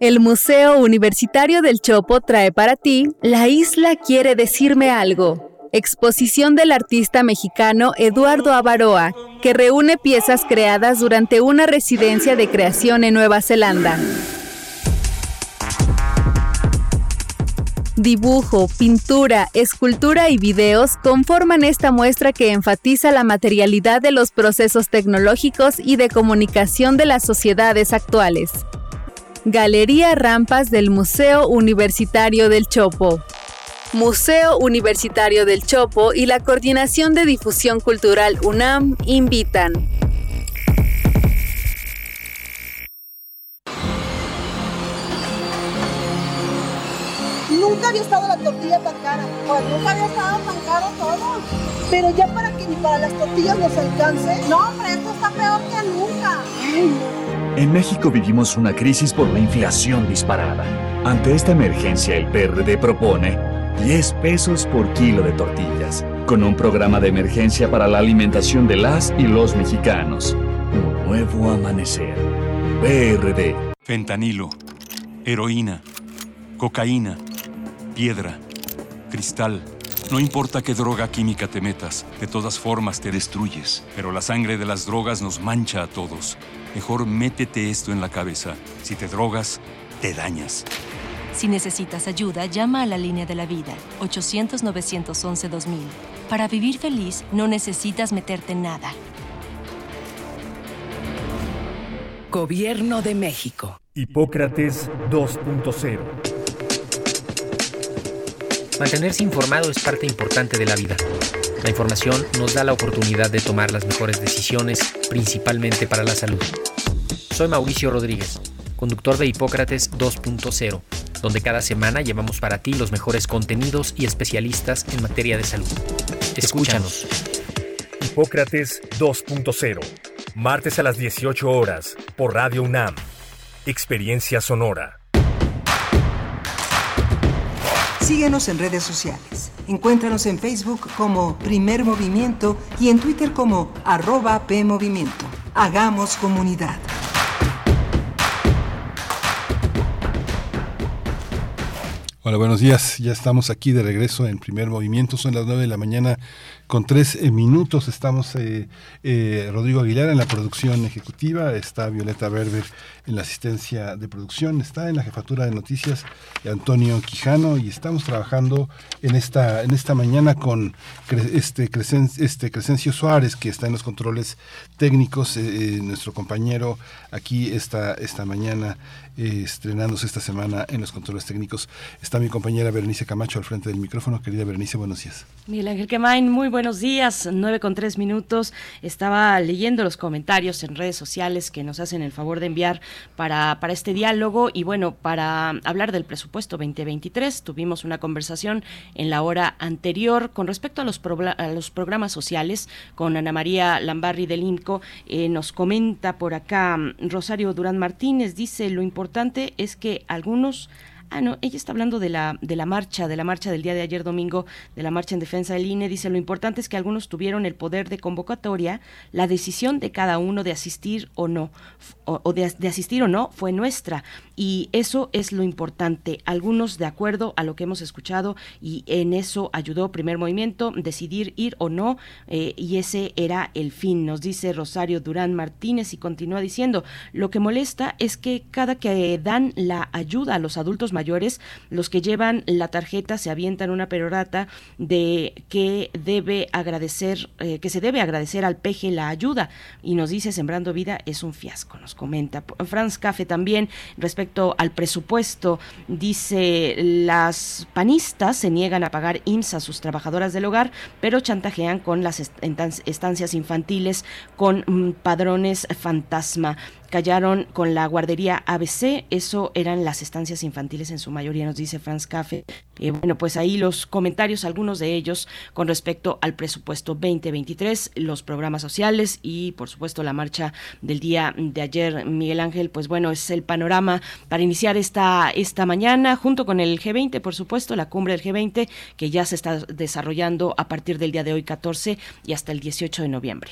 El Museo Universitario del Chopo trae para ti La isla quiere decirme algo. Exposición del artista mexicano Eduardo Avaroa, que reúne piezas creadas durante una residencia de creación en Nueva Zelanda. Dibujo, pintura, escultura y videos conforman esta muestra que enfatiza la materialidad de los procesos tecnológicos y de comunicación de las sociedades actuales. Galería Rampas del Museo Universitario del Chopo. Museo Universitario del Chopo y la Coordinación de Difusión Cultural UNAM invitan. Nunca había estado la tortilla tan cara. Pues nunca había estado tan caro todo. Pero ya para que ni para las tortillas nos alcance. No, hombre, esto está peor que nunca. En México vivimos una crisis por la inflación disparada. Ante esta emergencia, el PRD propone 10 pesos por kilo de tortillas, con un programa de emergencia para la alimentación de las y los mexicanos. Un nuevo amanecer. PRD. Fentanilo, heroína, cocaína, piedra, cristal. No importa qué droga química te metas, de todas formas te destruyes. Pero la sangre de las drogas nos mancha a todos. Mejor métete esto en la cabeza. Si te drogas, te dañas. Si necesitas ayuda, llama a la línea de la vida, 800-911-2000. Para vivir feliz, no necesitas meterte en nada. Gobierno de México. Hipócrates 2.0 Mantenerse informado es parte importante de la vida. La información nos da la oportunidad de tomar las mejores decisiones, principalmente para la salud. Soy Mauricio Rodríguez, conductor de Hipócrates 2.0, donde cada semana llevamos para ti los mejores contenidos y especialistas en materia de salud. Escúchanos. Hipócrates 2.0 Martes a las 18 horas por Radio UNAM. Experiencia sonora. Síguenos en redes sociales. Encuéntranos en Facebook como Primer Movimiento y en Twitter como arroba PMovimiento. Hagamos comunidad. Hola, buenos días. Ya estamos aquí de regreso en primer movimiento. Son las 9 de la mañana con tres eh, minutos. Estamos eh, eh, Rodrigo Aguilar en la producción ejecutiva, está Violeta Berber en la asistencia de producción, está en la jefatura de noticias Antonio Quijano y estamos trabajando en esta, en esta mañana con este, este Crescencio Suárez que está en los controles técnicos, nuestro compañero aquí esta, esta mañana estrenándose esta semana en los controles técnicos. Está mi compañera Berenice Camacho al frente del micrófono. Querida Berenice, buenos días. Miguel Ángel Quemain, muy buenos días. Nueve con tres minutos. Estaba leyendo los comentarios en redes sociales que nos hacen el favor de enviar para, para este diálogo y bueno, para hablar del presupuesto 2023. Tuvimos una conversación en la hora anterior con respecto a los, a los programas sociales con Ana María Lambarri del INCO. Eh, nos comenta por acá Rosario Durán Martínez, dice lo importante importante es que algunos Ah, no, ella está hablando de la, de la marcha, de la marcha del día de ayer domingo, de la marcha en defensa del INE. Dice, lo importante es que algunos tuvieron el poder de convocatoria, la decisión de cada uno de asistir o no, o, de, de, asistir o no, fue nuestra. Y eso es lo importante. Algunos de acuerdo a lo que hemos escuchado y en eso ayudó Primer Movimiento, decidir ir o no, eh, y ese era el fin, nos dice Rosario Durán Martínez y continúa diciendo, lo que molesta es que cada que dan la ayuda a los adultos mayores, los que llevan la tarjeta se avientan una perorata de que debe agradecer, eh, que se debe agradecer al peje la ayuda. Y nos dice Sembrando Vida es un fiasco, nos comenta. Franz Café también, respecto al presupuesto, dice las panistas se niegan a pagar IMSS a sus trabajadoras del hogar, pero chantajean con las estancias infantiles con mm, padrones fantasma callaron con la guardería ABC, eso eran las estancias infantiles en su mayoría, nos dice Franz Café. Y bueno, pues ahí los comentarios, algunos de ellos con respecto al presupuesto 2023, los programas sociales y por supuesto la marcha del día de ayer, Miguel Ángel, pues bueno, es el panorama para iniciar esta, esta mañana junto con el G20, por supuesto, la cumbre del G20 que ya se está desarrollando a partir del día de hoy 14 y hasta el 18 de noviembre.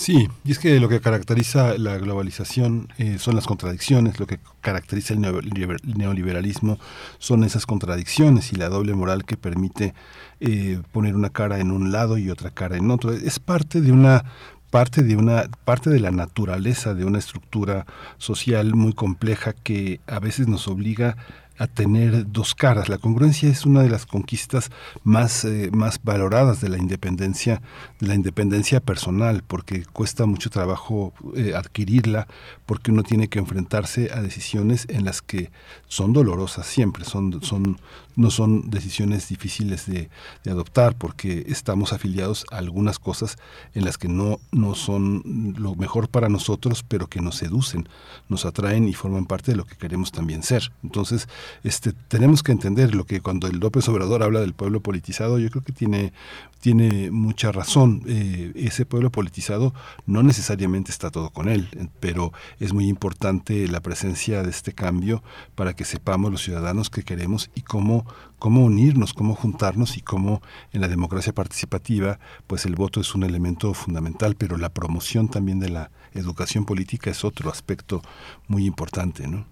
Sí, y es que lo que caracteriza la globalización eh, son las contradicciones, lo que caracteriza el neoliberalismo son esas contradicciones y la doble moral que permite eh, poner una cara en un lado y otra cara en otro. Es parte de una parte de una parte de la naturaleza de una estructura social muy compleja que a veces nos obliga a tener dos caras. La congruencia es una de las conquistas más, eh, más valoradas de la independencia, de la independencia personal, porque cuesta mucho trabajo eh, adquirirla, porque uno tiene que enfrentarse a decisiones en las que son dolorosas siempre, son, son, no son decisiones difíciles de, adoptar, porque estamos afiliados a algunas cosas en las que no, no son lo mejor para nosotros, pero que nos seducen, nos atraen y forman parte de lo que queremos también ser. Entonces, este, tenemos que entender lo que cuando el López Obrador habla del pueblo politizado, yo creo que tiene, tiene mucha razón. Eh, ese pueblo politizado no necesariamente está todo con él, pero es muy importante la presencia de este cambio para que sepamos los ciudadanos qué queremos y cómo, cómo unirnos, cómo juntarnos y cómo en la democracia participativa, pues el voto es un elemento fundamental, pero la promoción también de la educación política es otro aspecto muy importante, ¿no?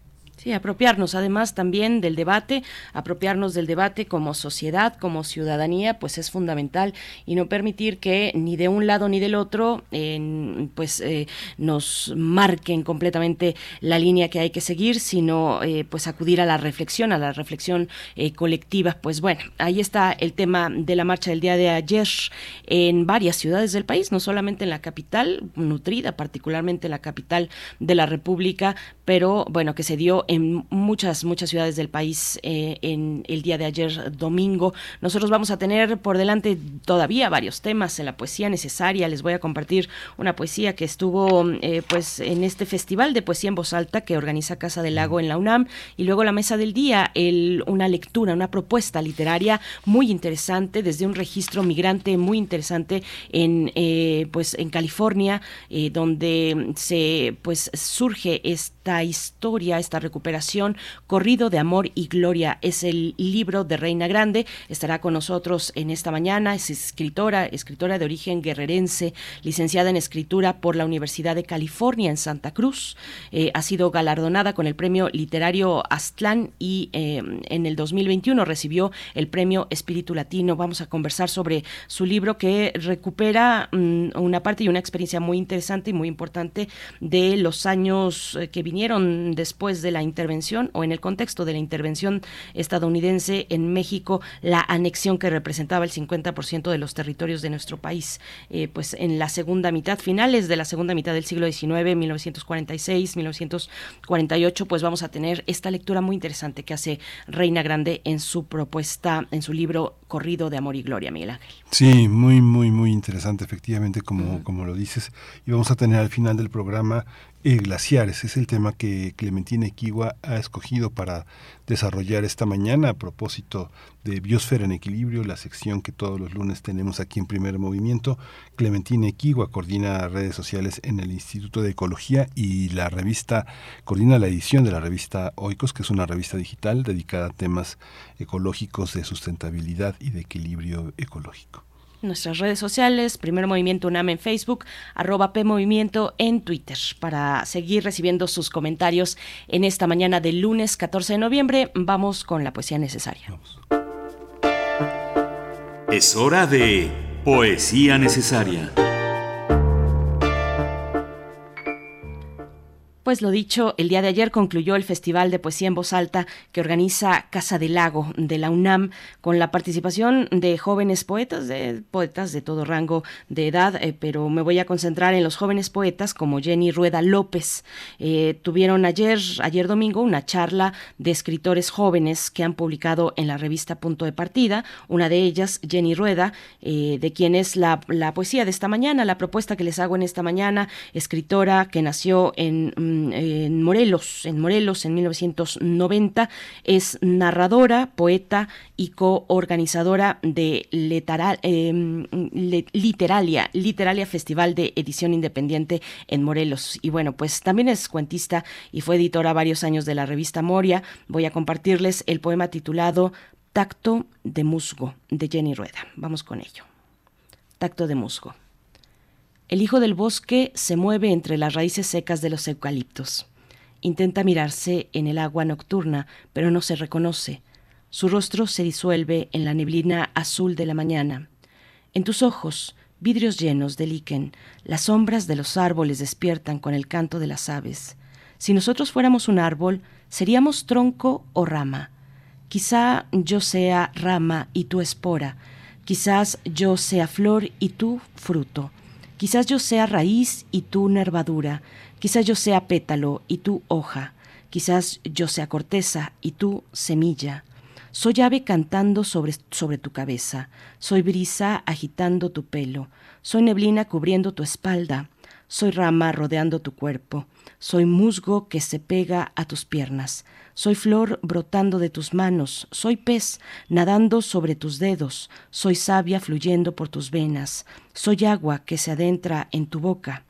Sí, apropiarnos además también del debate, apropiarnos del debate como sociedad, como ciudadanía, pues es fundamental y no permitir que ni de un lado ni del otro pues eh, nos marquen completamente la línea que hay que seguir, sino eh, pues acudir a la reflexión, a la reflexión eh, colectiva. Pues bueno, ahí está el tema de la marcha del día de ayer en varias ciudades del país, no solamente en la capital, nutrida particularmente en la capital de la República, pero bueno, que se dio en muchas, muchas ciudades del país eh, en el día de ayer domingo. Nosotros vamos a tener por delante todavía varios temas en la poesía necesaria. Les voy a compartir una poesía que estuvo eh, pues en este festival de poesía en voz alta que organiza Casa del Lago en la UNAM y luego la mesa del día, el, una lectura, una propuesta literaria muy interesante desde un registro migrante muy interesante en eh, pues en California donde se pues surge esta historia, esta recuperación, Corrido de Amor y Gloria. Es el libro de Reina Grande. Estará con nosotros en esta mañana. Es escritora, escritora de origen guerrerense, licenciada en escritura por la Universidad de California en Santa Cruz. Eh, ha sido galardonada con el premio literario Aztlán y eh, en el 2021 recibió el premio Espíritu Latino. Vamos a conversar sobre su libro que recupera mm, una parte y una experiencia muy interesante y muy importante de los años eh, que vinieron después de la intervención o en el contexto de la intervención estadounidense en México, la anexión que representaba el 50% de los territorios de nuestro país. Eh, pues en la segunda mitad, finales de la segunda mitad del siglo XIX, 1946, 1948, pues vamos a tener esta lectura muy interesante que hace Reina Grande en su propuesta, en su libro Corrido de Amor y Gloria, Miguel Ángel. Sí, muy, muy, muy interesante, efectivamente, como, como lo dices. Y vamos a tener al final del programa glaciares. Es el tema que Clementina Equigua ha escogido para desarrollar esta mañana a propósito de Biosfera en Equilibrio, la sección que todos los lunes tenemos aquí en Primer Movimiento. Clementina Equigua coordina redes sociales en el Instituto de Ecología y la revista, coordina la edición de la revista Oikos, que es una revista digital dedicada a temas ecológicos de sustentabilidad y de equilibrio ecológico nuestras redes sociales, Primer Movimiento UNAM en Facebook, arroba PMovimiento en Twitter, para seguir recibiendo sus comentarios en esta mañana del lunes 14 de noviembre. Vamos con la poesía necesaria. Es hora de poesía necesaria. Pues lo dicho, el día de ayer concluyó el Festival de Poesía en Voz Alta que organiza Casa del Lago de la UNAM con la participación de jóvenes poetas, de poetas de todo rango de edad, eh, pero me voy a concentrar en los jóvenes poetas como Jenny Rueda López. Eh, tuvieron ayer, ayer domingo, una charla de escritores jóvenes que han publicado en la revista Punto de Partida. Una de ellas, Jenny Rueda, eh, de quien es la, la poesía de esta mañana, la propuesta que les hago en esta mañana, escritora que nació en en, Morelos, en Morelos en 1990. Es narradora, poeta y coorganizadora de em, Literalia, Literalia Festival de Edición Independiente en Morelos. Y bueno, pues también es cuentista y fue editora varios años de la revista Moria. Voy a compartirles el poema titulado Tacto de Musgo de Jenny Rueda. Vamos con ello. Tacto de Musgo. El hijo del bosque se mueve entre las raíces secas de los eucaliptos. Intenta mirarse en el agua nocturna, pero no se reconoce. Su rostro se disuelve en la neblina azul de la mañana. En tus ojos, vidrios llenos de líquen, las sombras de los árboles despiertan con el canto de las aves. Si nosotros fuéramos un árbol, seríamos tronco o rama. Quizá yo sea rama y tú espora, quizás yo sea flor y tú fruto. Quizás yo sea raíz y tú nervadura, quizás yo sea pétalo y tú hoja, quizás yo sea corteza y tú semilla. Soy ave cantando sobre, sobre tu cabeza, soy brisa agitando tu pelo, soy neblina cubriendo tu espalda, soy rama rodeando tu cuerpo, soy musgo que se pega a tus piernas, soy flor brotando de tus manos, soy pez nadando sobre tus dedos, soy savia fluyendo por tus venas, soy agua que se adentra en tu boca.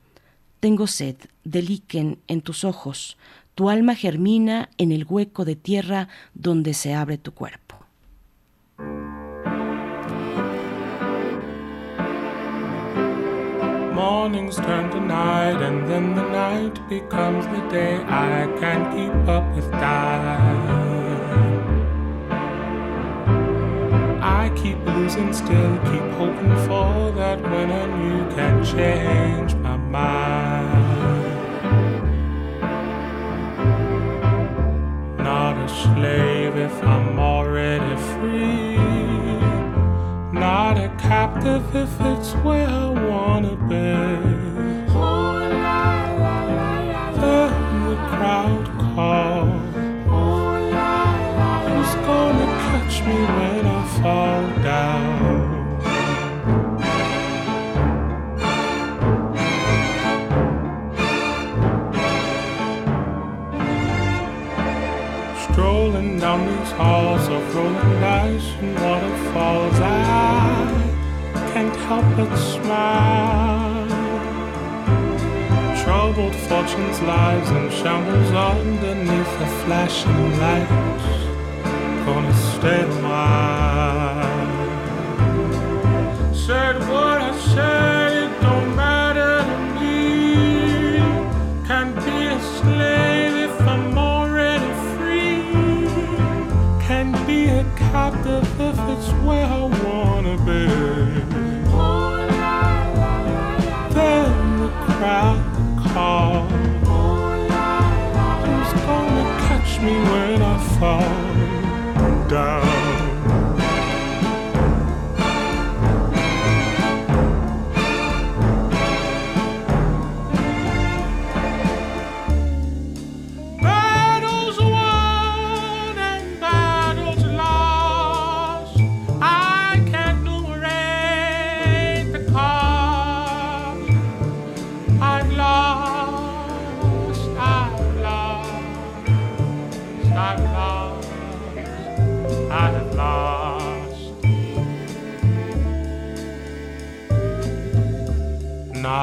Tengo sed de líquen en tus ojos, tu alma germina en el hueco de tierra donde se abre tu cuerpo. Mornings turn to night, and then the night becomes the day. I can't keep up with time. I keep losing still, keep hoping for that when and you can change my mind. Not a slave if I'm already free. Not a captive if it's where I wanna be. Then the crowd calls. Who's gonna catch me when I fall down? Down these halls of rolling dice and waterfalls, I can't help but smile. Troubled fortunes, lives, and shambles underneath the flashing lights. Gonna stay a while. Said what I said, captive if it's where I wanna be. Then the crowd calls. Who's gonna catch me when I fall down?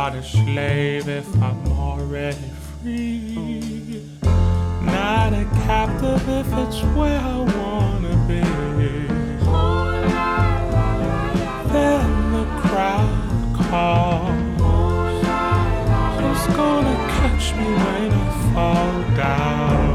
Not a slave if I'm already free. Not a captive if it's where I wanna be. Then the crowd calls. Who's gonna catch me when I fall down?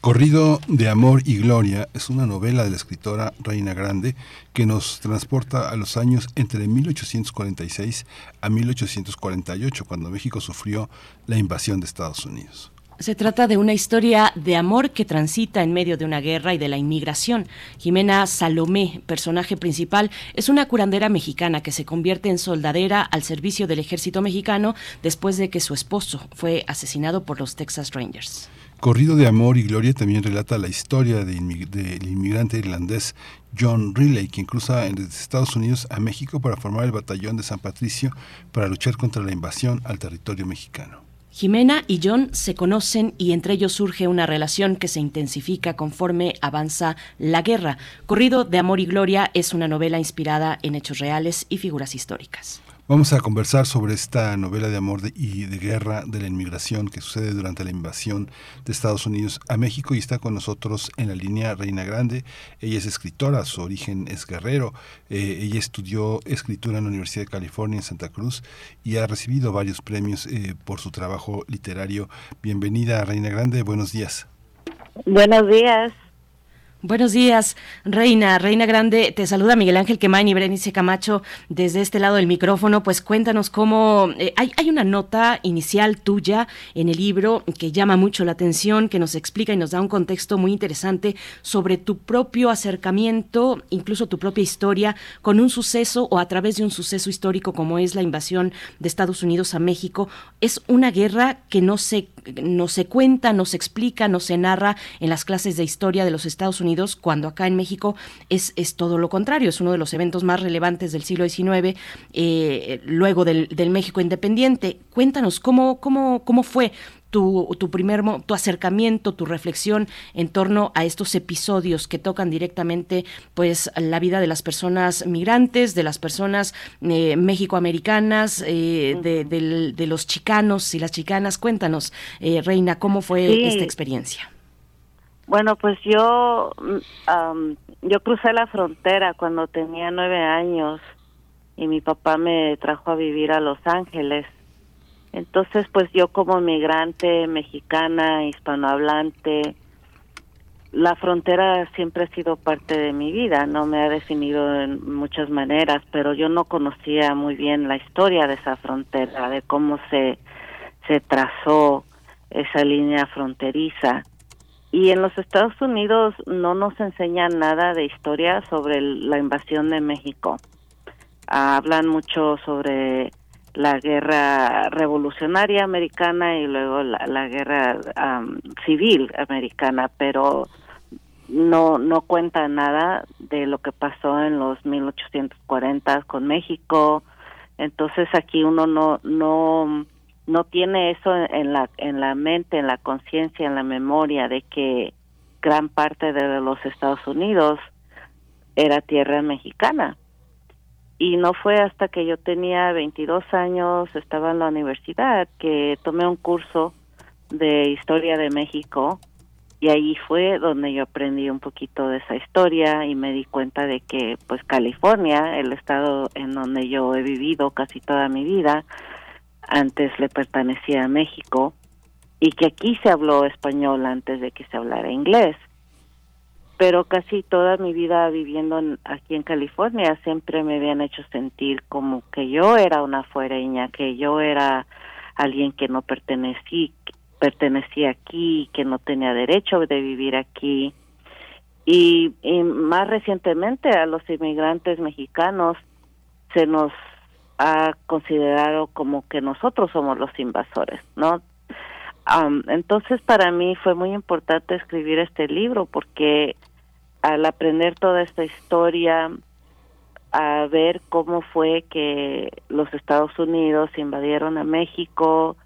Corrido de Amor y Gloria es una novela de la escritora Reina Grande que nos transporta a los años entre 1846 a 1848, cuando México sufrió la invasión de Estados Unidos. Se trata de una historia de amor que transita en medio de una guerra y de la inmigración. Jimena Salomé, personaje principal, es una curandera mexicana que se convierte en soldadera al servicio del ejército mexicano después de que su esposo fue asesinado por los Texas Rangers. Corrido de Amor y Gloria también relata la historia del inmigrante irlandés John Riley, quien cruza desde Estados Unidos a México para formar el batallón de San Patricio para luchar contra la invasión al territorio mexicano. Jimena y John se conocen y entre ellos surge una relación que se intensifica conforme avanza la guerra. Corrido de Amor y Gloria es una novela inspirada en hechos reales y figuras históricas. Vamos a conversar sobre esta novela de amor de- y de guerra de la inmigración que sucede durante la invasión de Estados Unidos a México y está con nosotros en la línea Reina Grande. Ella es escritora, su origen es guerrero. Eh, ella estudió escritura en la Universidad de California en Santa Cruz y ha recibido varios premios eh, por su trabajo literario. Bienvenida Reina Grande, buenos días. Buenos días. Buenos días, Reina. Reina Grande, te saluda Miguel Ángel Quemain y Berenice Camacho desde este lado del micrófono. Pues cuéntanos cómo. eh, hay, hay una nota inicial tuya en el libro que llama mucho la atención, que nos explica y nos da un contexto muy interesante sobre tu propio acercamiento, incluso tu propia historia, con un suceso o a través de un suceso histórico como es la invasión de Estados Unidos a México. Es una guerra que no se, no se cuenta, no se explica, no se narra en las clases de historia de los Estados Unidos, cuando acá en México es, es todo lo contrario, es uno de los eventos más relevantes del siglo XIX, eh, luego del, del México independiente. Cuéntanos cómo, cómo, cómo fue tu, tu primer tu acercamiento, tu reflexión en torno a estos episodios que tocan directamente pues la vida de las personas migrantes, de las personas eh, mexicoamericanas, eh, de, de los chicanos y las chicanas. Cuéntanos, eh, Reina, ¿cómo fue Sí. esta experiencia? Bueno, pues yo, am, yo crucé la frontera cuando tenía nueve años y mi papá me trajo a vivir a Los Ángeles. Entonces, pues yo como migrante mexicana, hispanohablante, la frontera siempre ha sido parte de mi vida, no me ha definido en muchas maneras, pero yo no conocía muy bien la historia de esa frontera, de cómo se, se trazó esa línea fronteriza. Y en los Estados Unidos no nos enseñan nada de historia sobre la invasión de México. Hablan mucho sobre la guerra revolucionaria americana y luego la, la guerra am, civil americana, pero no no cuenta nada de lo que pasó en los 1840 con México. Entonces aquí uno no no no tiene eso en la en la mente, en la conciencia, en la memoria de que gran parte de los Estados Unidos era tierra mexicana. Y no fue hasta que yo tenía 22 años, estaba en la universidad, que tomé un curso de historia de México y ahí fue donde yo aprendí un poquito de esa historia y me di cuenta de que pues California, el estado en donde yo he vivido casi toda mi vida, antes le pertenecía a México y que aquí se habló español antes de que se hablara inglés. Pero casi toda mi vida viviendo en- aquí en California siempre me habían hecho sentir como que yo era una fuereña, que yo era alguien que no pertenecía, pertenecía aquí, que no tenía derecho de vivir aquí. Y, más recientemente a los inmigrantes mexicanos se nos ha considerado como que nosotros somos los invasores, ¿no? Entonces para mí fue muy importante escribir este libro porque al aprender toda esta historia, a ver cómo fue que los Estados Unidos invadieron a México,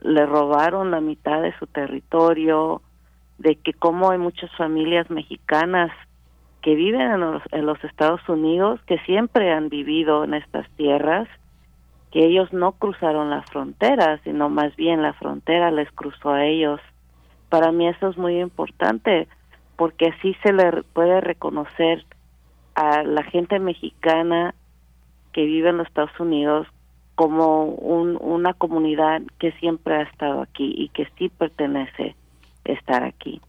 le robaron la mitad de su territorio, de que cómo hay muchas familias mexicanas que viven en los, en los Estados Unidos, que siempre han vivido en estas tierras, que ellos no cruzaron la frontera, sino más bien la frontera les cruzó a ellos. Para mí eso es muy importante, porque así se le puede reconocer a la gente mexicana que vive en los Estados Unidos como un- una comunidad que siempre ha estado aquí y que sí pertenece estar aquí.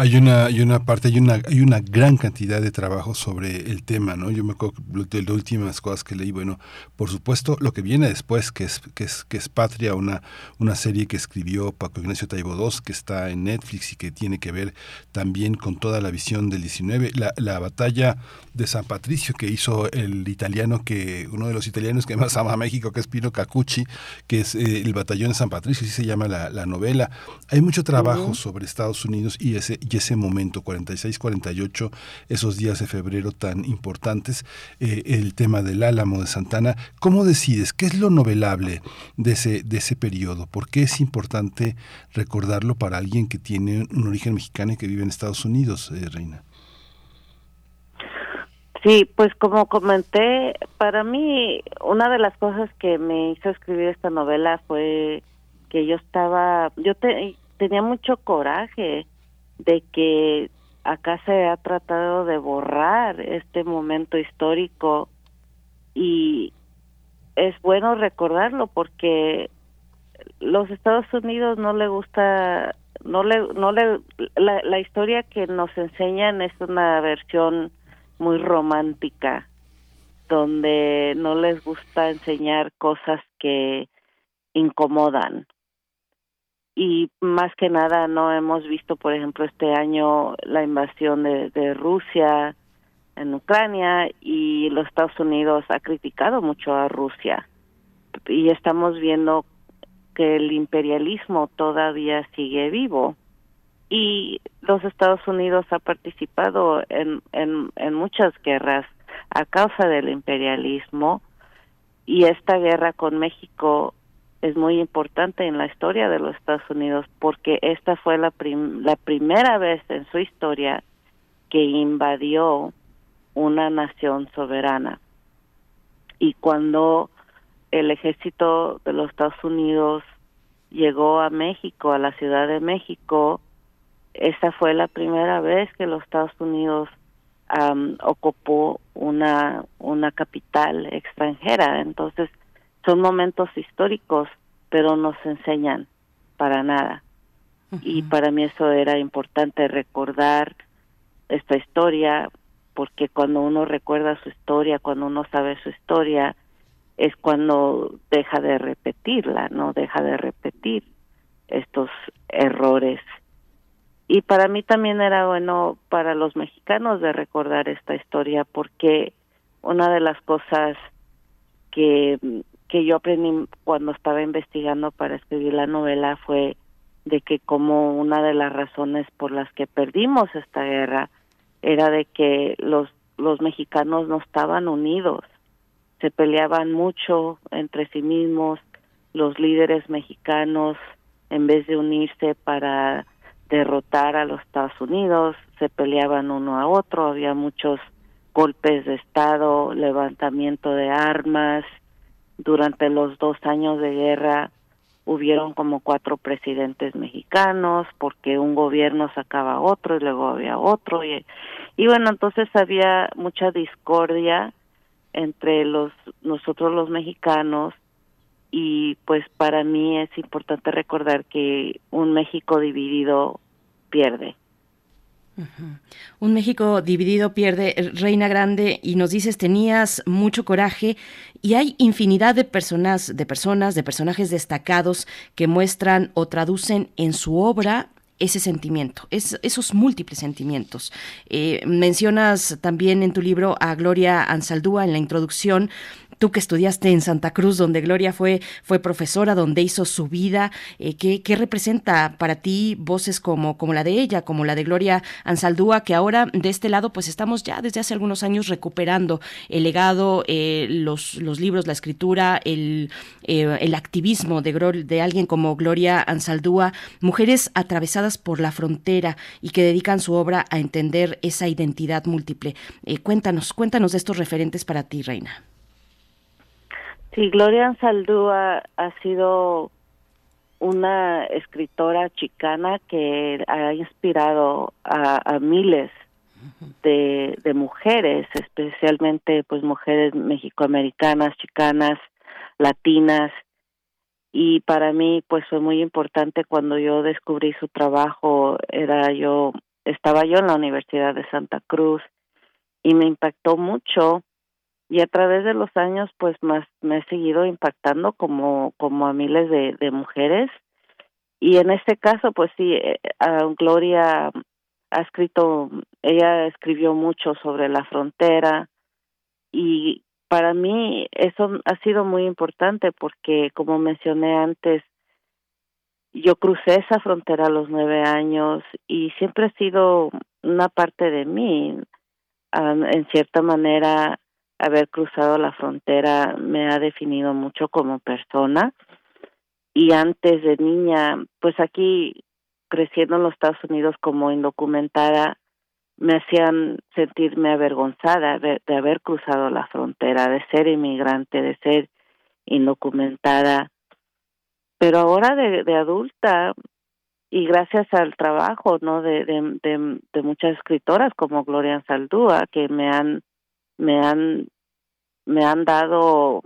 Hay una, hay una parte, hay una, hay una gran cantidad de trabajo sobre el tema, ¿no? Yo me acuerdo de las últimas cosas que leí, bueno, por supuesto, lo que viene después, que es, que es, que es Patria, una, una serie que escribió Paco Ignacio Taibo II, que está en Netflix y que tiene que ver también con toda la visión del 19, la, la batalla de San Patricio que hizo el italiano que, uno de los italianos que más ama a México, que es Pino Cacucci, que es eh, el batallón de San Patricio, así se llama la, la novela. Hay mucho trabajo sobre Estados Unidos y ese, y ese momento, 46-48, esos días de febrero tan importantes, eh, el tema del Álamo de Santana. ¿Cómo decides? ¿Qué es lo novelable de ese, de ese periodo? ¿Por qué es importante recordarlo para alguien que tiene un origen mexicano y que vive en Estados Unidos, eh, Reina? Sí, pues como comenté, para mí una de las cosas que me hizo escribir esta novela fue que yo estaba, yo te- tenía mucho coraje de que acá se ha tratado de borrar este momento histórico y es bueno recordarlo porque los Estados Unidos no le gusta no le no le la, la historia que nos enseñan es una versión muy romántica donde no les gusta enseñar cosas que incomodan y más que nada no hemos visto por ejemplo este año la invasión de, Rusia en Ucrania y los Estados Unidos ha criticado mucho a Rusia. Y estamos viendo que el imperialismo todavía sigue vivo. Y los Estados Unidos ha participado en, en, en muchas guerras a causa del imperialismo. Y esta guerra con México es muy importante en la historia de los Estados Unidos porque esta fue la, la primera vez en su historia que invadió una nación soberana. Y cuando el ejército de los Estados Unidos llegó a México, a la Ciudad de México, esa fue la primera vez que los Estados Unidos am, ocupó una una capital extranjera. Entonces, son momentos históricos, pero no se enseñan para nada. Y para mí eso era importante recordar esta historia, porque cuando uno recuerda su historia, cuando uno sabe su historia, es cuando deja de repetirla, no deja de repetir estos errores. Y para mí también era bueno para los mexicanos de recordar esta historia, porque una de las cosas que, que yo aprendí cuando estaba investigando para escribir la novela fue de que como una de las razones por las que perdimos esta guerra era de que los los mexicanos no estaban unidos, se peleaban mucho entre sí mismos, los líderes mexicanos en vez de unirse para derrotar a los Estados Unidos, se peleaban uno a otro, había muchos golpes de Estado, levantamiento de armas. Durante los dos años de guerra hubieron como cuatro presidentes mexicanos porque un gobierno sacaba otro y luego había otro. Y, y bueno, entonces había mucha discordia entre los nosotros los mexicanos y pues para mí es importante recordar que un México dividido pierde. Un México dividido pierde, eh, Reina Grande, y nos dices tenías mucho coraje y hay infinidad de personas, de personas, de personajes destacados que muestran o traducen en su obra ese sentimiento, es, esos múltiples sentimientos. Eh, mencionas también en tu libro a Gloria Ansaldúa en la introducción, Tú que estudiaste en Santa Cruz, donde Gloria fue, fue profesora, donde hizo su vida, eh, ¿qué, ¿qué, representa para ti voces como, como la de ella, como la de Gloria Ansaldúa, que ahora de este lado pues estamos ya desde hace algunos años recuperando el legado, eh, los, los libros, la escritura, el, eh, el activismo de, de alguien como Gloria Ansaldúa, mujeres atravesadas por la frontera y que dedican su obra a entender esa identidad múltiple. cuéntanos, cuéntanos de estos referentes para ti, Reina. Sí, Gloria Ansaldúa ha sido una escritora chicana que ha inspirado a, a miles de, de, mujeres, especialmente pues mujeres mexicoamericanas, chicanas, latinas. Y para mí pues fue muy importante cuando yo descubrí su trabajo, era yo, estaba yo en la Universidad de Santa Cruz y me impactó mucho y a través de los años pues más me he seguido impactando como como a miles de, de mujeres. Y en este caso pues sí eh, Gloria ha escrito ella escribió mucho sobre la frontera y para mí eso ha sido muy importante porque como mencioné antes yo crucé esa frontera a los nueve años y siempre ha sido una parte de mí um, en cierta manera haber cruzado la frontera me ha definido mucho como persona y antes de niña, pues aquí creciendo en los Estados Unidos como indocumentada, me hacían sentirme avergonzada de, haber cruzado la frontera, de ser inmigrante, de ser indocumentada. Pero ahora de, adulta, y gracias al trabajo no de, de, de muchas escritoras como Gloria Saldúa, que me han me han me han dado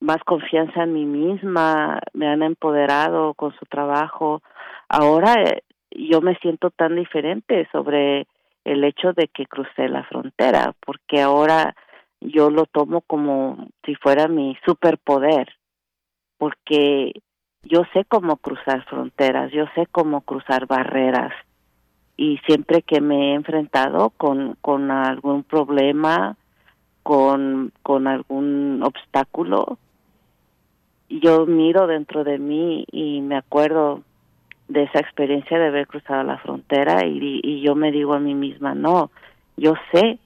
más confianza en mí misma, me han empoderado con su trabajo. Ahora eh, yo me siento tan diferente sobre el hecho de que crucé la frontera, porque ahora yo lo tomo como si fuera mi superpoder, porque yo sé cómo cruzar fronteras, yo sé cómo cruzar barreras y siempre que me he enfrentado con, con algún problema, con, con algún obstáculo, yo miro dentro de mí y me acuerdo de esa experiencia de haber cruzado la frontera y, yo me digo a mí misma, no, yo sé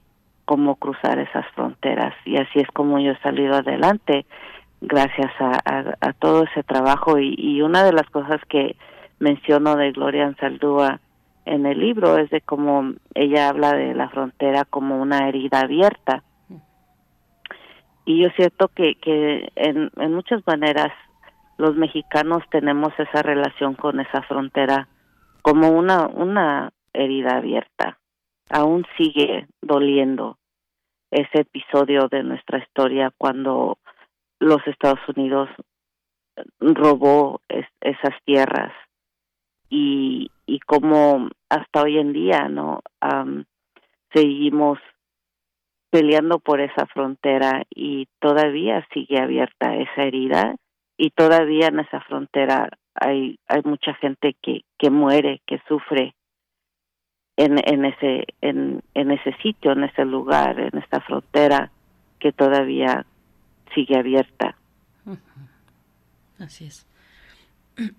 cómo cruzar esas fronteras y así es como yo he salido adelante gracias a todo ese trabajo y, y una de las cosas que menciono de Gloria Ansaldúa en el libro es de cómo ella habla de la frontera como una herida abierta y yo siento que, que en, en muchas maneras los mexicanos tenemos esa relación con esa frontera como una, una herida abierta. Aún sigue doliendo ese episodio de nuestra historia cuando los Estados Unidos robó es- esas tierras y, y como hasta hoy en día, ¿no? Seguimos peleando por esa frontera y todavía sigue abierta esa herida y todavía en esa frontera hay hay mucha gente que que muere que sufre en en ese en en ese sitio en ese lugar en esta frontera que todavía sigue abierta Así es.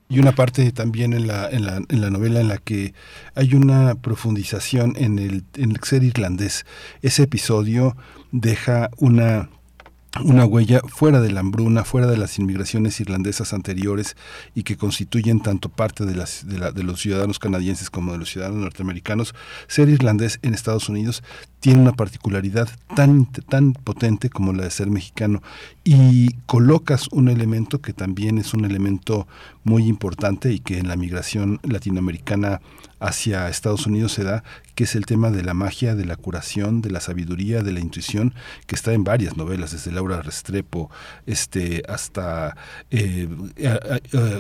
Y una parte también en la, en la, en la novela en la que hay una profundización en el, en el ser irlandés. Ese episodio deja una una huella fuera de la hambruna, fuera de las inmigraciones irlandesas anteriores y que constituyen tanto parte de, las, de, la- de los ciudadanos canadienses como de los ciudadanos norteamericanos, ser irlandés en Estados Unidos tiene una particularidad tan, tan potente como la de ser mexicano. Y colocas un elemento que también es un elemento muy importante y que en la migración latinoamericana hacia Estados Unidos se da, que es el tema de la magia, de la curación, de la sabiduría, de la intuición, que está en varias novelas, desde Laura Restrepo este, hasta eh,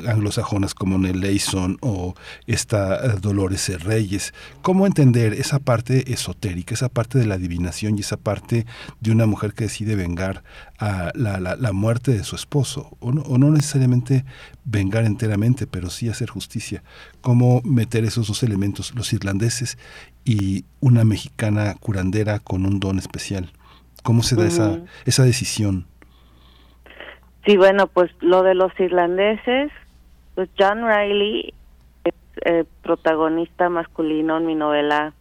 anglosajonas como Nell Leyson o esta eh, Dolores. Reyes. ¿Cómo entender esa parte esotérica, esa parte de la adivinación y esa parte de una mujer que decide vengar a la, la- la muerte de su esposo? O no, o no necesariamente vengar enteramente, pero sí hacer justicia. ¿Cómo meter esos dos elementos, los irlandeses y una mexicana curandera con un don especial? ¿Cómo se da esa, esa decisión? Sí, bueno, pues lo de los irlandeses, pues John Riley es eh, protagonista masculino en mi novela.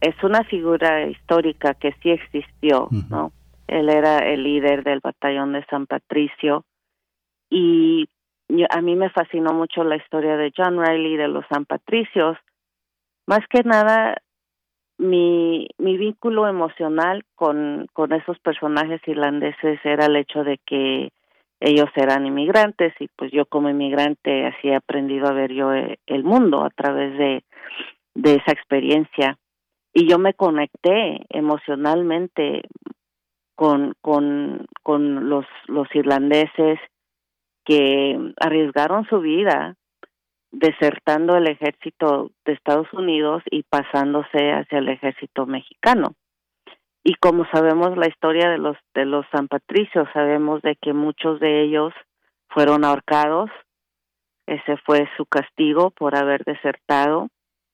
Es una figura histórica que sí existió, ¿no? Él era el líder del batallón de San Patricio y a mí me fascinó mucho la historia de John Riley de los San Patricios. Más que nada, mi, mi vínculo emocional con, esos personajes irlandeses era el hecho de que ellos eran inmigrantes y pues yo como inmigrante así he aprendido a ver yo eh, el mundo a través de esa experiencia y yo me conecté emocionalmente con con con los los irlandeses que arriesgaron su vida desertando el ejército de Estados Unidos y pasándose hacia el ejército mexicano. Y como sabemos la historia de los de los San Patricios sabemos de que muchos de ellos fueron ahorcados. Ese fue su castigo por haber desertado.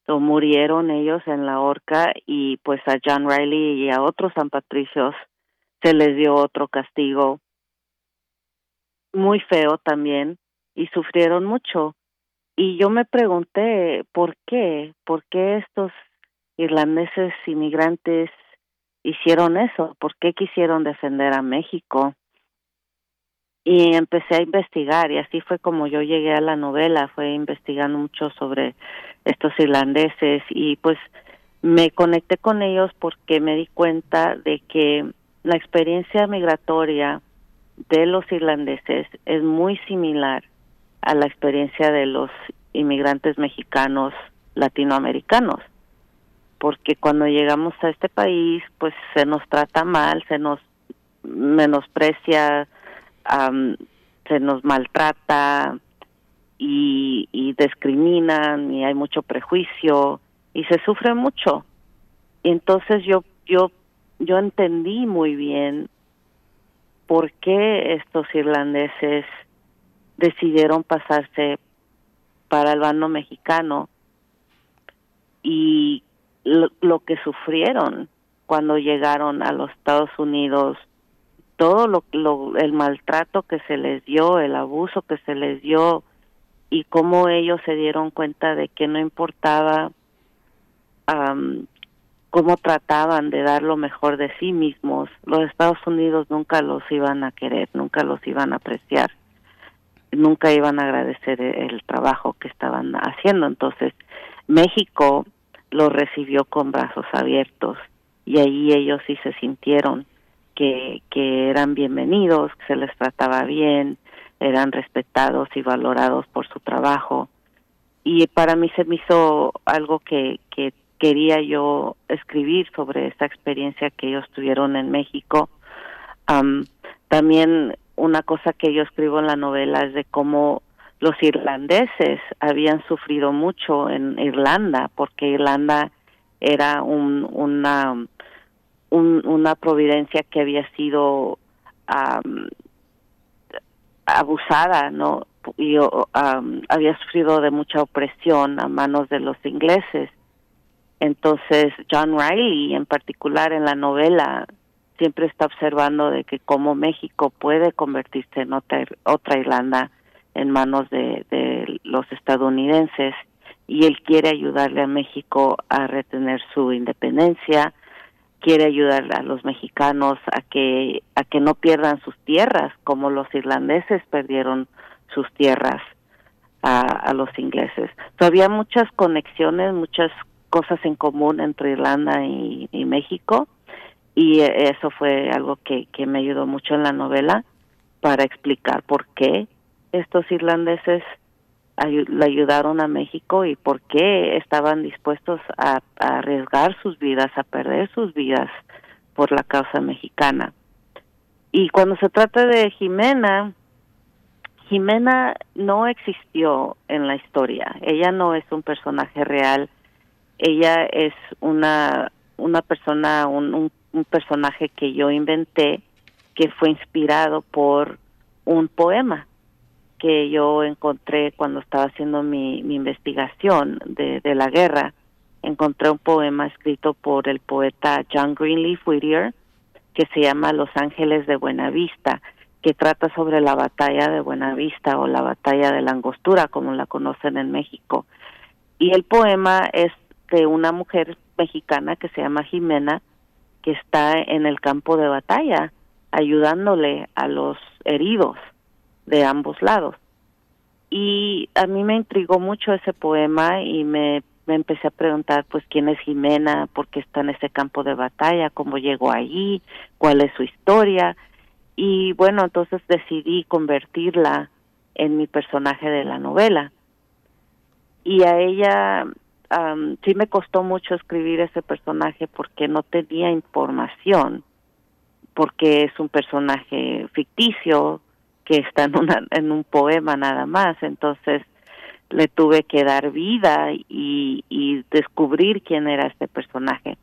O murieron ellos en la horca y pues a John Riley y a otros San Patricios se les dio otro castigo muy feo también y sufrieron mucho. Y yo me pregunté por qué por qué estos irlandeses inmigrantes hicieron eso por qué quisieron defender a México y empecé a investigar y así fue como yo llegué a la novela fue investigando mucho sobre estos irlandeses y pues me conecté con ellos porque me di cuenta de que la experiencia migratoria de los irlandeses es muy similar a la experiencia de los inmigrantes mexicanos latinoamericanos porque cuando llegamos a este país pues se nos trata mal se nos menosprecia se nos maltrata y, y discriminan y hay mucho prejuicio y se sufre mucho. Y entonces yo yo yo entendí muy bien por qué estos irlandeses decidieron pasarse para el bando mexicano y lo, que sufrieron cuando llegaron a los Estados Unidos todo lo, lo, el maltrato que se les dio, el abuso que se les dio y cómo ellos se dieron cuenta de que no importaba cómo trataban de dar lo mejor de sí mismos, los Estados Unidos nunca los iban a querer, nunca los iban a apreciar, nunca iban a agradecer e- el trabajo que estaban haciendo. Entonces, México los recibió con brazos abiertos y ahí ellos sí se sintieron que, que eran bienvenidos, que se les trataba bien, eran respetados y valorados por su trabajo. Y para mí se me hizo algo que, que quería yo escribir sobre esta experiencia que ellos tuvieron en México. Am, también una cosa que yo escribo en la novela es de cómo los irlandeses habían sufrido mucho en Irlanda, porque Irlanda era un, una, un- una providencia que había sido am, abusada, ¿no? Y am, había sufrido de mucha opresión a manos de los ingleses. Entonces, John Riley, en particular en la novela, siempre está observando de que cómo México puede convertirse en otra, otra Irlanda en manos de, de los estadounidenses y él quiere ayudarle a México a retener su independencia, quiere ayudar a los mexicanos a que a que no pierdan sus tierras como los irlandeses perdieron sus tierras a, los ingleses. So, había muchas conexiones, muchas cosas en común entre Irlanda y, México y eh, eso fue algo que, me ayudó mucho en la novela para explicar por qué estos irlandeses le ayudaron a México y por qué estaban dispuestos a arriesgar sus vidas, a perder sus vidas por la causa mexicana. Y cuando se trata de Jimena, Jimena no existió en la historia. Ella no es un personaje real. Ella es una una persona, un, un, personaje que yo inventé que fue inspirado por un poema que yo encontré cuando estaba haciendo mi, mi investigación de, de la guerra. Encontré un poema escrito por el poeta John Greenleaf Whittier que se llama Los Ángeles de Buenavista, que trata sobre la batalla de Buenavista o la batalla de la Angostura, como la conocen en México. Y el poema es de una mujer mexicana que se llama Jimena, que está en el campo de batalla, ayudándole a los heridos de ambos lados. Y a mí me intrigó mucho ese poema y me, me empecé a preguntar, pues, quién es Jimena, por qué está en ese campo de batalla, cómo llegó allí, cuál es su historia. Y bueno, entonces decidí convertirla en mi personaje de la novela. Y a ella am, sí me costó mucho escribir ese personaje porque no tenía información, porque es un personaje ficticio que está en, una, en un poema nada más, entonces le tuve que dar vida y, y descubrir quién era este personaje.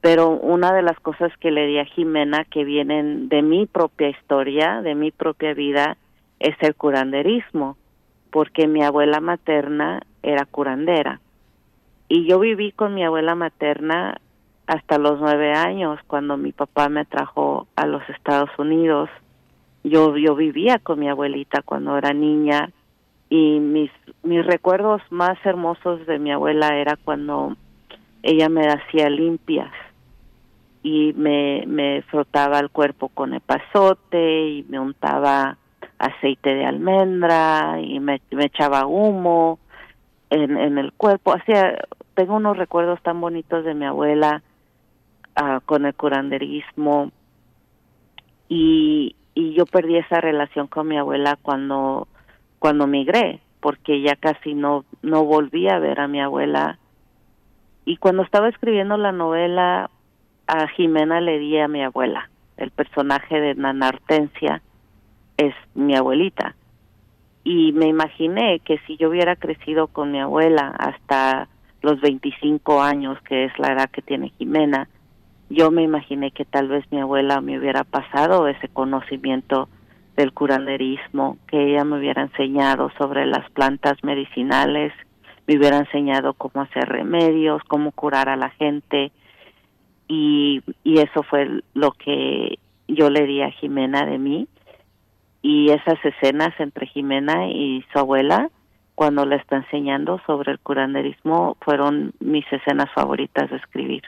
Pero una de las cosas que le di a Jimena que vienen de mi propia historia, de mi propia vida, es el curanderismo, porque mi abuela materna era curandera y yo viví con mi abuela materna hasta los nueve años cuando mi papá me trajo a los Estados Unidos. Yo yo vivía con mi abuelita cuando era niña y mis mis recuerdos más hermosos de mi abuela era cuando ella me hacía limpias y me me frotaba el cuerpo con epazote y me untaba aceite de almendra y me, me echaba humo en, en el cuerpo. Hacía, tengo unos recuerdos tan bonitos de mi abuela ah, con el curanderismo. Y, y yo perdí esa relación con mi abuela cuando cuando migré porque ya casi no no volví a ver a mi abuela. Y cuando estaba escribiendo la novela a Jimena le di a mi abuela. El personaje de Nana Hortensia es mi abuelita y me imaginé que si yo hubiera crecido con mi abuela hasta los 25 años, que es la edad que tiene Jimena, yo me imaginé que tal vez mi abuela me hubiera pasado ese conocimiento del curanderismo, que ella me hubiera enseñado sobre las plantas medicinales, me hubiera enseñado cómo hacer remedios, cómo curar a la gente y, y eso fue lo que yo le di a Jimena de mí y esas escenas entre Jimena y su abuela cuando le está enseñando sobre el curanderismo fueron mis escenas favoritas de escribir.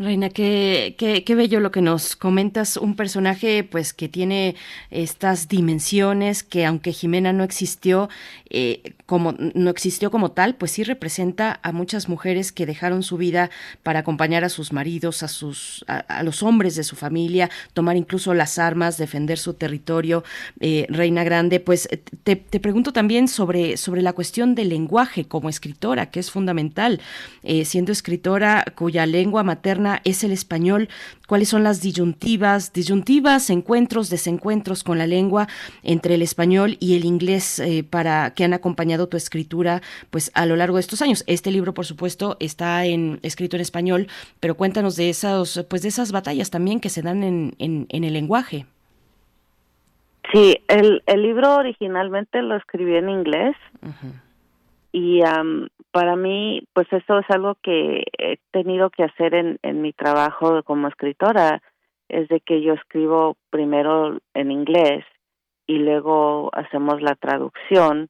Reina, qué, qué, qué, bello lo que nos comentas, un personaje pues que tiene estas dimensiones que aunque Jimena no existió eh, como no existió como tal, pues sí representa a muchas mujeres que dejaron su vida para acompañar a sus maridos, a sus a, los hombres de su familia, tomar incluso las armas, defender su territorio. Eh, Reina Grande, pues te, te, pregunto también sobre sobre la cuestión del lenguaje como escritora, que es fundamental, eh, siendo escritora cuya lengua materna es el español, cuáles son las disyuntivas, disyuntivas, encuentros, desencuentros con la lengua entre el español y el inglés eh, para que han acompañado tu escritura pues a lo largo de estos años. Este libro, por supuesto, está en, escrito en español, pero cuéntanos de esas, pues de esas batallas también que se dan en, en, en el lenguaje. Sí, el, el libro originalmente lo escribí en inglés. Uh -huh. Y um, para mí, pues eso es algo que he tenido que hacer en, en mi trabajo como escritora, es de que yo escribo primero en inglés y luego hacemos la traducción.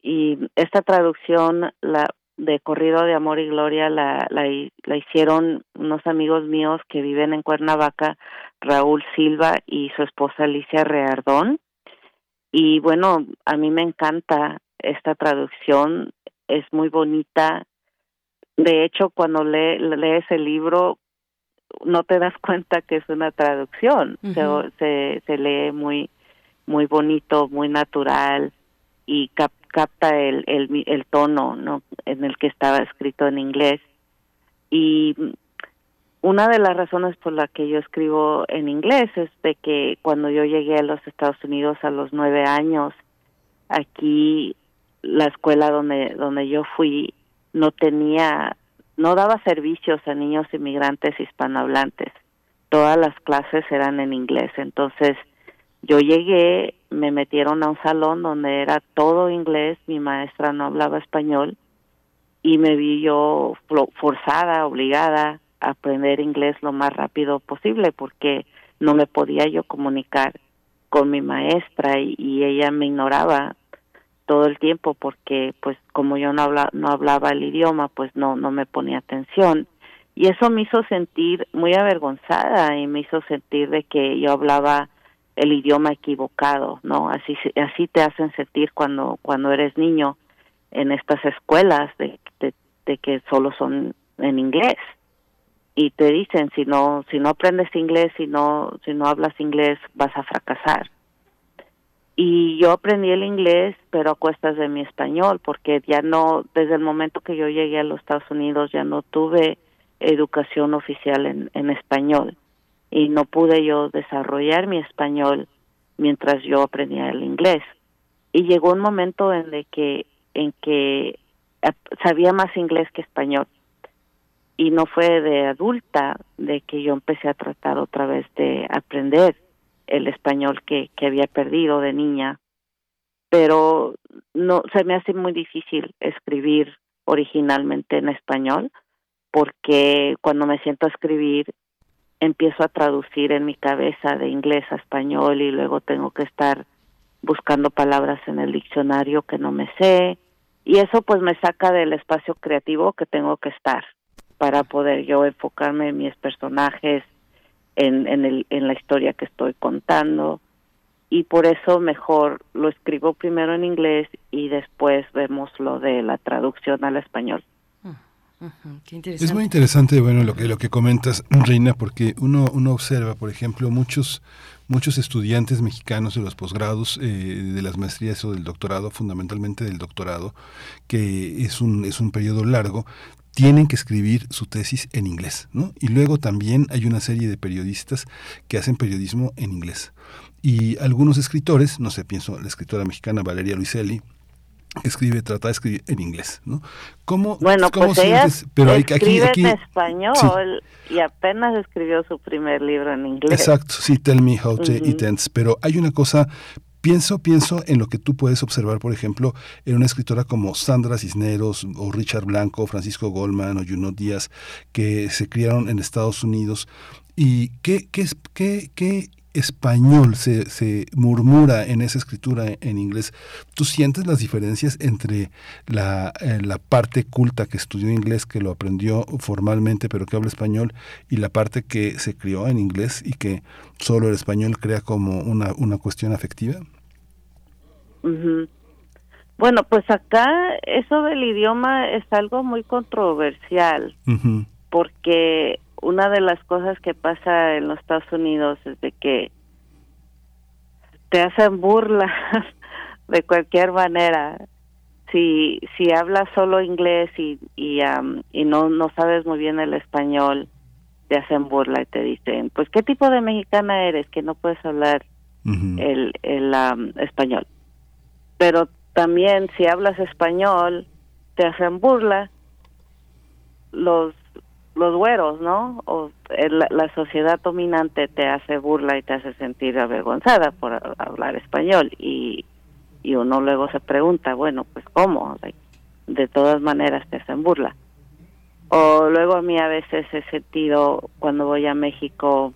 Y esta traducción la de Corrido de Amor y Gloria la, la, la hicieron unos amigos míos que viven en Cuernavaca, Raúl Silva y su esposa Alicia Reardón. Y bueno, a mí me encanta esta traducción, es muy bonita. De hecho, cuando le, lees el libro, no te das cuenta que es una traducción. Uh -huh. se, se, lee muy, muy bonito, muy natural y cap, capta el, el, el tono ¿no? en el que estaba escrito en inglés. Y una de las razones por la que yo escribo en inglés es de que cuando yo llegué a los Estados Unidos a los nueve años, aquí la escuela donde donde yo fui no tenía no daba servicios a niños inmigrantes hispanohablantes. Todas las clases eran en inglés. Entonces yo llegué me metieron a un salón donde era todo inglés mi maestra no hablaba español y me vi yo forzada obligada a aprender inglés lo más rápido posible porque no me podía yo comunicar con mi maestra y, y ella me ignoraba todo el tiempo porque pues como yo no habla, no hablaba el idioma pues no no me ponía atención. Y eso me hizo sentir muy avergonzada y me hizo sentir de que yo hablaba el idioma equivocado no así así te hacen sentir cuando cuando eres niño en estas escuelas de, de, de que solo son en inglés. Y te dicen si no si no aprendes inglés si no si no hablas inglés vas a fracasar y yo aprendí el inglés pero a cuestas de mi español porque ya no desde el momento que yo llegué a los Estados Unidos ya no tuve educación oficial en, español. Y no pude yo desarrollar mi español mientras yo aprendía el inglés. Y llegó un momento en de que en que sabía más inglés que español. Y no fue de adulta de que yo empecé a tratar otra vez de aprender el español que, había perdido de niña, pero no se me hace muy difícil escribir originalmente en español porque cuando me siento a escribir empiezo a traducir en mi cabeza de inglés a español y luego tengo que estar buscando palabras en el diccionario que no me sé. Y eso pues me saca del espacio creativo que tengo que estar para poder yo enfocarme en mis personajes en, en, el, en la historia que estoy contando y por eso mejor lo escribo primero en inglés y después vemos lo de la traducción al español. Uh -huh, es muy interesante, bueno, lo que lo que comentas, Reina, porque uno uno observa, por ejemplo, muchos muchos estudiantes mexicanos de los posgrados, eh, de las maestrías o del doctorado, fundamentalmente del doctorado, que es un es un periodo largo, tienen que escribir su tesis en inglés, ¿no? Y luego también hay una serie de periodistas que hacen periodismo en inglés. Y algunos escritores, no sé, pienso la escritora mexicana Valeria Luiselli, escribe, trata de escribir en inglés, ¿no? ¿Cómo, bueno, cómo pues ella Pero aquí, aquí, aquí, en español sí. y apenas escribió su primer libro en inglés. Exacto, sí, Tell Me How to uh -huh. It Ends. Pero hay una cosa Pienso, pienso en lo que tú puedes observar, por ejemplo, en una escritora como Sandra Cisneros o Richard Blanco, Francisco Goldman o Junot Díaz, que se criaron en Estados Unidos. ¿Y qué, qué, qué, qué español se, se murmura en esa escritura en inglés? ¿Tú sientes las diferencias entre la, eh, la parte culta que estudió inglés, que lo aprendió formalmente, pero que habla español, y la parte que se crió en inglés y que solo el español crea como una, una cuestión afectiva? Bueno, pues acá eso del idioma es algo muy controversial porque una de las cosas que pasa en los Estados Unidos es de que te hacen burla [laughs] de cualquier manera. Si si hablas solo inglés y y, am, y no no sabes muy bien el español, te hacen burla y te dicen, pues qué tipo de mexicana eres que no puedes hablar el el am, español. Pero también si hablas español te hacen burla los los güeros, ¿no? O el- la sociedad dominante te hace burla y te hace sentir avergonzada por hablar español y, y uno luego se pregunta, bueno, pues ¿cómo? De todas maneras te hacen burla. O luego a mí a veces he sentido cuando voy a México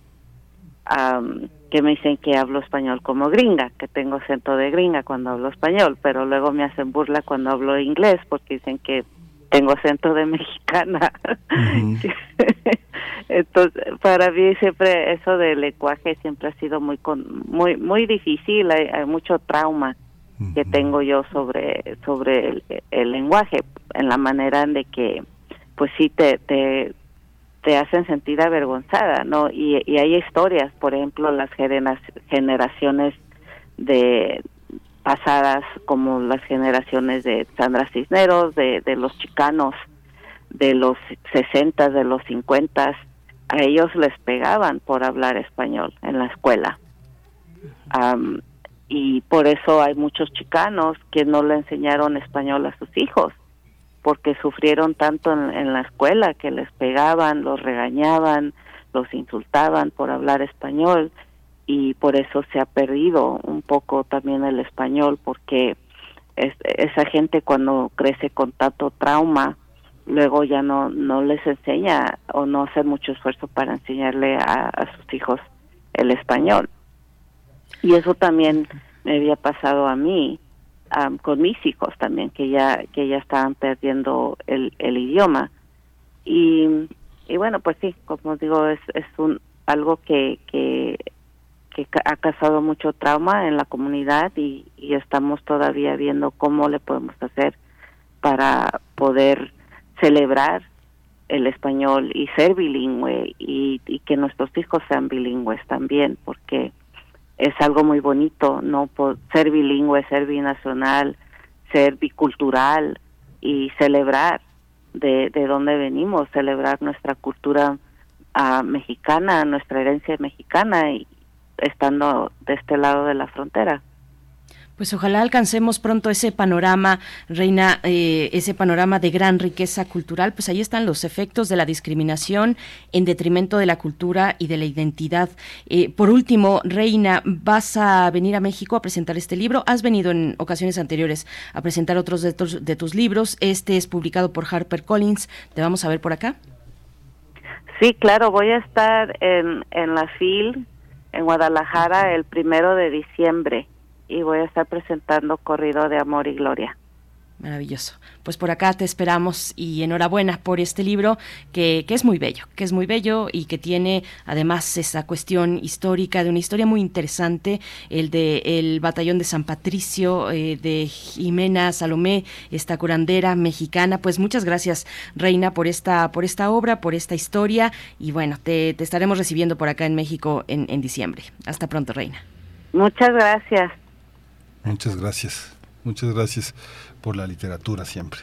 am, que me dicen que hablo español como gringa, que tengo acento de gringa cuando hablo español, pero luego me hacen burla cuando hablo inglés porque dicen que tengo acento de mexicana. [laughs] Entonces, para mí siempre eso del lenguaje siempre ha sido muy con- muy muy difícil, hay, hay mucho trauma que tengo yo sobre sobre el, el lenguaje en la manera en de que pues sí te te te hacen sentir avergonzada, ¿no? Y, y hay historias, por ejemplo, las genera- generaciones de pasadas como las generaciones de Sandra Cisneros, de, los chicanos de los 60, de los 50, a ellos les pegaban por hablar español en la escuela. Y por eso hay muchos chicanos que no le enseñaron español a sus hijos, porque sufrieron tanto en la escuela que les pegaban, los regañaban, los insultaban por hablar español y por eso se ha perdido un poco también el español porque es- esa gente cuando crece con tanto trauma luego ya no no les enseña o no hace mucho esfuerzo para enseñarle a, a sus hijos el español. Y eso también me había pasado a mí con mis hijos también que ya que ya estaban perdiendo el, el idioma. Y, y bueno pues sí como digo es es un algo que que que ha causado mucho trauma en la comunidad y, estamos todavía viendo cómo le podemos hacer para poder celebrar el español y ser bilingüe y, que nuestros hijos sean bilingües también porque es algo muy bonito no ser bilingüe ser binacional ser bicultural y celebrar de, de dónde venimos celebrar nuestra cultura ah, mexicana nuestra herencia mexicana y estando de este lado de la frontera Pues ojalá alcancemos pronto ese panorama, Reina, eh, ese panorama de gran riqueza cultural. Pues ahí están los efectos de la discriminación en detrimento de la cultura y de la identidad. Eh, por último, Reina, vas a venir a México a presentar este libro. Has venido en ocasiones anteriores a presentar otros de tus, de tus libros. Este es publicado por HarperCollins. ¿Te vamos a ver por acá? Sí, claro, voy a estar en, en la FIL en Guadalajara el primero de diciembre y voy a estar presentando Corrido de Amor y Gloria. Maravilloso. Pues por acá te esperamos y enhorabuena por este libro que, que es muy bello, que es muy bello y que tiene además esa cuestión histórica de una historia muy interesante, el de el batallón de San Patricio, eh, de Jimena Salomé, esta curandera mexicana. Pues muchas gracias, Reina, por esta, por esta obra, por esta historia y bueno, te, te estaremos recibiendo por acá en México en, en diciembre. Hasta pronto, Reina. Muchas gracias. Muchas gracias. Muchas gracias por la literatura siempre.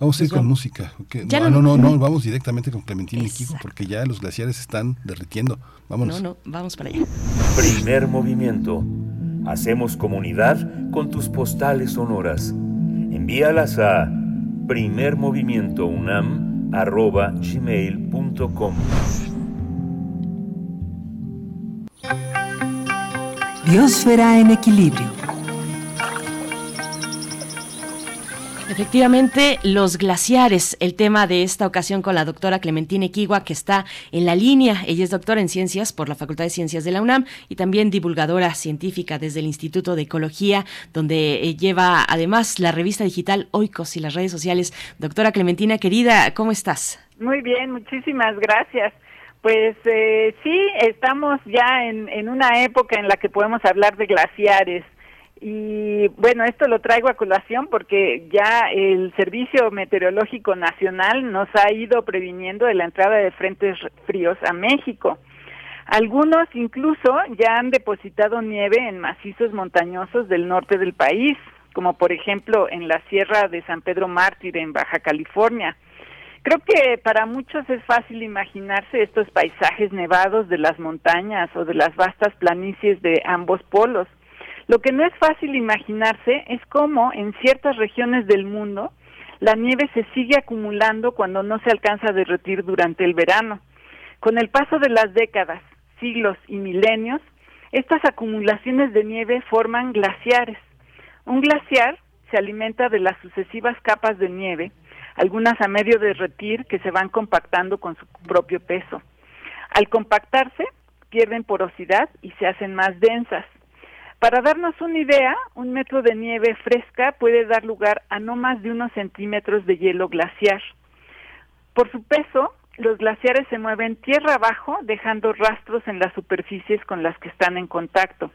Vamos a ir Pues con música. No, no- no, no, no, vamos directamente con Clementina y Kiko porque ya los glaciares se están derritiendo. Vámonos. No, no, vamos para allá. Primer movimiento. Hacemos comunidad con tus postales sonoras. Envíalas a primermovimientounam.gmail.com Biosfera en equilibrio. Efectivamente, los glaciares, el tema de esta ocasión con la doctora Clementina Equigua, que está en la línea. Ella es doctora en ciencias por la Facultad de Ciencias de la UNAM y también divulgadora científica desde el Instituto de Ecología, donde eh, lleva además la revista digital Oikos y las redes sociales. Doctora Clementina, querida, ¿cómo estás? Muy bien, muchísimas gracias. Pues eh, sí, estamos ya en, en una época en la que podemos hablar de glaciares. Y bueno, esto lo traigo a colación porque ya el Servicio Meteorológico Nacional nos ha ido previniendo de la entrada de frentes fríos a México. Algunos incluso ya han depositado nieve en macizos montañosos del norte del país, como por ejemplo en la Sierra de San Pedro Mártir en Baja California. Creo que para muchos es fácil imaginarse estos paisajes nevados de las montañas o de las vastas planicies de ambos polos. Lo que no es fácil imaginarse es cómo en ciertas regiones del mundo la nieve se sigue acumulando cuando no se alcanza a derretir durante el verano. Con el paso de las décadas, siglos y milenios, estas acumulaciones de nieve forman glaciares. Un glaciar se alimenta de las sucesivas capas de nieve, algunas a medio derretir que se van compactando con su propio peso. Al compactarse, pierden porosidad y se hacen más densas. Para darnos una idea, un metro de nieve fresca puede dar lugar a no más de unos centímetros de hielo glaciar. Por su peso, los glaciares se mueven tierra abajo, dejando rastros en las superficies con las que están en contacto.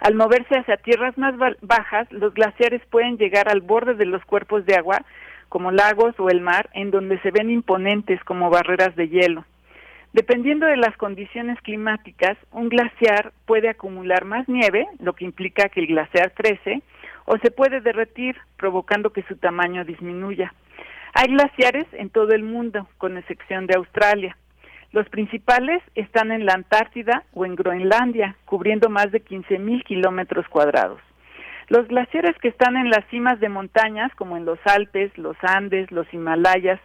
Al moverse hacia tierras más bajas, los glaciares pueden llegar al borde de los cuerpos de agua, como lagos o el mar, en donde se ven imponentes como barreras de hielo. Dependiendo de las condiciones climáticas, un glaciar puede acumular más nieve, lo que implica que el glaciar crece, o se puede derretir, provocando que su tamaño disminuya. Hay glaciares en todo el mundo, con excepción de Australia. Los principales están en la Antártida o en Groenlandia, cubriendo más de 15.000 kilómetros cuadrados. Los glaciares que están en las cimas de montañas, como en los Alpes, los Andes, los Himalayas,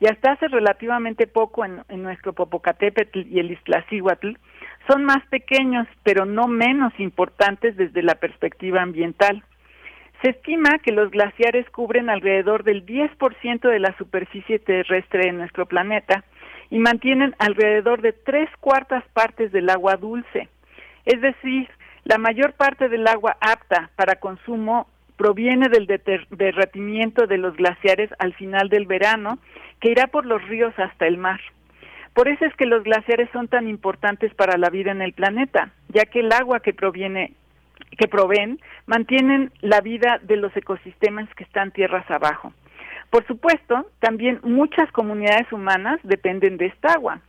y hasta hace relativamente poco en, nuestro Popocatépetl y el Iztaccíhuatl, son más pequeños, pero no menos importantes desde la perspectiva ambiental. Se estima que los glaciares cubren alrededor del 10% de la superficie terrestre de nuestro planeta y mantienen alrededor de tres cuartas partes del agua dulce. Es decir, la mayor parte del agua apta para consumo proviene del derretimiento de los glaciares al final del verano, que irá por los ríos hasta el mar. Por eso es que los glaciares son tan importantes para la vida en el planeta, ya que el agua que proviene que proveen mantienen la vida de los ecosistemas que están tierras abajo. Por supuesto, también muchas comunidades humanas dependen de esta agua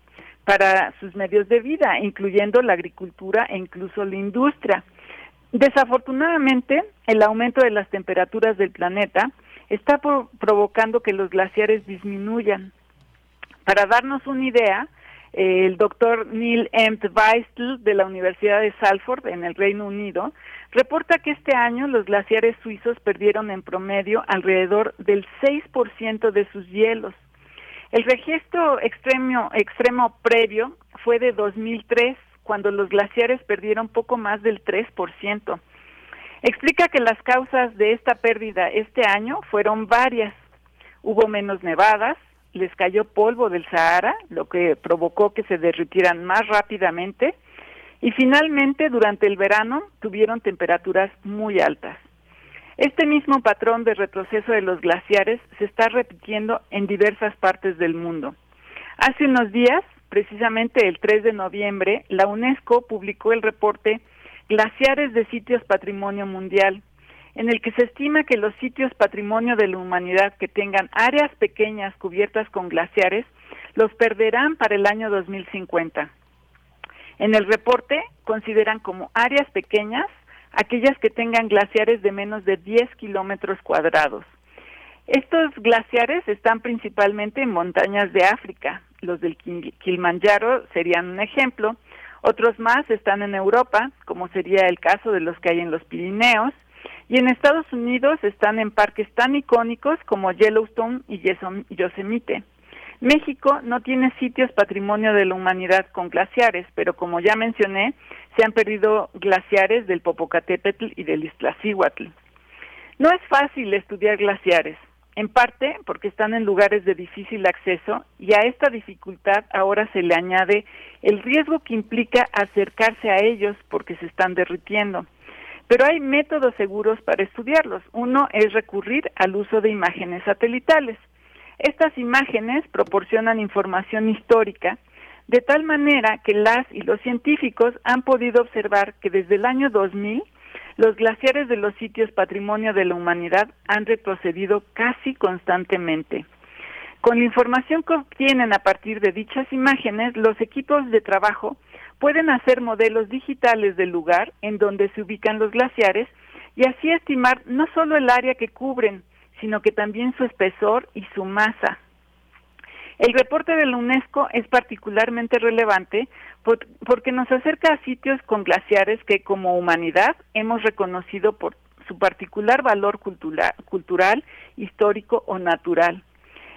para sus medios de vida, incluyendo la agricultura e incluso la industria. Desafortunadamente, el aumento de las temperaturas del planeta está provocando que los glaciares disminuyan. Para darnos una idea, el doctor Neil M. Weistel de la Universidad de Salford en el Reino Unido reporta que este año los glaciares suizos perdieron en promedio alrededor del 6% de sus hielos. El registro extremo, extremo previo fue de 2003, cuando los glaciares perdieron poco más del 3%. Explica que las causas de esta pérdida este año fueron varias. Hubo menos nevadas, les cayó polvo del Sahara, lo que provocó que se derritieran más rápidamente, y finalmente durante el verano tuvieron temperaturas muy altas. Este mismo patrón de retroceso de los glaciares se está repitiendo en diversas partes del mundo. Hace unos días, precisamente el 3 de noviembre, la UNESCO publicó el reporte Glaciares de Sitios Patrimonio Mundial, en el que se estima que los sitios patrimonio de la humanidad que tengan áreas pequeñas cubiertas con glaciares los perderán para el año 2050. En el reporte consideran como áreas pequeñas aquellas que tengan glaciares de menos de 10 kilómetros cuadrados. Estos glaciares están principalmente en montañas de África. Los del Kilimanjaro serían un ejemplo. Otros más están en Europa, como sería el caso de los que hay en los Pirineos. Y en Estados Unidos están en parques tan icónicos como Yellowstone y Yosemite. México no tiene sitios patrimonio de la humanidad con glaciares, pero como ya mencioné, se han perdido glaciares del Popocatépetl y del Iztaccíhuatl. No es fácil estudiar glaciares, en parte porque están en lugares de difícil acceso y a esta dificultad ahora se le añade el riesgo que implica acercarse a ellos porque se están derritiendo. Pero hay métodos seguros para estudiarlos. Uno es recurrir al uso de imágenes satelitales. Estas imágenes proporcionan información histórica de tal manera que las y los científicos han podido observar que desde el año 2000 los glaciares de los sitios patrimonio de la humanidad han retrocedido casi constantemente. Con la información que obtienen a partir de dichas imágenes, los equipos de trabajo pueden hacer modelos digitales del lugar en donde se ubican los glaciares y así estimar no solo el área que cubren, sino que también su espesor y su masa. El reporte de la UNESCO es particularmente relevante porque nos acerca a sitios con glaciares que como humanidad hemos reconocido por su particular valor cultural, histórico o natural.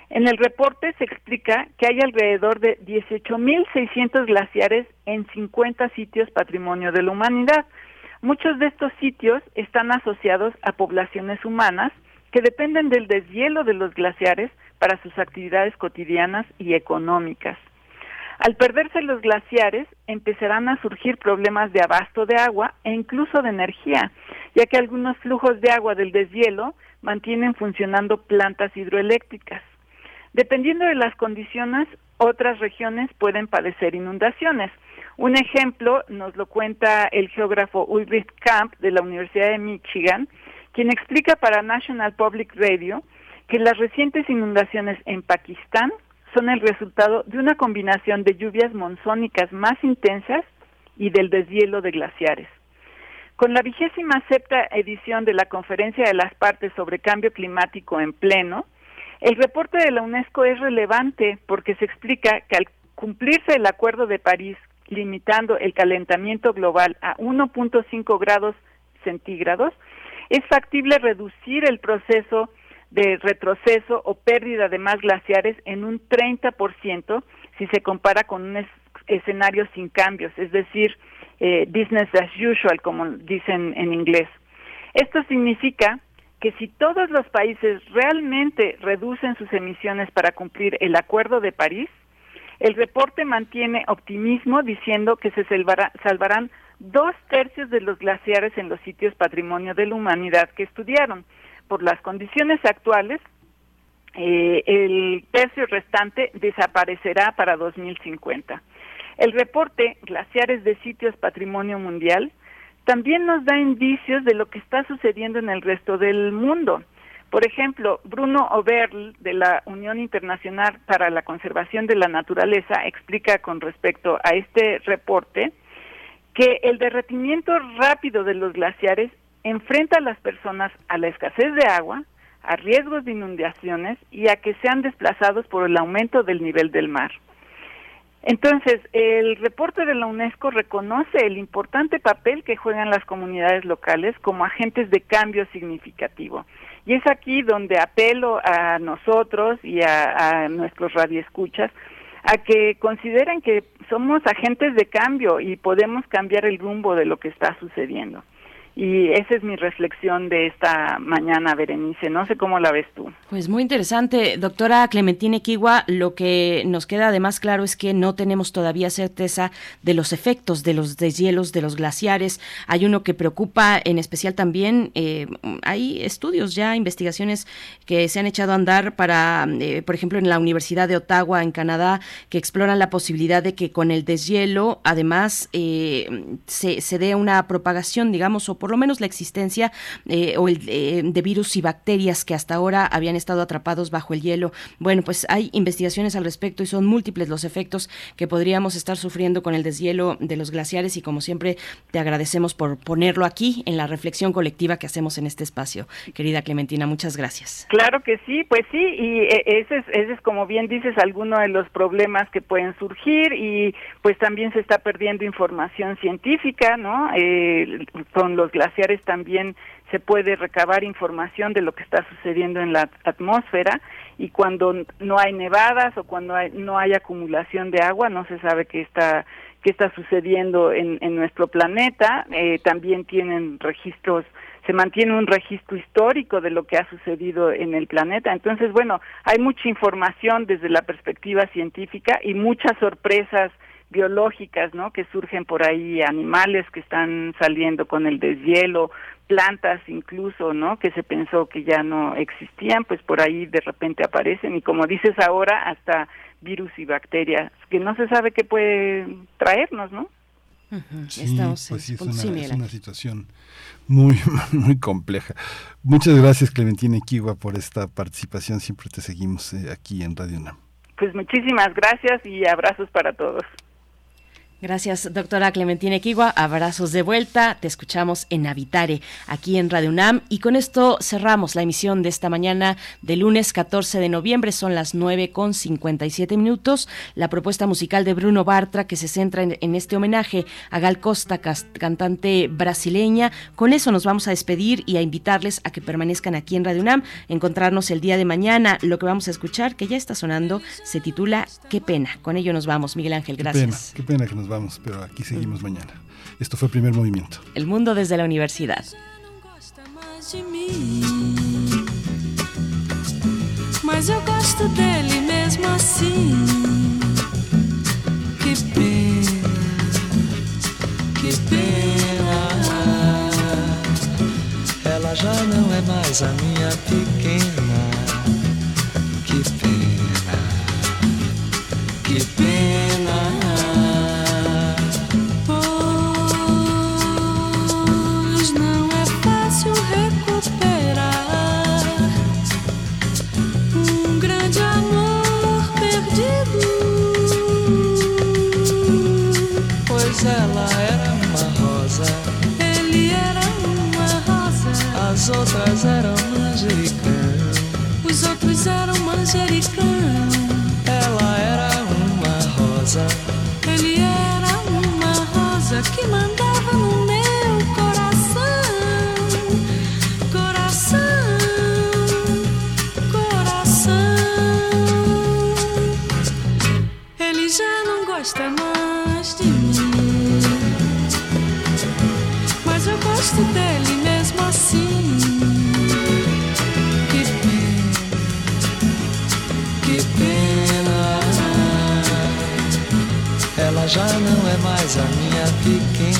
En el reporte se explica que hay alrededor de 18.600 glaciares en 50 sitios patrimonio de la humanidad. Muchos de estos sitios están asociados a poblaciones humanas que dependen del deshielo de los glaciares para sus actividades cotidianas y económicas. Al perderse los glaciares, empezarán a surgir problemas de abasto de agua e incluso de energía, ya que algunos flujos de agua del deshielo mantienen funcionando plantas hidroeléctricas. Dependiendo de las condiciones, otras regiones pueden padecer inundaciones. Un ejemplo nos lo cuenta el geógrafo Ulrich Kamp de la Universidad de Michigan, quien explica para National Public Radio que las recientes inundaciones en Pakistán son el resultado de una combinación de lluvias monzónicas más intensas y del deshielo de glaciares. Con la vigésima sexta edición de la Conferencia de las Partes sobre Cambio Climático en pleno, el reporte de la UNESCO es relevante porque se explica que al cumplirse el Acuerdo de París limitando el calentamiento global a 1.5 grados centígrados, es factible reducir el proceso de retroceso o pérdida de más glaciares en un 30% si se compara con un escenario sin cambios, es decir, eh, business as usual, como dicen en inglés. Esto significa que si todos los países realmente reducen sus emisiones para cumplir el Acuerdo de París, el reporte mantiene optimismo diciendo que se salvarán dos tercios de los glaciares en los sitios patrimonio de la humanidad que estudiaron. Por las condiciones actuales, eh, el tercio restante desaparecerá para 2050. El reporte Glaciares de Sitios Patrimonio Mundial también nos da indicios de lo que está sucediendo en el resto del mundo. Por ejemplo, Bruno Oberl de la Unión Internacional para la Conservación de la Naturaleza explica con respecto a este reporte que el derretimiento rápido de los glaciares enfrenta a las personas a la escasez de agua, a riesgos de inundaciones y a que sean desplazados por el aumento del nivel del mar. Entonces, el reporte de la UNESCO reconoce el importante papel que juegan las comunidades locales como agentes de cambio significativo. Y es aquí donde apelo a nosotros y a, a nuestros radioescuchas a que consideren que somos agentes de cambio y podemos cambiar el rumbo de lo que está sucediendo. Y esa es mi reflexión de esta mañana, Berenice. No sé cómo la ves tú. Pues muy interesante, doctora Clementina Equigua. Lo que nos queda además claro es que no tenemos todavía certeza de los efectos de los deshielos de los glaciares. Hay uno que preocupa en especial también. Eh, hay estudios ya, investigaciones que se han echado a andar para, eh, por ejemplo, en la Universidad de Ottawa, en Canadá, que exploran la posibilidad de que con el deshielo, además, eh, se, se dé una propagación, digamos, o por lo menos la existencia eh, o el, eh, de virus y bacterias que hasta ahora habían estado atrapados bajo el hielo. Bueno, pues hay investigaciones al respecto y son múltiples los efectos que podríamos estar sufriendo con el deshielo de los glaciares y como siempre te agradecemos por ponerlo aquí en la reflexión colectiva que hacemos en este espacio. Querida Clementina, muchas gracias. Claro que sí, pues sí, y eh, ese es, ese es como bien dices, alguno de los problemas que pueden surgir y pues también se está perdiendo información científica, ¿no? Eh, con los glaciares también se puede recabar información de lo que está sucediendo en la atmósfera y cuando no hay nevadas o cuando no hay acumulación de agua no se sabe qué está qué está sucediendo en, en nuestro planeta eh, también tienen registros se mantiene un registro histórico de lo que ha sucedido en el planeta. Entonces, bueno, hay mucha información desde la perspectiva científica y muchas sorpresas biológicas, ¿no? Que surgen por ahí, animales que están saliendo con el deshielo, plantas incluso, ¿no? Que se pensó que ya no existían, pues por ahí de repente aparecen y como dices ahora, hasta virus y bacterias que no se sabe qué puede traernos, ¿no? Sí, pues sí, es, una, es una situación muy, [laughs] muy compleja. Muchas gracias, Clementina Equigua, por esta participación. Siempre te seguimos eh, aquí en Radio UNAM. Pues muchísimas gracias y abrazos para todos. Gracias, doctora Clementina Equigua. Abrazos de vuelta. Te escuchamos en Habitare, aquí en Radio UNAM. Y con esto cerramos la emisión de esta mañana de lunes 14 de noviembre. Son las 9 con 57 minutos. La propuesta musical de Bruno Bartra, que se centra en, este homenaje a Gal Costa, cantante brasileña. Con eso nos vamos a despedir y a invitarles a que permanezcan aquí en Radio UNAM. Encontrarnos el día de mañana. Lo que vamos a escuchar, que ya está sonando, se titula Qué pena. Con ello nos vamos, Miguel Ángel. Gracias. Qué pena, qué pena que nos vamos, pero aquí seguimos mañana. Esto fue el primer movimiento. El mundo desde la universidad. Mas eu gosto dele mesmo assim. Que pena, que pena. Ela já não é mais a minha pequena. Que pena, que pena. Outras eram manjericão. os outros eram manjericão. Ela era uma rosa, Ele era uma rosa que mandava no meu coração, coração, coração. Ele já não gosta mais de mim, mas eu gosto dele Ela já não é mais a minha pequena.